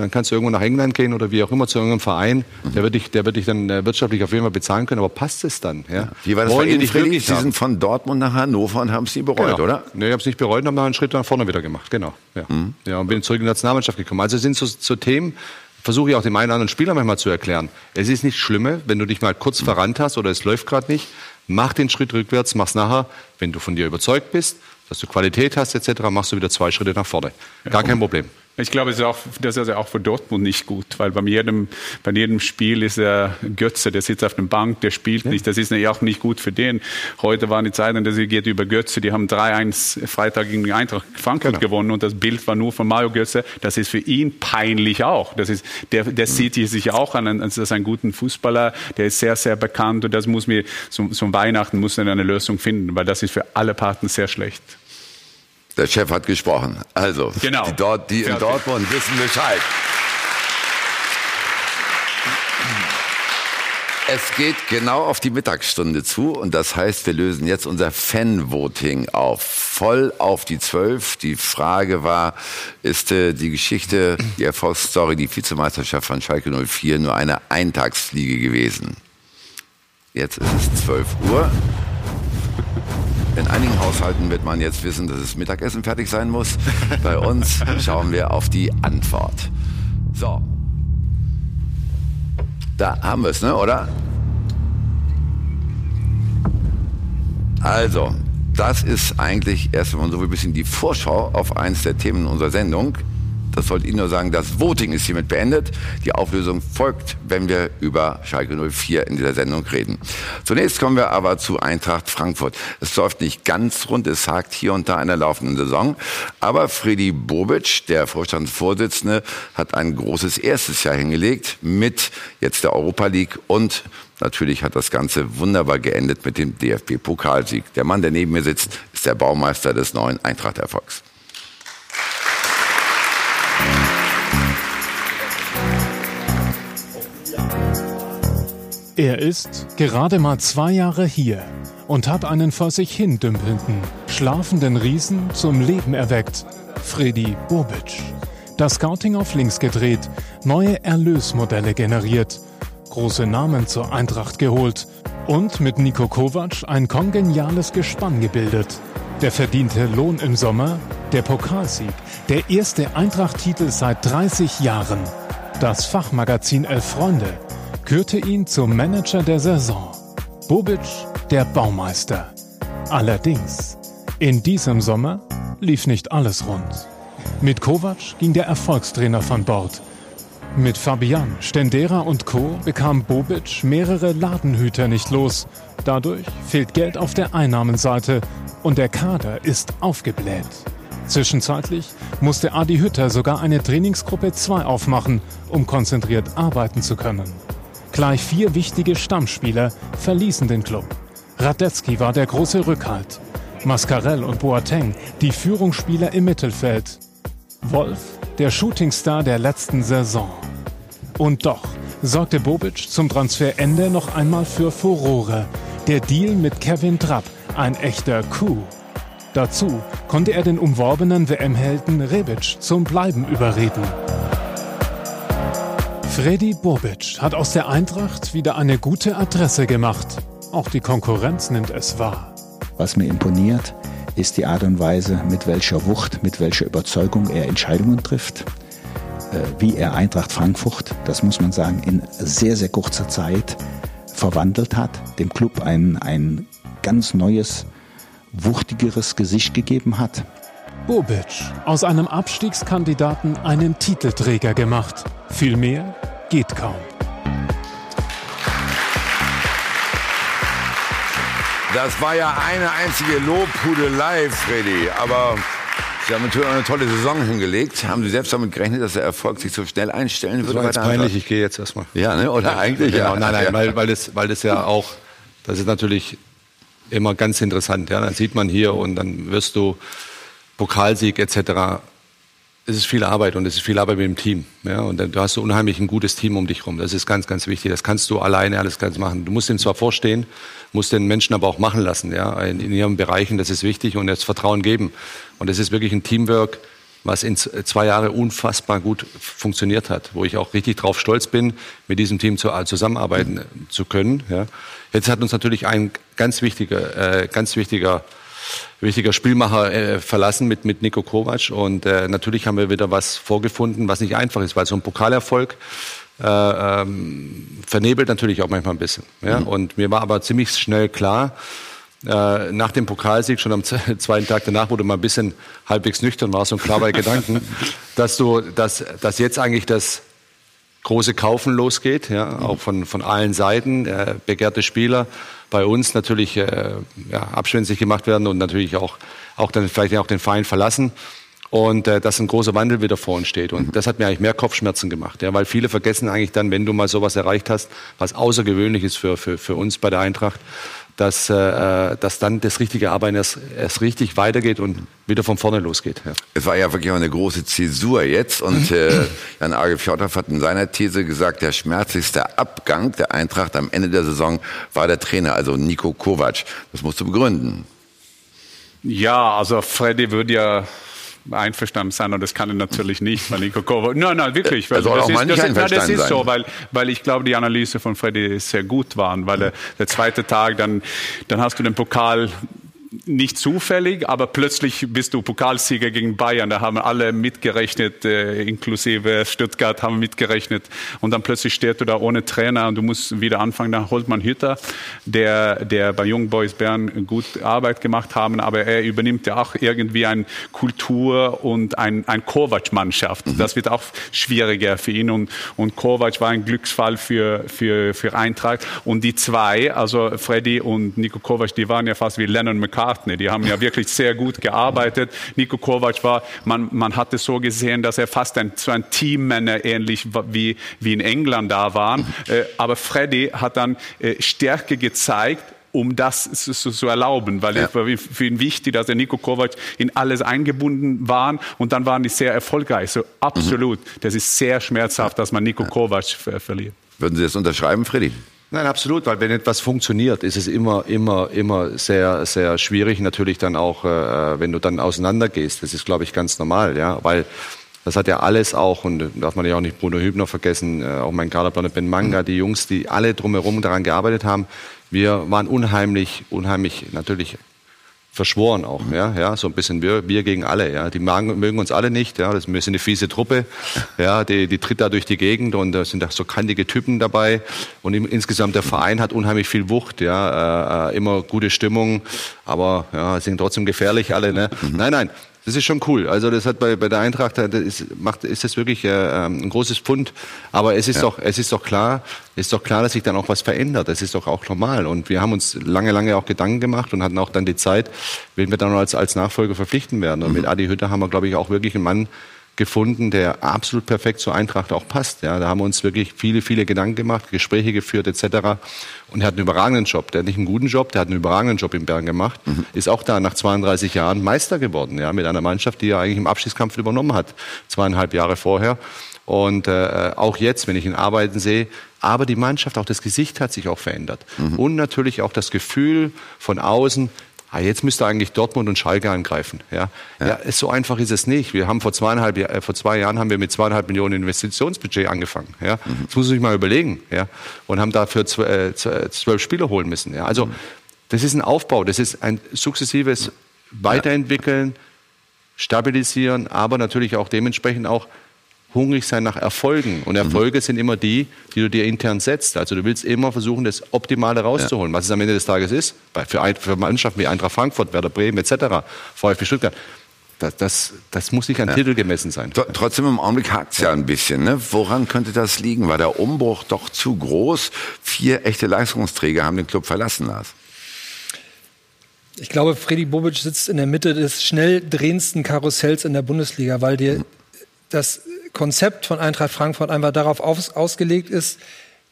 dann kannst du irgendwo nach England gehen oder wie auch immer zu irgendeinem Verein, der wird dich, der wird dich dann äh, wirtschaftlich auf jeden Fall bezahlen können, aber passt es dann? Ja? Wie war das Wollen bei Ihnen, wirklich Sie sind von Dortmund nach Hannover und haben es nie bereut, Genau. oder? Nee, ich habe es nicht bereut und habe noch einen Schritt nach vorne wieder gemacht. Genau. Ja. ja und bin zurück in die Nationalmannschaft gekommen. Also sind so, so Themen, versuche ich auch dem einen oder anderen Spieler manchmal zu erklären. Es ist nicht schlimm, wenn du dich mal kurz verrannt hast oder es läuft gerade nicht. Mach den Schritt rückwärts, mach's nachher. Wenn du von dir überzeugt bist, dass du Qualität hast etc., machst du wieder zwei Schritte nach vorne. Gar kein Problem. Ich glaube, es ist auch, das ist ja auch für Dortmund nicht gut, weil bei jedem, bei jedem Spiel ist er Götze, der sitzt auf der Bank, der spielt nicht. Das ist ja auch nicht gut für den. Heute waren die Zeiten, dass sie geht über Götze. Die haben 3-1 Freitag gegen Eintracht Frankfurt gewonnen und das Bild war nur von Mario Götze. Das ist für ihn peinlich auch. Das ist, der, der sieht sich auch an, als als einen guten Fußballer. Der ist sehr, sehr bekannt und das muss mir, zum, zum Weihnachten muss er eine Lösung finden, weil das ist für alle Parten sehr schlecht. Der Chef hat gesprochen. Also, Genau. die, dort, die in. Dortmund wissen Bescheid. Es geht genau auf die Mittagsstunde zu und das heißt, wir lösen jetzt unser Fan-Voting auf. Voll auf die Zwölf. Die Frage war, ist äh, die Geschichte, die Erfolgsstory, die Vizemeisterschaft von Schalke 04 nur eine Eintagsfliege gewesen? Jetzt ist es 12 Uhr. In einigen Haushalten wird man jetzt wissen, dass das Mittagessen fertig sein muss. <laughs> Bei uns schauen wir auf die Antwort. So. Da haben wir es, ne, oder? Also, das ist eigentlich erst einmal so ein bisschen die Vorschau auf eins der Themen unserer Sendung. Das sollte Ihnen nur sagen, das Voting ist hiermit beendet. Die Auflösung folgt, wenn wir über Schalke 04 in dieser Sendung reden. Zunächst kommen wir aber zu Eintracht Frankfurt. Es läuft nicht ganz rund, es hakt hier und da in der laufenden Saison. Aber Freddy Bobic, der Vorstandsvorsitzende, hat ein großes erstes Jahr hingelegt mit jetzt der Europa League und Natürlich hat das Ganze wunderbar geendet mit dem DFB-Pokalsieg. Der Mann, der neben mir sitzt, ist der Baumeister des neuen Eintracht-Erfolgs. Er ist gerade mal zwei Jahre hier und hat einen vor sich hin dümpelnden, schlafenden Riesen zum Leben erweckt. Freddy Bobic. Das Scouting auf links gedreht, neue Erlösmodelle generiert, große Namen zur Eintracht geholt und mit Nico Kovac ein kongeniales Gespann gebildet. Der verdiente Lohn im Sommer, der Pokalsieg, der erste Eintracht-Titel seit 30 Jahren. Das Fachmagazin Elf Freunde kürte ihn zum Manager der Saison. Bobic, der Baumeister. Allerdings, in diesem Sommer lief nicht alles rund. Mit Kovac ging der Erfolgstrainer von Bord. Mit Fabian, Stendera und Co. bekam Bobic mehrere Ladenhüter nicht los. Dadurch fehlt Geld auf der Einnahmenseite und der Kader ist aufgebläht. Zwischenzeitlich musste Adi Hütter sogar eine Trainingsgruppe 2 aufmachen, um konzentriert arbeiten zu können. Gleich vier wichtige Stammspieler verließen den Club. Radetzky war der große Rückhalt. Mascarell und Boateng die Führungsspieler im Mittelfeld. Wolf der Shootingstar der letzten Saison. Und doch sorgte Bobic zum Transferende noch einmal für Furore. Der Deal mit Kevin Trapp, ein echter Coup. Dazu konnte er den umworbenen WM-Helden Rebic zum Bleiben überreden. Freddy Bobic hat aus der Eintracht wieder eine gute Adresse gemacht. Auch die Konkurrenz nimmt es wahr. Was mir imponiert, ist die Art und Weise, mit welcher Wucht, mit welcher Überzeugung er Entscheidungen trifft. Äh, wie er Eintracht Frankfurt, das muss man sagen, in sehr, sehr kurzer Zeit verwandelt hat, dem Club ein, ein ganz neues, wuchtigeres Gesicht gegeben hat. Bobic, aus einem Abstiegskandidaten einen Titelträger gemacht. Viel mehr geht kaum. Das war ja eine einzige Lobhudelei, Freddy. Aber Sie haben natürlich eine tolle Saison hingelegt. Haben Sie selbst damit gerechnet, dass der Erfolg sich so schnell einstellen Das würde? war jetzt peinlich, ich gehe jetzt erstmal. Ja, ne? oder eigentlich? Genau, ja. nein, nein, ja. weil, weil, das, weil das ja auch, das ist natürlich immer ganz interessant. Ja? Dann sieht man hier und dann wirst du Pokalsieg etc. Es ist viel Arbeit und es ist viel Arbeit mit dem Team. Ja? Und dann, du hast so unheimlich ein gutes Team um dich rum. Das ist ganz, ganz wichtig. Das kannst du alleine alles ganz machen. Du musst ihm zwar vorstehen, musst den Menschen aber auch machen lassen. Ja? In, in ihren Bereichen, das ist wichtig und das Vertrauen geben. Und es ist wirklich ein Teamwork, was in zwei Jahre unfassbar gut funktioniert hat, wo ich auch richtig drauf stolz bin, mit diesem Team zu, zusammenarbeiten zu können. Ja. Jetzt hat uns natürlich ein ganz wichtiger, äh, ganz wichtiger, wichtiger Spielmacher äh, verlassen mit, mit Nico Kovac und äh, natürlich haben wir wieder was vorgefunden, was nicht einfach ist, weil so ein Pokalerfolg äh, ähm, vernebelt natürlich auch manchmal ein bisschen. Ja. Und mir war aber ziemlich schnell klar, äh, nach dem Pokalsieg, schon am <laughs> zweiten Tag danach, wo du mal ein bisschen halbwegs nüchtern warst und klar bei Gedanken, <laughs> dass du, dass, dass jetzt eigentlich das große Kaufen losgeht, ja, auch von, von allen Seiten, äh, begehrte Spieler bei uns natürlich äh, ja, abschwänzig gemacht werden und natürlich auch, auch dann vielleicht auch den Verein verlassen. Und äh, dass ein großer Wandel wieder vor uns steht. Und das hat mir eigentlich mehr Kopfschmerzen gemacht, ja, weil viele vergessen eigentlich dann, wenn du mal sowas erreicht hast, was außergewöhnlich ist für, für, für uns bei der Eintracht, dass, äh, dass dann das richtige Arbeiten erst, erst richtig weitergeht und wieder von vorne losgeht. Ja. Es war ja wirklich auch eine große Zäsur jetzt und äh, Jan Arge Fjordhoff hat in seiner These gesagt, der schmerzlichste Abgang der Eintracht am Ende der Saison war der Trainer, also Nico Kovac. Das musst du begründen. Ja, also Freddy würde ja einverstanden sein und das kann er natürlich nicht, weil Nico Kovac. Nein, nein, wirklich. Soll das nicht das ist, nein, das ist so, weil, weil ich glaube, die Analyse von Freddy sehr gut waren, weil er, der zweite Tag, dann, dann hast du den Pokal nicht zufällig, aber plötzlich bist du Pokalsieger gegen Bayern. Da haben alle mitgerechnet, äh, inklusive Stuttgart haben mitgerechnet. Und dann plötzlich stehst du da ohne Trainer und du musst wieder anfangen. Dann holt man Hütter, der, der bei Young Boys Bern gut Arbeit gemacht haben, aber er übernimmt ja auch irgendwie eine Kultur und ein, ein Kovac-Mannschaft. Mhm. Das wird auch schwieriger für ihn. Und, und Kovac war ein Glücksfall für, für, für Eintracht. Und die zwei, also Freddy und Nico Kovac, die waren ja fast wie Lennon McCartney. Die haben ja wirklich sehr gut gearbeitet. Nico Kovac war, man, man hat es so gesehen, dass er fast ein, so ein Teammänner ähnlich wie, wie in England da waren. Äh, aber Freddy hat dann äh, Stärke gezeigt, um das zu, zu erlauben, weil ja. es war für ihn wichtig, dass der Nico Kovac in alles eingebunden war und dann waren die sehr erfolgreich. So absolut. Mhm. Das ist sehr schmerzhaft, dass man Nico Kovac ver verliert. Würden Sie das unterschreiben, Freddy? Nein, absolut, weil wenn etwas funktioniert, ist es immer, immer, immer sehr, sehr schwierig. Natürlich dann auch, äh, wenn du dann auseinandergehst. Das ist, glaube ich, ganz normal, ja, weil das hat ja alles auch, und darf man ja auch nicht Bruno Hübner vergessen, äh, auch mein Kaderplaner Ben Manga, die Jungs, die alle drumherum daran gearbeitet haben. Wir waren unheimlich, unheimlich natürlich verschworen auch, ja, ja, so ein bisschen wir, wir gegen alle, ja, die mögen, mögen uns alle nicht, ja, das, wir sind eine fiese Truppe, ja, die, die tritt da durch die Gegend und da sind da so kantige Typen dabei. Und im, insgesamt der Verein hat unheimlich viel Wucht, ja, äh, äh immer gute Stimmung, aber ja, sind trotzdem gefährlich alle, ne, mhm. nein, nein, das ist schon cool. Also das hat bei, bei der Eintracht das ist, macht, ist das wirklich äh, ähm, ein großes Pfund. Aber es ist ja. doch, es ist doch klar, ist doch klar, dass sich dann auch was verändert. Das ist doch auch normal. Und wir haben uns lange, lange auch Gedanken gemacht und hatten auch dann die Zeit, wen wir dann als, als Nachfolger verpflichten werden. Und mhm. mit Adi Hütter haben wir, glaube ich, auch wirklich einen Mann gefunden, der absolut perfekt zur Eintracht auch passt. Ja, da haben wir uns wirklich viele, viele Gedanken gemacht, Gespräche geführt etc. Und er hat einen überragenden Job. Der hat nicht einen guten Job, der hat einen überragenden Job in Bern gemacht. Mhm. Ist auch da nach 32 Jahren Meister geworden, ja, mit einer Mannschaft, die er eigentlich im Abschiedskampf übernommen hat, zweieinhalb Jahre vorher. Und äh, auch jetzt, wenn ich ihn arbeiten sehe, aber die Mannschaft, auch das Gesicht hat sich auch verändert. Mhm. Und natürlich auch das Gefühl von außen, ah, jetzt müsste eigentlich Dortmund und Schalke angreifen. Ja, ja. ja so einfach ist es nicht. Wir haben vor zweieinhalb, äh, vor zwei Jahren haben wir mit zweieinhalb Millionen Investitionsbudget angefangen. Ja, mhm. das muss man sich mal überlegen. Ja, und haben dafür äh, zwölf Spieler holen müssen. Ja, also mhm. das ist ein Aufbau, das ist ein sukzessives Weiterentwickeln, stabilisieren, aber natürlich auch dementsprechend auch hungrig sein nach Erfolgen. Und Erfolge mhm. sind immer die, die du dir intern setzt. Also du willst immer versuchen, das Optimale rauszuholen. Ja. Was es am Ende des Tages ist, für, ein, für Mannschaften wie Eintracht Frankfurt, Werder Bremen etc., VfB Stuttgart, das, das, das, muss nicht an ja. Titel gemessen sein. Trotzdem im Augenblick hakt es ja ein bisschen. Ne? Woran könnte das liegen? War der Umbruch doch zu groß? Vier echte Leistungsträger haben den Club verlassen lassen. Ich glaube, Freddy Bobic sitzt in der Mitte des schnell drehendsten Karussells in der Bundesliga, weil dir mhm. das Konzept von Eintracht Frankfurt einfach darauf aus, ausgelegt ist,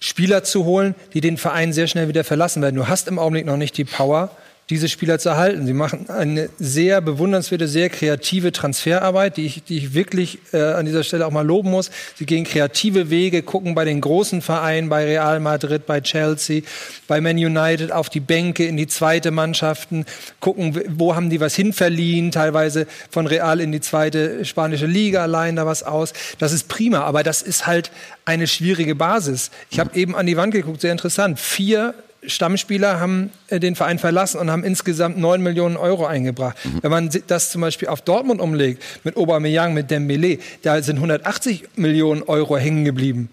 Spieler zu holen, die den Verein sehr schnell wieder verlassen werden. Du hast im Augenblick noch nicht die Power, diese Spieler zu erhalten. Sie machen eine sehr bewundernswerte, sehr kreative Transferarbeit, die ich, die ich wirklich äh, an dieser Stelle auch mal loben muss. Sie gehen kreative Wege, gucken bei den großen Vereinen, bei Real Madrid, bei Chelsea, bei Man United auf die Bänke, in die zweite Mannschaften, gucken, wo haben die was hinverliehen, teilweise von Real in die zweite spanische Liga, leihen da was aus. Das ist prima, aber das ist halt eine schwierige Basis. Ich habe eben an die Wand geguckt, sehr interessant. Vier Stammspieler haben äh, den Verein verlassen und haben insgesamt 9 Millionen Euro eingebracht. Mhm. Wenn man das zum Beispiel auf Dortmund umlegt, mit Aubameyang, mit Dembele, da sind 180 Millionen Euro hängen geblieben.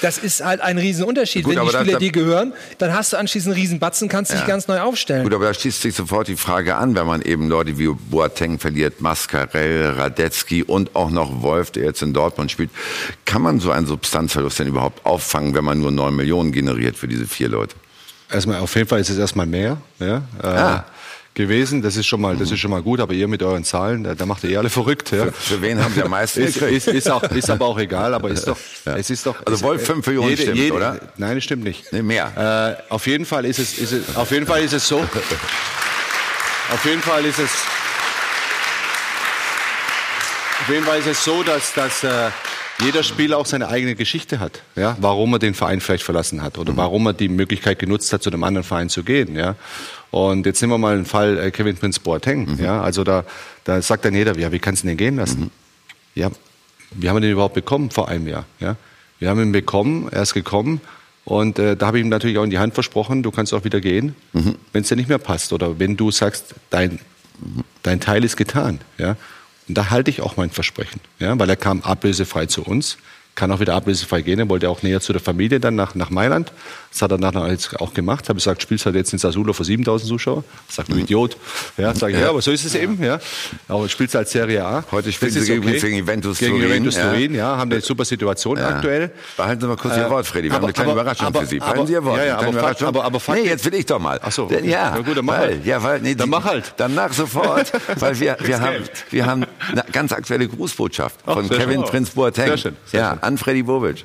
Das ist halt ein Riesenunterschied. Gut, Wenn die Spieler dir gehören, dann hast du anschließend einen Riesenbatzen, kannst ja. dich ganz neu aufstellen. Gut, aber da schließt sich sofort die Frage an, wenn man eben Leute wie Boateng verliert, Mascarell, Radetzky und auch noch Wolf, der jetzt in Dortmund spielt. Kann man so einen Substanzverlust denn überhaupt auffangen, wenn man nur 9 Millionen generiert für diese vier Leute? Erstmal, auf jeden Fall ist es erstmal mehr. Ja? Ah. Äh, gewesen. Das ist schon mal, das ist schon mal gut. Aber ihr mit euren Zahlen, da, da macht ihr eh alle verrückt. Ja. Für, für wen haben Sie am meisten ist, ist, ist, auch, ist aber auch egal. Aber ist doch, ja. es ist doch. Also Wolf 5 Millionen jede, stimmt, jede, oder? Nein, es stimmt nicht. Nee, mehr. Äh, auf jeden Fall ist es, ist es, auf jeden Fall ist es so. auf jeden Fall ist es. Auf jeden Fall ist es so, dass, dass äh, jeder Spieler auch seine eigene Geschichte hat, ja, warum er den Verein vielleicht verlassen hat oder mhm. warum er die Möglichkeit genutzt hat, zu einem anderen Verein zu gehen, ja. Und jetzt nehmen wir mal einen Fall äh, Kevin Prince Boateng, mhm. ja, also da, da sagt dann jeder, ja, wie kannst du den gehen lassen? Mhm. Ja, wie haben wir den überhaupt bekommen vor einem Jahr, ja? Wir haben ihn bekommen, er ist gekommen Und äh, da habe ich ihm natürlich auch in die Hand versprochen, du kannst auch wieder gehen, Mhm. wenn es dir nicht mehr passt. Oder wenn du sagst, dein, dein Teil ist getan. Ja? Und da halte ich auch mein Versprechen. Ja? Weil er kam ablösefrei zu uns, kann auch wieder ablösefrei gehen. Er wollte auch näher zu der Familie dann nach, nach Mailand. Das hat er nachher jetzt auch gemacht. Habe gesagt, spielst halt jetzt in Sassuolo vor 7000 Zuschauer. Sagt du Idiot. Ja, sag ich, ja. Ja. aber so ist es eben. Ja. Aber spielst als Serie A. Heute spielen Das sie ist gegen, gegen Juventus gegen Turin. Juventus ja. Turin, ja, haben eine super Situation Ja. aktuell. Behalten Sie mal kurz Ihr Äh, Wort, Freddy. Wir haben aber- eine kleine aber- Überraschung aber- für Sie. Behalten Sie Ihr Wort. ja, ja, aber Überraschung. aber- aber nee, jetzt will ich doch mal. Ach so. Denn, ja, gut, dann mach weil, halt. Ja, weil, nee, Dann die- mach halt. Dann nach sofort, <laughs> weil wir, wir, haben, wir haben eine ganz aktuelle Grußbotschaft von Kevin. Prinz Boateng. Sehr schön, ja. An Freddy Bobic.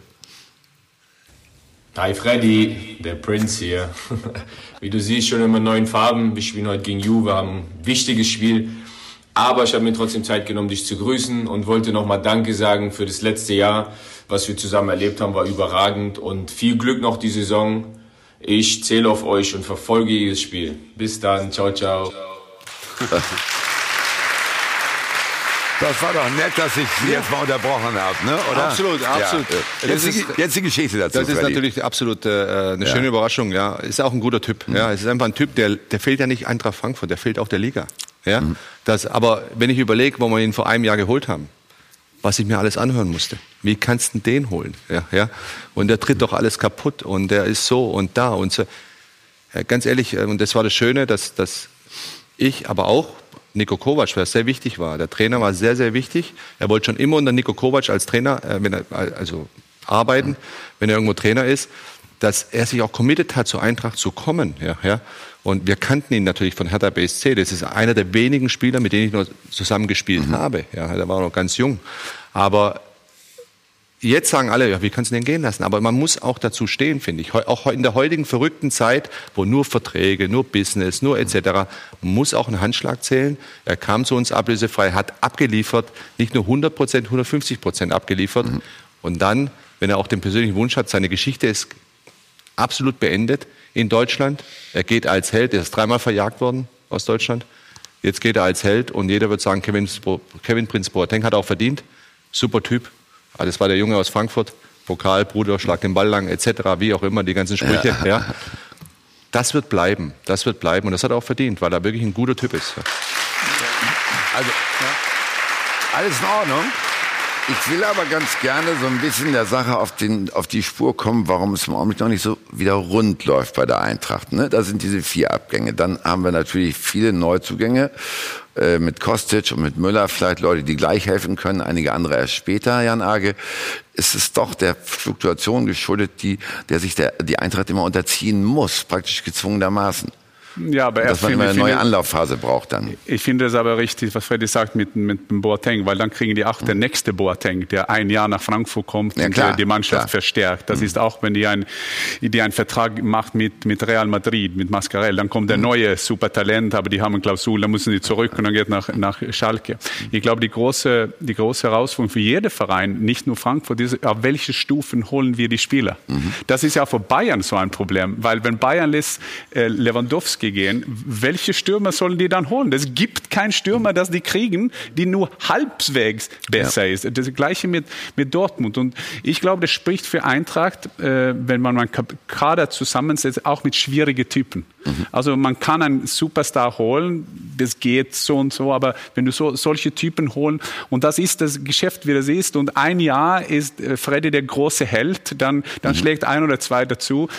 Hi Freddy, der Prinz hier. <laughs> Wie du siehst, schon immer neuen Farben. Wir spielen heute gegen Juve, haben ein wichtiges Spiel. Aber ich habe mir trotzdem Zeit genommen, dich zu grüßen und wollte nochmal Danke sagen für das letzte Jahr. Was wir zusammen erlebt haben, war überragend und viel Glück noch die Saison. Ich zähle auf euch und verfolge jedes Spiel. Bis dann, ciao, ciao. <laughs> Das war doch nett, dass ich Sie jetzt mal unterbrochen habe, ne? oder? Absolut, absolut. Ja. Das Jetzt, die, ist- jetzt die Geschichte dazu, Das ist Freddy. natürlich absolut äh, eine Ja. schöne Überraschung. Ja, ist auch ein guter Typ. Ja, es ist einfach ein Typ, der, der fehlt ja nicht Eintracht Frankfurt, der fehlt auch der Liga. Ja, das, aber wenn ich überlege, wo wir ihn vor einem Jahr geholt haben, was ich mir alles anhören musste, wie kannst du den holen? Ja, ja, und der tritt doch alles kaputt und der ist so und da und so. Ja, ganz ehrlich, äh, und das war das Schöne, dass, dass ich, aber auch Nico Kovac, der sehr wichtig war. Der Trainer war sehr, sehr wichtig. Er wollte schon immer unter Nico Kovac als Trainer, äh, wenn er, also arbeiten, wenn er irgendwo Trainer ist, dass er sich auch committed hat, zur Eintracht zu kommen. Ja, ja. Und wir kannten ihn natürlich von Hertha BSC. Das ist einer der wenigen Spieler, mit denen ich noch zusammen gespielt habe. Ja, der war noch ganz jung. Aber Jetzt sagen alle, ja, wie kannst du den gehen lassen? Aber man muss auch dazu stehen, finde ich. Auch in der heutigen verrückten Zeit, wo nur Verträge, nur Business, nur etc., muss auch ein Handschlag zählen. Er kam zu uns ablösefrei, hat abgeliefert, nicht nur 100 Prozent, 150 Prozent abgeliefert. Und dann, wenn er auch den persönlichen Wunsch hat, seine Geschichte ist absolut beendet in Deutschland. Er geht als Held, er ist dreimal verjagt worden aus Deutschland. Jetzt geht er als Held und jeder wird sagen, Kevin, Kevin Prinz Boateng hat auch verdient. Super Typ. Ah, Das war der Junge aus Frankfurt. Pokal, Bruder, schlag den Ball lang, etc., wie auch immer, die ganzen Sprüche. Ja. Ja. Das wird bleiben. Das wird bleiben. Und das hat er auch verdient, weil er wirklich ein guter Typ ist. Also, alles in Ordnung. Ich will aber ganz gerne so ein bisschen der Sache auf, den, auf die Spur kommen, warum es im Augenblick noch nicht so wieder rund läuft bei der Eintracht. Ne? Das sind diese vier Abgänge. Dann haben wir natürlich viele Neuzugänge äh, mit Kostic und mit Müller, vielleicht Leute, die gleich helfen können, einige andere erst später, Jan Age. Es ist doch der Fluktuation geschuldet, die, der sich der, die Eintracht immer unterziehen muss, praktisch gezwungenermaßen. Ja, aber Dass man immer eine neue finde- Anlaufphase braucht dann. Ich finde es aber richtig, was Freddy sagt mit, mit dem Boateng, weil dann kriegen die auch den nächste Boateng, der ein Jahr nach Frankfurt kommt Ja, und klar, der die Mannschaft klar. verstärkt. Das ist auch, wenn die, ein, die einen Vertrag macht mit, mit Real Madrid, mit Mascarell, dann kommt der neue Supertalent, aber die haben eine Klausel, dann müssen die zurück und dann geht nach, nach Schalke. Ich glaube, die große, die große Herausforderung für jeden Verein, nicht nur Frankfurt, ist, auf welche Stufen holen wir die Spieler? Das ist ja für Bayern so ein Problem, weil wenn Bayern lässt äh, Lewandowski gehen, welche Stürmer sollen die dann holen? Es gibt keinen Stürmer, das die kriegen, die nur halbwegs besser ist. Das gleiche mit, mit Dortmund. Und ich glaube, das spricht für Eintracht, äh, wenn man einen Kader zusammensetzt, auch mit schwierigen Typen. Also man kann einen Superstar holen, das geht so und so, aber wenn du so, solche Typen holen, und das ist das Geschäft, wie das ist, und ein Jahr ist äh, Freddy der große Held, dann, dann schlägt ein oder zwei dazu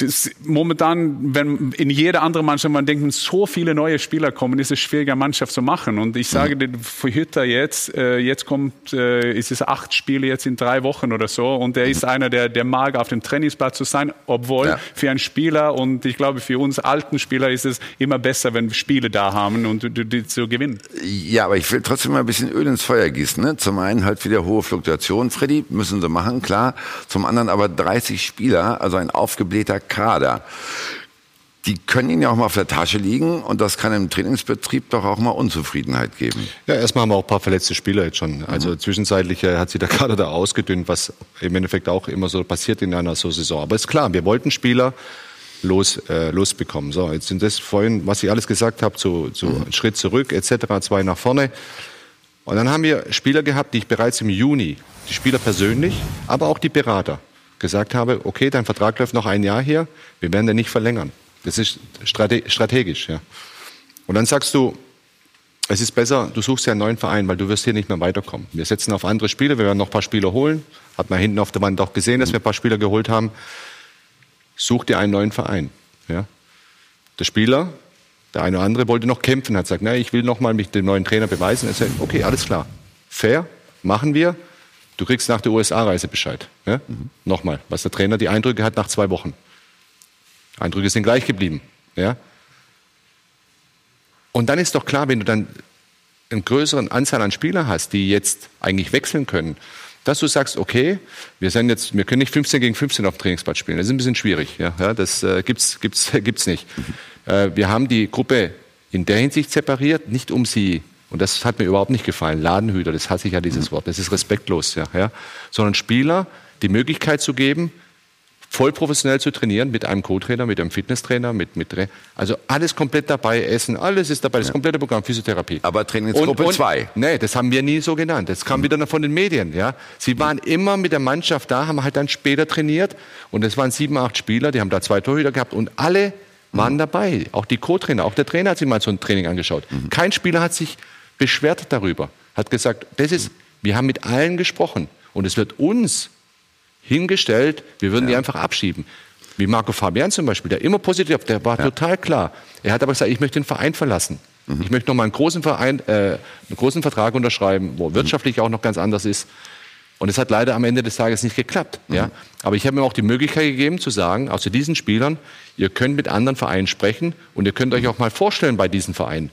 das, momentan, wenn in jeder anderen Mannschaft man denkt, so viele neue Spieler kommen, ist es schwieriger, Mannschaft zu machen. Und ich sage dir, für Hütter jetzt, äh, jetzt kommt, äh, ist es acht Spiele jetzt in drei Wochen oder so. Und er ist einer, der, der mag auf dem Trainingsplatz zu sein, obwohl Ja. für einen Spieler und ich glaube für uns alten Spieler ist es immer besser, wenn wir Spiele da haben und die, die zu gewinnen. Ja, aber ich will trotzdem mal ein bisschen Öl ins Feuer gießen. Ne? Zum einen halt wieder hohe Fluktuation, Freddy, müssen sie machen, klar. Zum anderen aber 30 Spieler, also ein aufgeblähter Kader. Die können ihnen ja auch mal auf der Tasche liegen und das kann im Trainingsbetrieb doch auch mal Unzufriedenheit geben. Ja, erstmal haben wir auch ein paar verletzte Spieler jetzt schon. Also zwischenzeitlich äh, hat sich der <laughs> Kader da ausgedünnt, was im Endeffekt auch immer so passiert in einer so Saison. Aber ist klar, wir wollten Spieler los, äh, losbekommen. So, jetzt sind das vorhin, was ich alles gesagt habe, zu, zu einen Schritt zurück etc., zwei nach vorne. Und dann haben wir Spieler gehabt, die ich bereits im Juni, die Spieler persönlich, aber auch die Berater, gesagt habe, okay, dein Vertrag läuft noch ein Jahr hier, wir werden den nicht verlängern. Das ist strate strategisch, ja. Und dann sagst du, es ist besser, du suchst ja einen neuen Verein, weil du wirst hier nicht mehr weiterkommen. Wir setzen auf andere Spiele, wir werden noch ein paar Spieler holen. Hat man hinten auf der Wand auch gesehen, dass wir ein paar Spieler geholt haben. Such dir einen neuen Verein. Ja? Der Spieler, der eine oder andere wollte noch kämpfen, hat gesagt, na, ich will noch mal mich dem neuen Trainer beweisen. Er sagt, okay, alles klar, fair, machen wir. Du kriegst nach der USA-Reise Bescheid. Ja? Mhm. Nochmal, was der Trainer die Eindrücke hat nach zwei Wochen. Eindrücke sind gleich geblieben. Ja? Und dann ist doch klar, wenn du dann einen größeren Anzahl an Spielern hast, die jetzt eigentlich wechseln können, dass du sagst, okay, wir sind jetzt, wir können nicht 15 gegen 15 auf dem Trainingsplatz spielen. Das ist ein bisschen schwierig. Ja, ja das äh, gibt's, gibt's, <laughs> gibt's nicht. Äh, wir haben die Gruppe in der Hinsicht separiert, nicht um sie und das hat mir überhaupt nicht gefallen. Ladenhüter, das hasse ich ja dieses Wort. Das ist respektlos, ja, ja. Sondern Spieler die Möglichkeit zu geben, voll professionell zu trainieren mit einem Co-Trainer, mit einem Fitnesstrainer, mit, mit also alles komplett dabei, Essen, alles ist dabei, das komplette Programm, Physiotherapie. Aber Trainingsgruppe 2? Nee, das haben wir nie so genannt. Das kam mhm. wieder von den Medien, ja. Sie waren immer mit der Mannschaft da, haben halt dann später trainiert und es waren sieben, acht Spieler, die haben da zwei Torhüter gehabt und alle waren mhm. dabei. Auch die Co-Trainer, auch der Trainer hat sich mal so ein Training angeschaut. Mhm. Kein Spieler hat sich beschwert darüber, hat gesagt, das ist, wir haben mit allen gesprochen und es wird uns hingestellt, wir würden ja. die einfach abschieben. Wie Marco Fabian zum Beispiel, der immer positiv, der war ja. total klar. Er hat aber gesagt, ich möchte den Verein verlassen. Mhm. Ich möchte noch mal einen großen Verein, äh, einen großen Vertrag unterschreiben, wo mhm. wirtschaftlich auch noch ganz anders ist. Und es hat leider am Ende des Tages nicht geklappt. Mhm. Ja? Aber ich habe mir auch die Möglichkeit gegeben zu sagen, außer diesen Spielern, ihr könnt mit anderen Vereinen sprechen und ihr könnt euch auch mal vorstellen bei diesen Vereinen.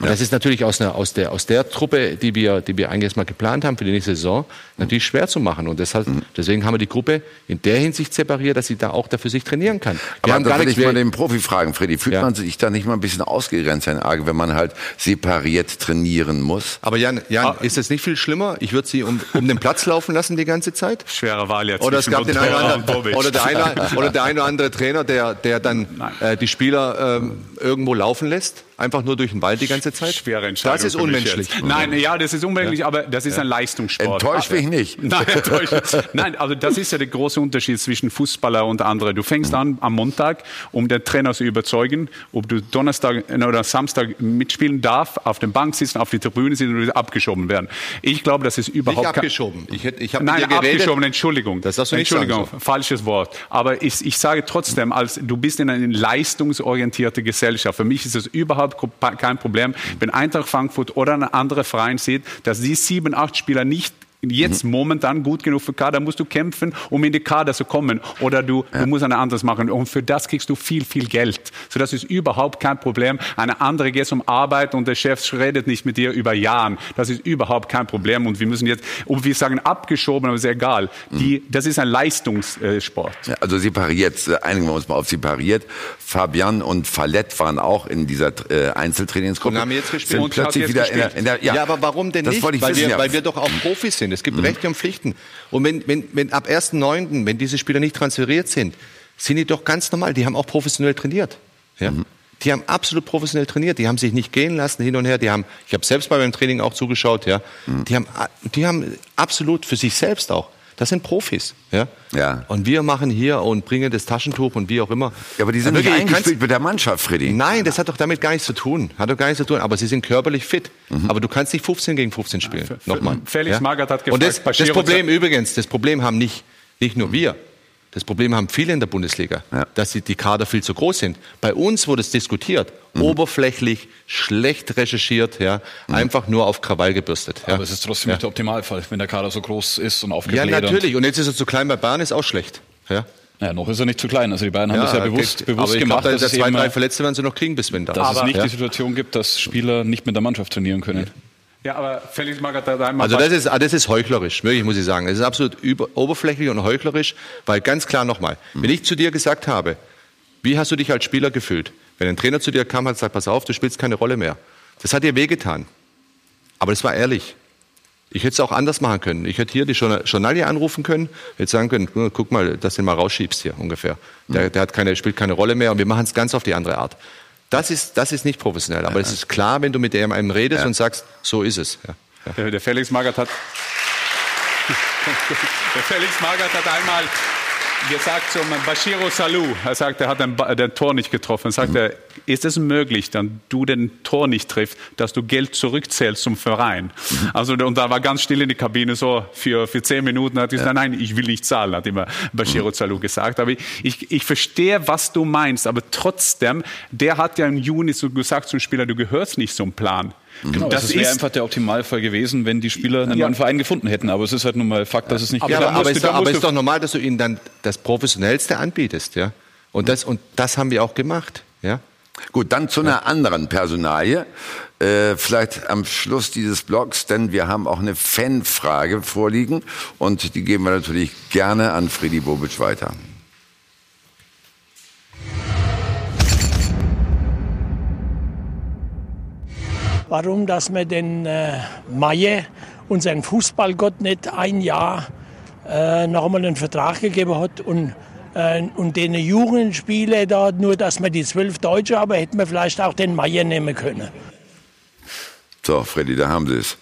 Und das ist natürlich aus, einer, aus, der, aus der Truppe, die wir, die wir eigentlich mal geplant haben für die nächste Saison, natürlich schwer zu machen. Und deshalb, mhm. deswegen haben wir die Gruppe in der Hinsicht separiert, dass sie da auch dafür sich trainieren kann. Wir Aber da will ich mal den Profi fragen, Freddy. Fühlt ja. man sich da nicht mal ein bisschen ausgegrenzt, Herr Arge, wenn man halt separiert trainieren muss? Aber Jan, Jan ah. ist das nicht viel schlimmer? Ich würde sie um, um den Platz laufen lassen die ganze Zeit? Schwere Wahl jetzt. Oder es gab den einen anderen, oder der eine, oder der eine oder andere Trainer, der, der dann äh, die Spieler ähm, irgendwo laufen lässt? Einfach nur durch den Wald die ganze Zeit? Schwere Entscheidung. Das ist unmenschlich. Nein, ja, das ist unmenschlich, ja. aber das ist ja. ein Leistungssport. Enttäuscht mich nicht. <laughs> Nein, enttäuscht. Nein, also das ist ja der große Unterschied zwischen Fußballer und anderen. Du fängst an am Montag, um den Trainer zu überzeugen, ob du Donnerstag oder Samstag mitspielen darf, auf der Bank sitzen, auf die Tribüne sitzen oder abgeschoben werden. Ich glaube, das ist überhaupt nicht abgeschoben. Ich, ich habe Nein, abgeschoben. Entschuldigung. Das hast du nicht Entschuldigung, sagen, so. falsches Wort. Aber ich, ich sage trotzdem, als du bist in einer leistungsorientierte Gesellschaft. Für mich ist es überhaupt kein Problem. Problem, wenn Eintracht Frankfurt oder ein anderer Verein sieht, dass die sieben, acht Spieler nicht jetzt mhm. momentan gut genug für Kader, musst du kämpfen, um in die Kader zu kommen. Oder du, ja. du musst eine anderes machen. Und für das kriegst du viel, viel Geld. So, das ist überhaupt kein Problem. Eine andere geht zum Arbeit und der Chef redet nicht mit dir über Jahren. Das ist überhaupt kein Problem. Und wir müssen jetzt, und wir sagen abgeschoben, aber ist egal. Die, mhm. Das ist ein Leistungssport. Ja, also sie pariert, äh, einigen wir uns mal auf sie pariert. Fabian und Fallett waren auch in dieser äh, Einzeltrainingsgruppe. Und haben jetzt gespielt. Sind plötzlich wieder in der, in der, ja. ja, aber warum denn das nicht? Weil, wissen, wir, ja. weil wir doch auch Profis sind. Es gibt mhm. Rechte und Pflichten. Und wenn, wenn, wenn ab 1.9., wenn diese Spieler nicht transferiert sind, sind die doch ganz normal. Die haben auch professionell trainiert. Ja? Mhm. Die haben absolut professionell trainiert. Die haben sich nicht gehen lassen hin und her. Die haben, ich habe selbst bei meinem Training auch zugeschaut. Ja, mhm. die haben, die haben absolut für sich selbst auch das sind Profis. Ja? Ja. Und wir machen hier und bringen das Taschentuch und wie auch immer. Ja, aber die sind aber nicht eingespielt mit der Mannschaft, Freddy. Nein, das hat doch damit gar nichts zu tun. Hat doch gar nichts zu tun. Aber sie sind körperlich fit. Mhm. Aber du kannst nicht 15 gegen 15 spielen. Ja, Nochmal. Felix ja? Magath hat gefragt. Und das, das Problem übrigens, das Problem haben nicht, nicht nur wir. Das Problem haben viele in der Bundesliga, ja. dass die, die Kader viel zu groß sind. Bei uns wurde es diskutiert, mhm. oberflächlich, schlecht recherchiert, ja, mhm. einfach nur auf Krawall gebürstet. Ja. Aber es ist trotzdem ja. nicht der Optimalfall, wenn der Kader so groß ist und aufgebläht. Ja, natürlich. Und jetzt ist er zu klein bei Bahn, ist auch schlecht. Ja. Ja, noch ist er nicht zu klein. Also die Bayern haben ja, das ja bewusst, okay. bewusst aber gemacht. Glaub, dass zwei, drei Verletzte werden sie noch kriegen bis Winter. Dass aber, es nicht ja. die Situation gibt, dass Spieler nicht mit der Mannschaft trainieren können. Ja, aber Felix Magath hat einmal. Also das ist, das ist heuchlerisch, wirklich muss ich sagen. Das ist absolut über, oberflächlich und heuchlerisch, weil ganz klar nochmal, mhm. wenn ich zu dir gesagt habe, wie hast du dich als Spieler gefühlt? Wenn ein Trainer zu dir kam und sagt, pass auf, du spielst keine Rolle mehr. Das hat dir wehgetan. Aber das war ehrlich. Ich hätte es auch anders machen können. Ich hätte hier die Journalie anrufen können, hätte sagen können, guck mal, dass du den mal rausschiebst hier ungefähr. Der, der hat keine, spielt keine Rolle mehr und wir machen es ganz auf die andere Art. Das ist, das ist nicht professionell. Aber es ist klar, wenn du mit einem redest und sagst, so ist es. Der, der Felix Magath hat. <laughs> Der Felix Magath hat einmal gesagt zum Bashiro Salou, er sagt, er hat den, den Tor nicht getroffen. Er sagt, er, ist es möglich, dann du den Tor nicht triffst, dass du Geld zurückzählst zum Verein? Also, und da war ganz still in die Kabine, so für, für zehn Minuten hat gesagt, nein, ich will nicht zahlen, hat immer Bashiro Salou gesagt. Aber ich, ich verstehe, was du meinst, aber trotzdem, der hat ja im Juni so gesagt zum Spieler, du gehörst nicht zum Plan. Genau, das, wäre einfach der Optimalfall gewesen, wenn die Spieler einen Ja. neuen Verein gefunden hätten. Aber es ist halt nun mal Fakt, dass es nicht aber, aber, hat. es, aber es ist doch normal, dass du ihnen dann das Professionellste anbietest, ja. Und das, und das haben wir auch gemacht, ja. Gut, dann zu einer anderen Personalie. Äh, vielleicht am Schluss dieses Blogs, denn wir haben auch eine Fanfrage vorliegen und die geben wir natürlich gerne an Freddy Bobic weiter. Warum dass man den äh, Maye, unseren Fußballgott, nicht ein Jahr äh, nochmal einen Vertrag gegeben hat und, äh, und den Jugendspiele da, nur dass wir die zwölf Deutsche, aber hätten wir vielleicht auch den Maye nehmen können. So, Freddy, da haben Sie es.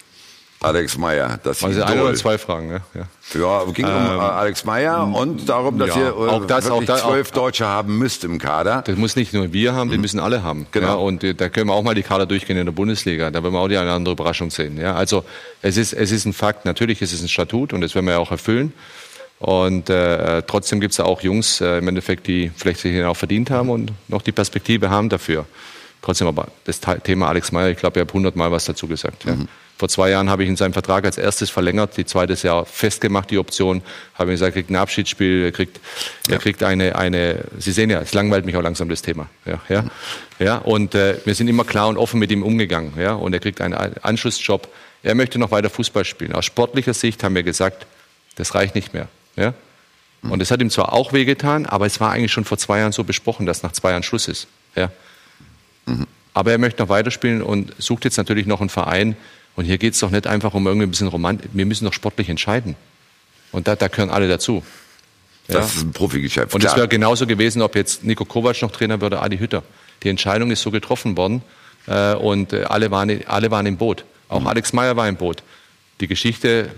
Alex Meyer, das Also Idol. eine oder zwei Fragen, ne? ja. Ja, ging um Ähm, äh, Alex Meyer und darum, dass ja, ihr äh, auch das, auch da- zwölf auch- Deutsche haben müsst im Kader. Das muss nicht nur wir haben, die müssen alle haben. Genau. Ja, und äh, da können wir auch mal die Kader durchgehen in der Bundesliga. Da werden wir auch die eine oder andere Überraschung sehen. Ja, also es ist, es ist ein Fakt. Natürlich ist es ein Statut und das werden wir ja auch erfüllen. Und äh, trotzdem gibt es auch Jungs äh, im Endeffekt, die vielleicht sich auch verdient haben und noch die Perspektive haben dafür. Trotzdem aber das Thema Alex Meyer, ich glaube, er hat hundertmal was dazu gesagt. Ja. Vor zwei Jahren habe ich in seinem Vertrag als erstes verlängert, die zweites Jahr festgemacht, die Option. Habe ihm gesagt, er kriegt ein Abschiedsspiel, er kriegt, er kriegt eine, eine, Sie sehen ja, es langweilt mich auch langsam das Thema. Ja, ja, ja. Und äh, wir sind immer klar und offen mit ihm umgegangen. Ja, und er kriegt einen Anschlussjob. Er möchte noch weiter Fußball spielen. Aus sportlicher Sicht haben wir gesagt, das reicht nicht mehr. Ja. Und es hat ihm zwar auch wehgetan, aber es war eigentlich schon vor zwei Jahren so besprochen, dass nach zwei Jahren Schluss ist. Ja. Aber er möchte noch weiterspielen und sucht jetzt natürlich noch einen Verein. Und hier geht es doch nicht einfach um irgendwie ein bisschen Romantik. Wir müssen doch sportlich entscheiden. Und da, da gehören alle dazu. Das ist ein Profigeschäft. Und es wäre genauso gewesen, ob jetzt Nico Kovac noch Trainer würde, Adi Hütter. Die Entscheidung ist so getroffen worden äh, und äh, alle, waren, alle waren im Boot. Auch Alex Meyer war im Boot. Die Geschichte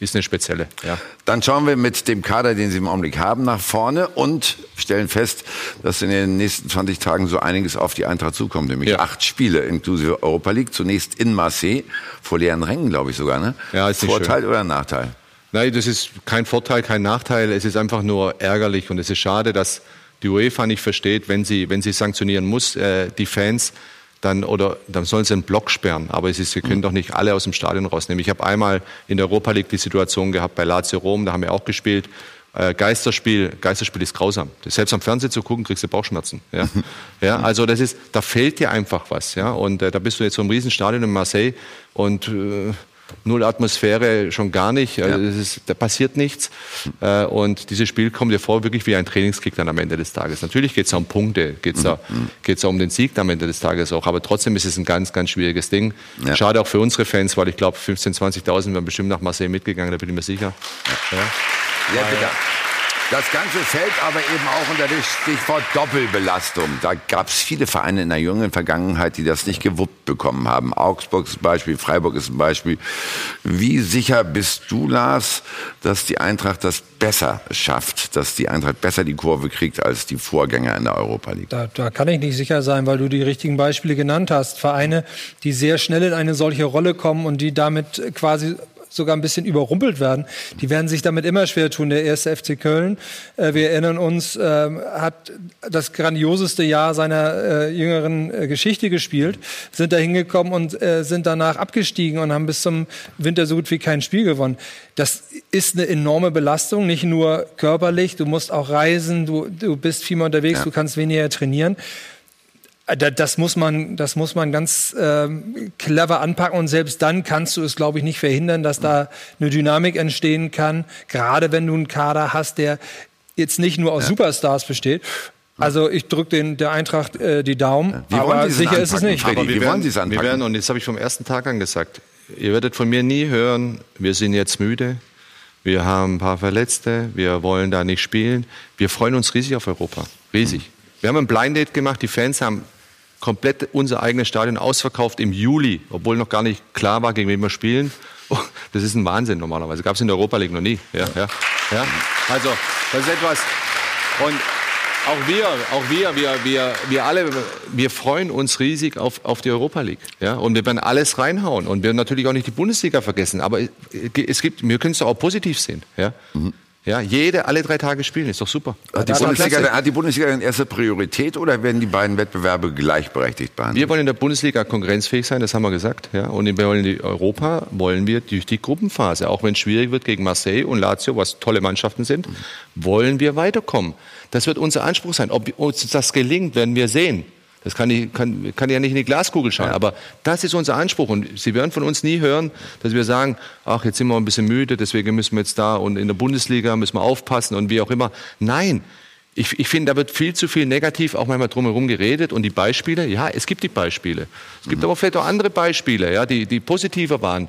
ist eine spezielle. Ja. Dann schauen wir mit dem Kader, den Sie im Augenblick haben, nach vorne und stellen fest, dass in den nächsten 20 Tagen so einiges auf die Eintracht zukommt. Nämlich acht Spiele inklusive Europa League. Zunächst in Marseille, vor leeren Rängen, glaube ich sogar. Ne? Ja, ist Vorteil oder Nachteil? Nein, das ist kein Vorteil, kein Nachteil. Es ist einfach nur ärgerlich und es ist schade, dass die UEFA nicht versteht, wenn sie, wenn sie sanktionieren muss, äh, die Fans, dann, oder, dann sollen sie einen Block sperren. Aber es ist, sie können doch nicht alle aus dem Stadion rausnehmen. Ich habe einmal in der Europa League die Situation gehabt bei Lazio Rom, da haben wir auch gespielt. Äh, Geisterspiel, Geisterspiel ist grausam. Selbst am Fernsehen zu gucken, kriegst du Bauchschmerzen. Ja? <laughs> ja, also das ist, da fehlt dir einfach was. Ja? Und äh, da bist du jetzt so im Riesenstadion in Marseille und äh, null Atmosphäre schon gar nicht. Also das ist, da passiert nichts. Äh, und dieses Spiel kommt dir vor wirklich wie ein Trainingskick dann am Ende des Tages. Natürlich geht es um Punkte, geht es da, geht's da um den Sieg am Ende des Tages auch. Aber trotzdem ist es ein ganz, ganz schwieriges Ding. Ja. Schade auch für unsere Fans, weil ich glaube, 15.000, 20.000 wären bestimmt nach Marseille mitgegangen, da bin ich mir sicher. Ja. Ja, bitte. Das Ganze fällt aber eben auch unter das Stichwort Doppelbelastung. Da gab es viele Vereine in der jüngeren Vergangenheit, die das nicht gewuppt bekommen haben. Augsburg ist ein Beispiel, Freiburg ist ein Beispiel. Wie sicher bist du, Lars, dass die Eintracht das besser schafft, dass die Eintracht besser die Kurve kriegt als die Vorgänger in der Europa League? Da, da kann ich nicht sicher sein, weil du die richtigen Beispiele genannt hast. Vereine, die sehr schnell in eine solche Rolle kommen und die damit quasi sogar ein bisschen überrumpelt werden. Die werden sich damit immer schwer tun. Der erste FC Köln, äh, wir erinnern uns, äh, hat das grandioseste Jahr seiner äh, jüngeren äh, Geschichte gespielt, sind da hingekommen und äh, sind danach abgestiegen und haben bis zum Winter so gut wie kein Spiel gewonnen. Das ist eine enorme Belastung, nicht nur körperlich, du musst auch reisen, du, du bist viel mehr unterwegs, du kannst weniger trainieren. Da- Das muss man, das muss man ganz ähm, clever anpacken und selbst dann kannst du es, glaube ich, nicht verhindern, dass da eine Dynamik entstehen kann. Gerade wenn du einen Kader hast, der jetzt nicht nur aus Superstars besteht. Also ich drücke den der Eintracht äh, die Daumen, Wie wollen aber sicher ist es anpacken, nicht. Aber wir werden, Wir werden, und das habe ich vom ersten Tag an gesagt, ihr werdet von mir nie hören, wir sind jetzt müde, wir haben ein paar Verletzte, wir wollen da nicht spielen. Wir freuen uns riesig auf Europa, riesig. Wir haben ein Blind Date gemacht, die Fans haben komplett unser eigenes Stadion ausverkauft im Juli, obwohl noch gar nicht klar war, gegen wen wir spielen. <laughs> Oh, das ist ein Wahnsinn normalerweise. Gab es in der Europa League noch nie. Ja, ja, ja. Also, das ist etwas. Und auch wir, auch wir, wir, wir, wir alle, wir freuen uns riesig auf, auf die Europa League. Ja? Und wir werden alles reinhauen. Und wir werden natürlich auch nicht die Bundesliga vergessen. Aber es gibt, wir können es auch positiv sehen. Ja? Mhm. Ja, jede, alle drei Tage spielen, ist doch super. Hat die, Bundesliga, hat die Bundesliga denn erste Priorität oder werden die beiden Wettbewerbe gleichberechtigt behandelt? Wir wollen in der Bundesliga konkurrenzfähig sein, das haben wir gesagt. Ja. Und die Europa wollen wir durch die Gruppenphase, auch wenn es schwierig wird gegen Marseille und Lazio, was tolle Mannschaften sind, mhm. wollen wir weiterkommen. Das wird unser Anspruch sein. Ob uns das gelingt, werden wir sehen. Das kann, ich, kann, kann ja nicht in die Glaskugel schauen. Ja. Aber das ist unser Anspruch. Und Sie werden von uns nie hören, dass wir sagen, ach, jetzt sind wir ein bisschen müde, deswegen müssen wir jetzt da und in der Bundesliga müssen wir aufpassen und wie auch immer. Nein. Ich, ich finde, da wird viel zu viel negativ auch manchmal drumherum geredet und die Beispiele, ja, es gibt die Beispiele. Es gibt mhm. aber vielleicht auch andere Beispiele, ja, die, die positiver waren.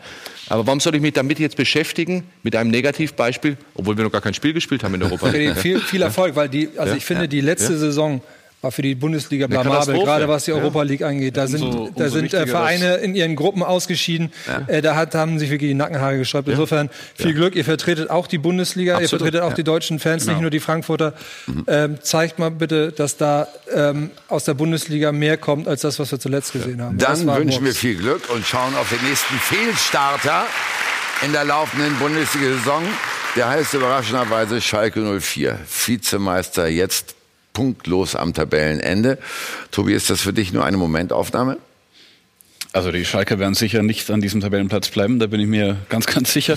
Aber warum soll ich mich damit jetzt beschäftigen, mit einem Negativbeispiel, obwohl wir noch gar kein Spiel gespielt haben in Europa? viel, <laughs> viel Erfolg, weil die, also ja, ich finde, die letzte ja. Saison war für die Bundesliga blamabel, gerade was die Europa League angeht. Da sind, da sind äh, Vereine in ihren Gruppen ausgeschieden. Ja. Äh, da hat, haben sich wirklich die Nackenhaare gesträubt. Insofern viel Glück. Ihr vertretet auch die Bundesliga, Absolut. ihr vertretet auch die deutschen Fans, genau. nicht nur die Frankfurter. Mhm. Ähm, zeigt mal bitte, dass da ähm, aus der Bundesliga mehr kommt als das, was wir zuletzt gesehen haben. Dann wünschen wir viel Glück und schauen auf den nächsten Fehlstarter in der laufenden Bundesliga-Saison. Der heißt überraschenderweise Schalke 04. Vizemeister jetzt punktlos am Tabellenende. Tobi, ist das für dich nur eine Momentaufnahme? Also die Schalke werden sicher nicht an diesem Tabellenplatz bleiben, da bin ich mir ganz, ganz sicher.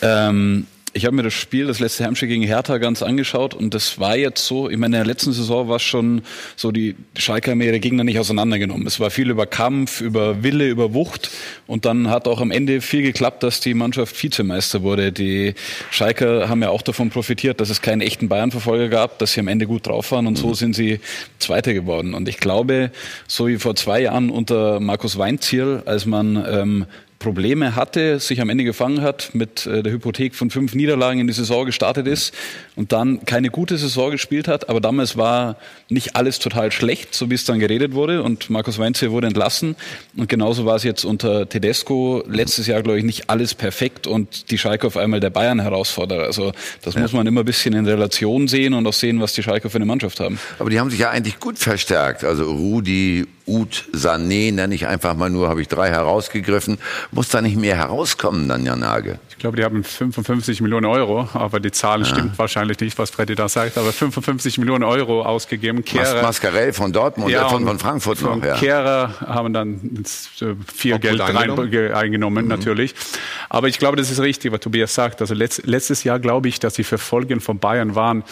Ähm, ich habe mir das Spiel, das letzte Heimspiel gegen Hertha ganz angeschaut und das war jetzt so, ich meine, in der letzten Saison war es schon so, die Schalke haben ihre Gegner nicht auseinandergenommen. Es war viel über Kampf, über Wille, über Wucht und dann hat auch am Ende viel geklappt, dass die Mannschaft Vizemeister wurde. Die Schalke haben ja auch davon profitiert, dass es keinen echten Bayern-Verfolger gab, dass sie am Ende gut drauf waren und so mhm. sind sie Zweiter geworden. Und ich glaube, so wie vor zwei Jahren unter Markus Weinzierl, als man ähm, Probleme hatte, sich am Ende gefangen hat, mit äh, der Hypothek von fünf Niederlagen in die Saison gestartet ist und dann keine gute Saison gespielt hat. Aber damals war nicht alles total schlecht, so wie es dann geredet wurde. Und Markus Weinze wurde entlassen. Und genauso war es jetzt unter Tedesco letztes Jahr, glaube ich, nicht alles perfekt und die Schalke auf einmal der Bayern-Herausforderer. Also das ja. muss man immer ein bisschen in Relation sehen und auch sehen, was die Schalke für eine Mannschaft haben. Aber die haben sich ja eigentlich gut verstärkt. Also Rudi, Ud, Sané nenne ich einfach mal nur, habe ich drei herausgegriffen. Muss da nicht mehr herauskommen dann, Jan Nagel? Ich glaube, die haben 55 Millionen Euro, aber die Zahlen ja. stimmt wahrscheinlich nicht, was Freddy da sagt, aber 55 Millionen Euro ausgegeben. Kehrer, Mascarell von Dortmund, ja, von, von Frankfurt von noch. Ja. Kehrer haben dann viel Auch Geld eingenommen, eingenommen mhm. natürlich. Aber ich glaube, das ist richtig, was Tobias sagt. Also letztes Jahr glaube ich, dass die Verfolgen von Bayern waren,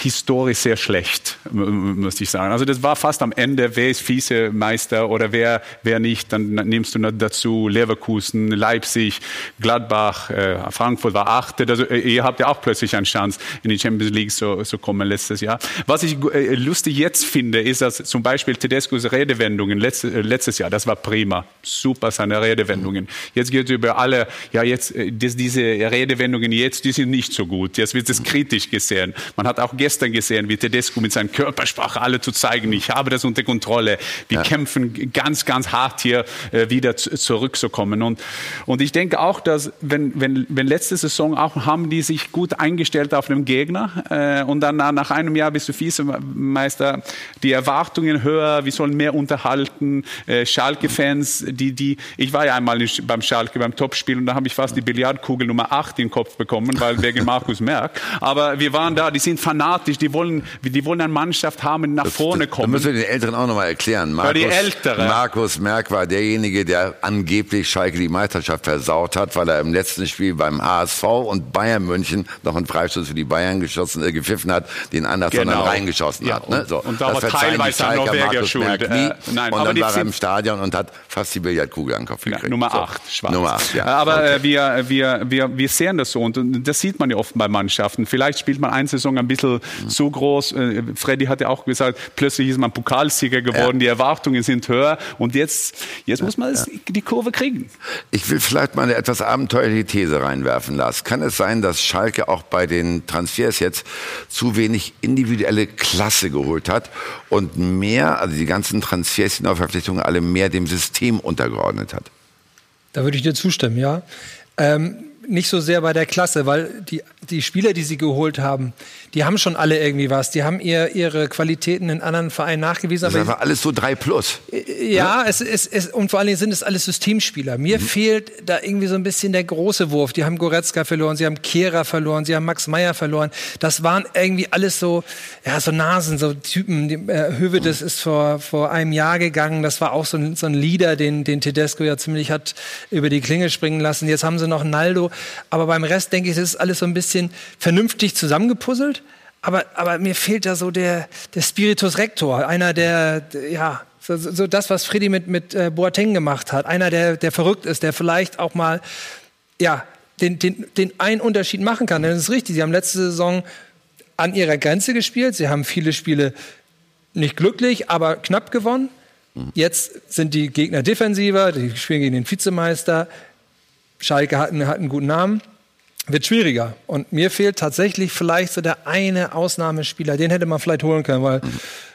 historisch sehr schlecht, muss ich sagen. Also das war fast am Ende, wer ist Vizemeister oder wer, wer nicht. Dann nimmst du dazu Leverkusen, Leipzig, Gladbach, äh, Frankfurt war Achte. Also, äh, ihr habt ja auch plötzlich eine Chance, in die Champions League zu, zu kommen letztes Jahr. Was ich äh, lustig jetzt finde, ist, dass zum Beispiel Tedescos Redewendungen letztes, äh, letztes Jahr, das war prima. Super seine Redewendungen. Jetzt geht es über alle, ja jetzt, äh, das, diese Redewendungen jetzt, die sind nicht so gut. Jetzt wird es kritisch gesehen. Man hat auch gestern gesehen, wie Tedesco mit seiner Körpersprache alle zu zeigen, ich habe das unter Kontrolle. Wir ja. kämpfen ganz, ganz hart hier äh, wieder zurückzukommen. Und, und ich denke auch, dass wenn, wenn, wenn letzte Saison auch haben die sich gut eingestellt auf den Gegner äh, und dann nach einem Jahr bist du Vizemeister, die Erwartungen höher, wir sollen mehr unterhalten. Äh, Schalke-Fans, die, die, ich war ja einmal beim Schalke beim Topspiel und da habe ich fast die Billardkugel Nummer 8 in den Kopf bekommen, weil wegen Markus Merck. Aber wir waren da, die sind fanatisch fanatisch, die wollen, die wollen eine Mannschaft haben, nach vorne kommen. Da müssen wir den Älteren auch nochmal erklären. Markus, die. Markus Merck war derjenige, der angeblich Schalke die Meisterschaft versaut hat, weil er im letzten Spiel beim HSV und Bayern München noch einen Freistoß für die Bayern geschossen, äh, gepfiffen hat, den anders genau. sondern reingeschossen ja, hat. Ne? So, und da war teilweise noch Norweger schuld. Äh, nein, und dann war er im Stadion und hat fast die Billardkugel an den Kopf gekriegt. Nummer 8, so. schwarz. Nummer 8, ja. Aber okay. äh, wir, wir, wir, wir sehen das so und das sieht man ja oft bei Mannschaften. Vielleicht spielt man eine Saison ein bisschen mhm. zu groß, äh, Freddy hat ja auch gesagt, plötzlich ist man Pokalsieger geworden, ja. die Erwartungen sind höher und jetzt, jetzt muss man ja. die Kurve kriegen. Ich will vielleicht mal eine etwas abenteuerliche These reinwerfen lassen. Kann es sein, dass Schalke auch bei den Transfers jetzt zu wenig individuelle Klasse geholt hat und mehr, also die ganzen Transfers, die Neuverpflichtungen alle mehr dem System untergeordnet hat? Da würde ich dir zustimmen, ja. Ähm, nicht so sehr bei der Klasse, weil die, die Spieler, die sie geholt haben, die haben schon alle irgendwie was. Die haben ihr, ihre Qualitäten in anderen Vereinen nachgewiesen. Das ist einfach alles so 3 plus. Ja, es, es, es, und vor allen Dingen sind es alles Systemspieler. Mir mhm. fehlt da irgendwie so ein bisschen der große Wurf. Die haben Goretzka verloren, sie haben Kehrer verloren, sie haben Max Meyer verloren. Das waren irgendwie alles so, ja, so Nasen, so Typen. Die, äh, Hövedes ist vor, vor einem Jahr gegangen. Das war auch so ein, so ein Leader, den, den Tedesco ja ziemlich hat über die Klinge springen lassen. Jetzt haben sie noch Naldo. Aber beim Rest, denke ich, ist alles so ein bisschen vernünftig zusammengepuzzelt. Aber, aber mir fehlt da so der, der Spiritus Rector, einer der, ja, so, so das, was Freddy mit, mit äh, Boateng gemacht hat. Einer, der, der verrückt ist, der vielleicht auch mal, ja, den, den, den einen Unterschied machen kann. Denn es ist richtig, sie haben letzte Saison an ihrer Grenze gespielt. Sie haben viele Spiele nicht glücklich, aber knapp gewonnen. Jetzt sind die Gegner defensiver, die spielen gegen den Vizemeister. Schalke hat einen, hat einen guten Namen wird schwieriger. Und mir fehlt tatsächlich vielleicht so der eine Ausnahmespieler. Den hätte man vielleicht holen können, weil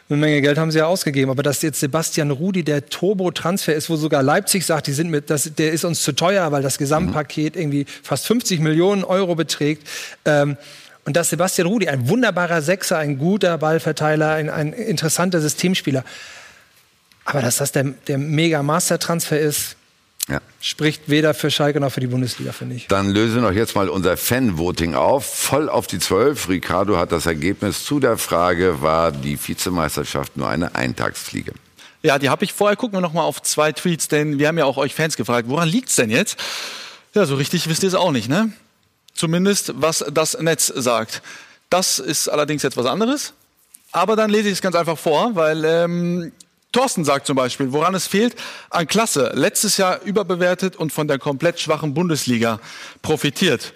eine Menge Geld haben sie ja ausgegeben. Aber dass jetzt Sebastian Rudi der Turbo-Transfer ist, wo sogar Leipzig sagt, die sind mit, das, der ist uns zu teuer, weil das Gesamtpaket irgendwie fast 50 Millionen Euro beträgt. Ähm, und dass Sebastian Rudi, ein wunderbarer Sechser, ein guter Ballverteiler, ein, ein interessanter Systemspieler. Aber dass das der, der Mega-Master-Transfer ist, ja. Spricht weder für Schalke noch für die Bundesliga, finde ich. Dann lösen wir noch jetzt mal unser Fan-Voting auf. Voll auf die Zwölf. Ricardo hat das Ergebnis zu der Frage, war die Vizemeisterschaft nur eine Eintagsfliege? Ja, die habe ich vorher. Gucken wir noch mal auf zwei Tweets, denn wir haben ja auch euch Fans gefragt, woran liegt's denn jetzt? Ja, so richtig wisst ihr es auch nicht, ne? Zumindest, was das Netz sagt. Das ist allerdings jetzt was anderes. Aber dann lese ich es ganz einfach vor, weil ähm, Thorsten sagt zum Beispiel, woran es fehlt, an Klasse. Letztes Jahr überbewertet und von der komplett schwachen Bundesliga profitiert.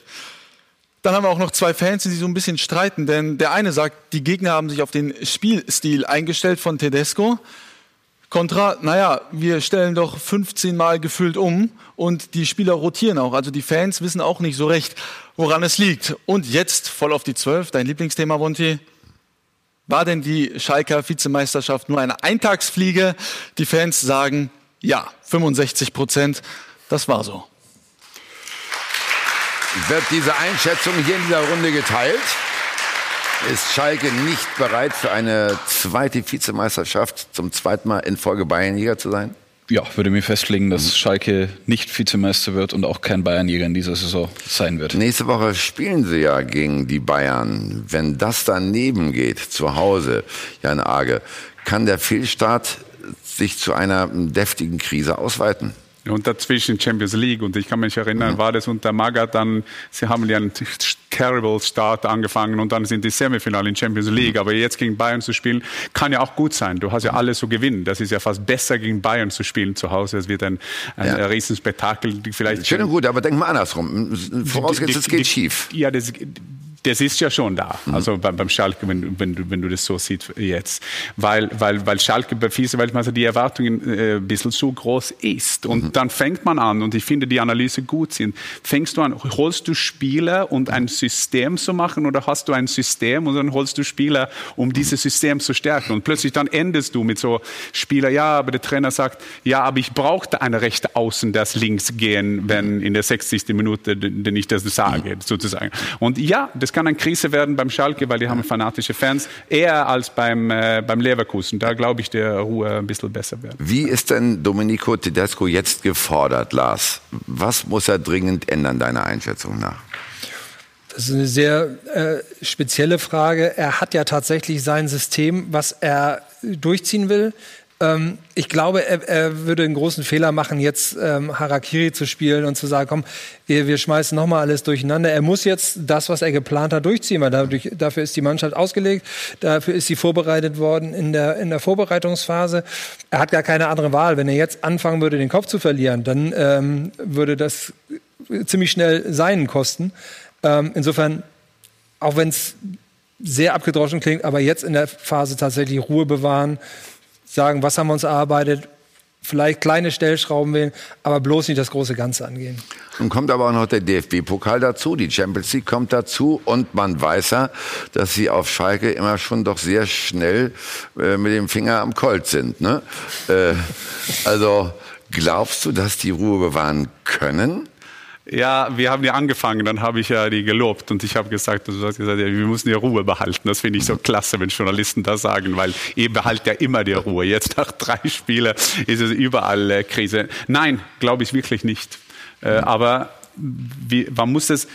Dann haben wir auch noch zwei Fans, die sich so ein bisschen streiten, denn der eine sagt, die Gegner haben sich auf den Spielstil eingestellt von Tedesco. Contra, naja, wir stellen doch 15 Mal gefüllt um und die Spieler rotieren auch. Also die Fans wissen auch nicht so recht, woran es liegt. Und jetzt voll auf die 12, dein Lieblingsthema, Monty. War denn die Schalker Vizemeisterschaft nur eine Eintagsfliege? Die Fans sagen ja, 65 Prozent. Das war so. Wird diese Einschätzung hier in dieser Runde geteilt? Ist Schalke nicht bereit für eine zweite Vizemeisterschaft zum zweiten Mal in Folge Bayernjäger zu sein? Ja, würde mir festlegen, dass Schalke nicht Vizemeister wird und auch kein Bayernjäger in dieser Saison sein wird. Nächste Woche spielen sie ja gegen die Bayern. Wenn das daneben geht, zu Hause, Jan Arge, kann der Fehlstart sich zu einer deftigen Krise ausweiten? Und dazwischen Champions League. Und ich kann mich erinnern, mhm. war das unter Magath dann, sie haben ja einen terrible Start angefangen und dann sind die Semifinale in Champions League. Mhm. Aber jetzt gegen Bayern zu spielen, kann ja auch gut sein. Du hast ja alles zu gewinnen. Das ist ja fast besser gegen Bayern zu spielen zu Hause. Es wird ein, ein ja. Riesenspektakel. Vielleicht Schön und gut, aber denk mal andersrum. Vorausgesetzt, es geht schief. Ja, das, das ist ja schon da. Mhm. Also beim, beim Schalke, wenn, wenn, du, wenn du das so siehst jetzt. Weil, weil, weil Schalke bei Vize-Weltmeister die Erwartungen äh, ein bisschen zu groß ist. Und mhm. dann fängt man an, und ich finde die Analyse gut sind, fängst du an, holst du Spieler und ein System zu machen oder hast du ein System und dann holst du Spieler, um dieses System zu stärken. Und plötzlich dann endest du mit so Spieler, ja, aber der Trainer sagt, ja, aber ich brauchte eine rechte Außen, das links gehen, wenn in der 60. Minute, denn ich das sage, mhm. sozusagen. Und ja, das kann eine Krise werden beim Schalke, weil die haben fanatische Fans, eher als beim, äh, beim Leverkusen. Da glaube ich, der Ruhe ein bisschen besser wird. Wie ist denn Domenico Tedesco jetzt gefordert, Lars? Was muss er dringend ändern, deiner Einschätzung nach? Das ist eine sehr äh, spezielle Frage. Er hat ja tatsächlich sein System, was er durchziehen will. Ähm, ich glaube, er, er, würde einen großen Fehler machen, jetzt ähm, Harakiri zu spielen und zu sagen, komm, wir, wir schmeißen nochmal alles durcheinander. Er muss jetzt das, was er geplant hat, durchziehen, weil dadurch, dafür ist die Mannschaft ausgelegt, dafür ist sie vorbereitet worden in der, in der Vorbereitungsphase. Er hat gar keine andere Wahl. Wenn er jetzt anfangen würde, den Kopf zu verlieren, dann ähm, würde das ziemlich schnell seinen kosten. Ähm, insofern, auch wenn es sehr abgedroschen klingt, aber jetzt in der Phase tatsächlich Ruhe bewahren, sagen, was haben wir uns erarbeitet, vielleicht kleine Stellschrauben wählen, aber bloß nicht das große Ganze angehen. Nun kommt aber auch noch der DFB-Pokal dazu, die Champions League kommt dazu und man weiß ja, dass sie auf Schalke immer schon doch sehr schnell äh, mit dem Finger am Colt sind. Ne? Äh, also glaubst du, dass die Ruhe bewahren können? Ja, wir haben ja angefangen, dann habe ich ja die gelobt und ich habe gesagt, du hast gesagt, ja, wir müssen die Ruhe behalten. Das finde ich so klasse, wenn Journalisten das sagen, weil ihr behaltet ja immer die Ruhe. Jetzt nach drei Spielen ist es überall äh, Krise. Nein, glaube ich wirklich nicht. Äh, aber wie, man muss es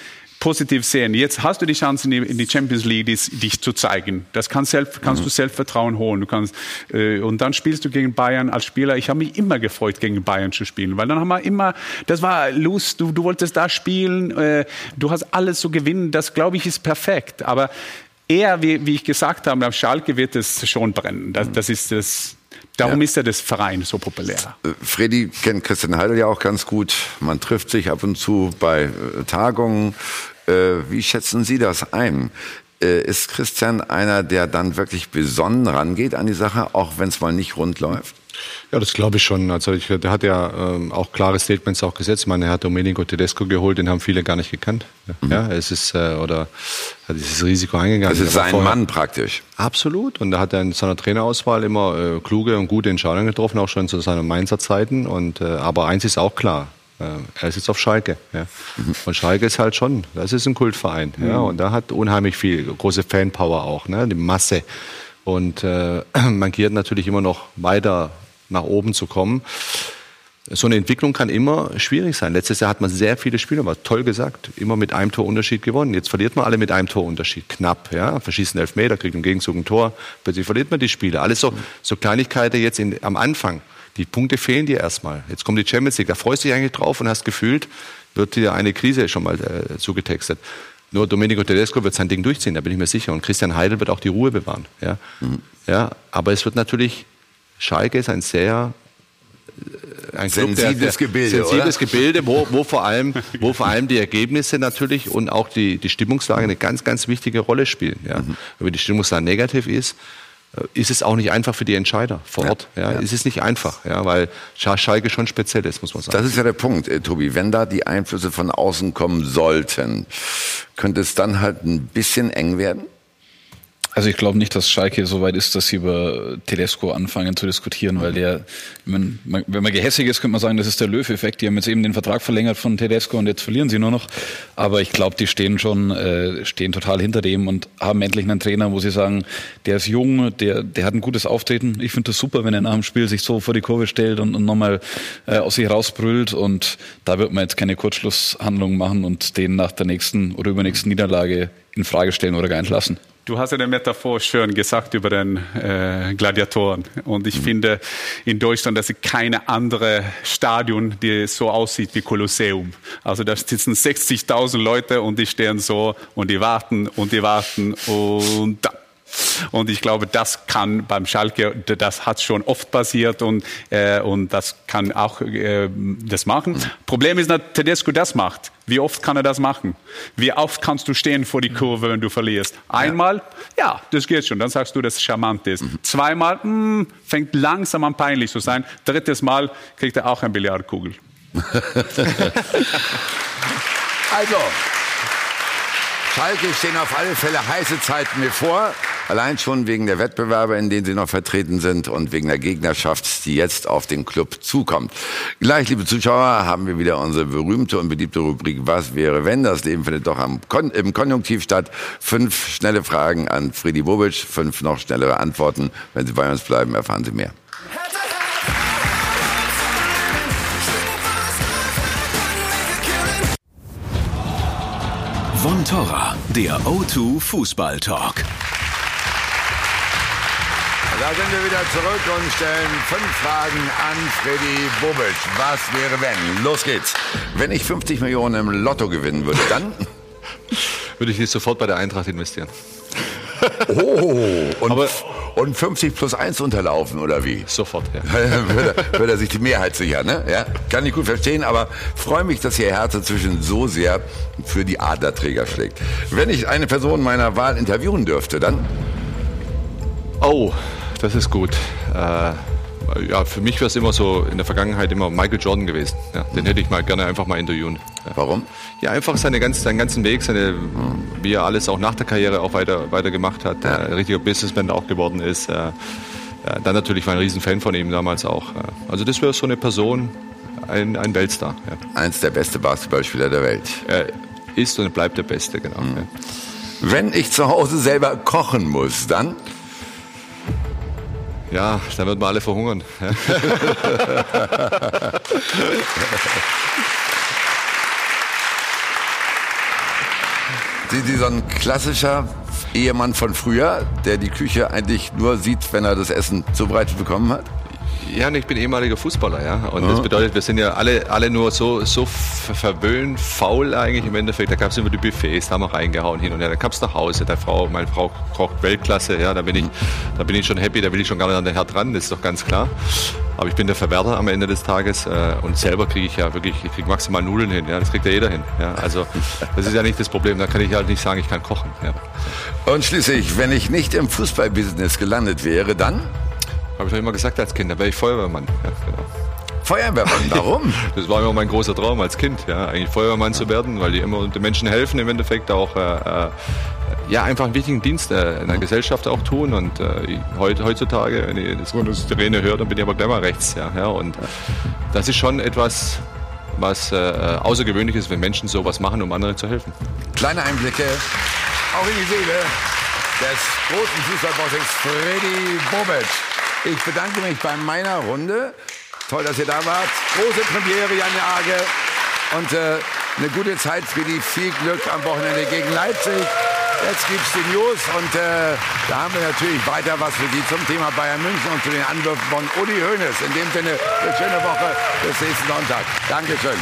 positiv sehen. Jetzt hast du die Chance, in die Champions League dich zu zeigen. Das kann selbst, kannst mhm. du Selbstvertrauen holen. Du kannst, äh, und dann spielst du gegen Bayern als Spieler. Ich habe mich immer gefreut, gegen Bayern zu spielen, weil dann haben wir immer, das war Lust, du, du wolltest da spielen, äh, du hast alles zu gewinnen. Das, glaube ich, ist perfekt. Aber eher, wie, wie ich gesagt habe, am Schalke wird es schon brennen. Das, das ist das, Darum ja. ist ja das Verein so populär. Äh, Freddy kennt Christian Heidel ja auch ganz gut. Man trifft sich ab und zu bei äh, Tagungen. Äh, wie schätzen Sie das ein? Äh, ist Christian einer, der dann wirklich besonnen rangeht an die Sache, auch wenn es mal nicht rund läuft? Ja, das glaube ich schon. Also ich, der hat ja ähm, auch klare Statements auch gesetzt. Ich meine, er hat Domenico Tedesco geholt, den haben viele gar nicht gekannt. Mhm. Ja, es ist äh, oder hat dieses Risiko eingegangen. Das ist sein vorher, Mann praktisch. Absolut. Und da hat er in seiner Trainerauswahl immer äh, kluge und gute Entscheidungen getroffen, auch schon zu seinen Mainzer Zeiten. Und äh, aber eins ist auch klar: er ist jetzt auf Schalke. Ja. Und Schalke ist halt schon, das ist ein Kultverein. Ja. Und da hat unheimlich viel, große Fanpower auch, ne, die Masse. Und äh, <clears throat> man geht natürlich immer noch weiter nach oben zu kommen. So eine Entwicklung kann immer schwierig sein. Letztes Jahr hat man sehr viele Spiele, war toll gesagt, immer mit einem Torunterschied gewonnen. Jetzt verliert man alle mit einem Torunterschied, knapp, ja, verschießen Elfmeter, kriegt im Gegenzug ein Tor, plötzlich verliert man die Spiele. Alles so, so Kleinigkeiten jetzt in, am Anfang. Die Punkte fehlen dir erstmal. Jetzt kommt die Champions League, da freust du dich eigentlich drauf und hast gefühlt, wird dir eine Krise schon mal äh, zugetextet. Nur Domenico Tedesco wird sein Ding durchziehen, da bin ich mir sicher. Und Christian Heidel wird auch die Ruhe bewahren. Ja, mhm. ja aber es wird natürlich, Schalke ist ein sehr äh, ein sensibles der, der, Gebilde, sensibles oder? Gebilde, wo, wo, vor allem, wo vor allem die Ergebnisse natürlich und auch die, die Stimmungslage eine ganz, ganz wichtige Rolle spielen. Ja. Mhm. Wenn die Stimmungslage negativ ist, ist es auch nicht einfach für die Entscheider vor Ort. Ja, ja, ja. Ist es nicht einfach, ja, weil Schalke schon speziell ist, muss man sagen. Das ist ja der Punkt, äh, Tobi. Wenn da die Einflüsse von außen kommen sollten, könnte es dann halt ein bisschen eng werden? Also ich glaube nicht, dass Schalke so weit ist, dass sie über Tedesco anfangen zu diskutieren, weil der, wenn man, wenn man gehässig ist, könnte man sagen, das ist der Löw-Effekt. Die haben jetzt eben den Vertrag verlängert von Tedesco und jetzt verlieren sie nur noch. Aber ich glaube, die stehen schon, äh, stehen total hinter dem und haben endlich einen Trainer, wo sie sagen, der ist jung, der, der hat ein gutes Auftreten. Ich finde das super, wenn er nach dem Spiel sich so vor die Kurve stellt und, und nochmal äh, aus sich rausbrüllt. Und da wird man jetzt keine Kurzschlusshandlung machen und den nach der nächsten oder übernächsten Niederlage in Frage stellen oder gar entlassen. Du hast eine Metaphor schön gesagt über den äh, Gladiatoren. Und ich mhm. finde in Deutschland, dass es keine andere Stadion, die so aussieht wie Kolosseum. Also da sitzen 60.000 Leute und die stehen so und die warten und die warten und da und ich glaube, das kann beim Schalke, das hat schon oft passiert und, äh, und das kann auch äh, das machen. Problem ist, dass Tedesco das macht. Wie oft kann er das machen? Wie oft kannst du stehen vor die Kurve, wenn du verlierst? Einmal, ja, das geht schon. Dann sagst du, dass es charmant ist. Mhm. Zweimal, mh, hm, fängt langsam an peinlich zu sein. Drittes Mal kriegt er auch ein Billardkugel. <laughs> also, Schalke stehen auf alle Fälle heiße Zeiten bevor. Allein schon wegen der Wettbewerbe, in denen sie noch vertreten sind und wegen der Gegnerschaft, die jetzt auf den Club zukommt. Gleich, liebe Zuschauer, haben wir wieder unsere berühmte und beliebte Rubrik Was wäre wenn? Das Leben findet doch Kon im Konjunktiv statt. Fünf schnelle Fragen an Freddy Bobic, fünf noch schnellere Antworten. Wenn Sie bei uns bleiben, erfahren Sie mehr. Von Torra, der O2 Fußball Talk. Da sind wir wieder zurück und stellen fünf Fragen an Freddy Bobic. Was wäre wenn? Los geht's. Wenn ich 50 Millionen im Lotto gewinnen würde, dann? <laughs> würde ich nicht sofort bei der Eintracht investieren. Oh, und, Aber, und 50 plus 1 unterlaufen, oder wie? Sofort, ja. <laughs> würde, würde er sich die Mehrheit sichern, ne? Ja, kann ich gut verstehen, aber freue mich, dass Ihr Herz zwischen so sehr für die Adlerträger schlägt. Wenn ich eine Person meiner Wahl interviewen dürfte, dann? Oh, das ist gut. Äh, ja, für mich wäre es immer so in der Vergangenheit immer Michael Jordan gewesen. Ja, den hätte ich mal gerne einfach mal interviewen. Ja. Warum? Ja, einfach seine ganz, seinen ganzen Weg, seine, wie er alles auch nach der Karriere auch weiter, weiter gemacht hat. Ja. Äh, richtiger Businessman auch geworden ist. Äh, dann natürlich war ein Riesenfan von ihm damals auch. Also das wäre so eine Person, ein, ein Weltstar. Ja. Eins der beste Basketballspieler der Welt. Er ist und bleibt der Beste, genau. Mhm. Wenn ich zu Hause selber kochen muss, dann? Ja, dann wird man alle verhungern. <laughs> Sind Sie so ein klassischer Ehemann von früher, der die Küche eigentlich nur sieht, wenn er das Essen zubereitet bekommen hat? Ja, ich bin ehemaliger Fußballer, ja. Und das bedeutet, wir sind ja alle, alle nur so, so verwöhnt, faul eigentlich im Endeffekt. Da gab es immer die Buffets, da haben wir reingehauen hin und her. Da kam es nach Hause, der Frau, meine Frau kocht Weltklasse, ja. Da bin ich, da bin ich schon happy, da will ich schon gar nicht an den Herd ran, das ist doch ganz klar. Aber ich bin der Verwerter am Ende des Tages äh, und selber kriege ich ja wirklich, ich kriege maximal Nudeln hin, ja. Das kriegt ja jeder hin, ja. Also, das ist ja nicht das Problem. Da kann ich halt nicht sagen, ich kann kochen, ja. Und schließlich, wenn ich nicht im Fußballbusiness gelandet wäre, dann? Habe ich doch immer gesagt als Kind, da wäre ich Feuerwehrmann. Ja, genau. Feuerwehrmann, <laughs> warum? das war immer mein großer Traum als Kind, ja, eigentlich Feuerwehrmann zu werden, weil die immer den Menschen helfen im Endeffekt auch, äh, ja, einfach einen wichtigen Dienst äh, in der Gesellschaft auch tun und äh, heute, heutzutage, wenn ich das, das Sirene höre, dann bin ich aber gleich mal rechts, ja, ja und das ist schon etwas, was äh, außergewöhnlich ist, wenn Menschen sowas machen, um anderen zu helfen. Kleine Einblicke auch in die Seele des großen Fußballbossings Freddy Bobic. Ich bedanke mich bei meiner Runde. Toll, dass ihr da wart. Große Premiere, Jan Age. Und äh, eine gute Zeit, Freddy. Viel Glück am Wochenende gegen Leipzig. Jetzt gibt es die News und äh, da haben wir natürlich weiter was für Sie zum Thema Bayern München und zu den Anwürfen von Uli Hoeneß. In dem Sinne, eine schöne Woche bis nächsten Sonntag. Dankeschön.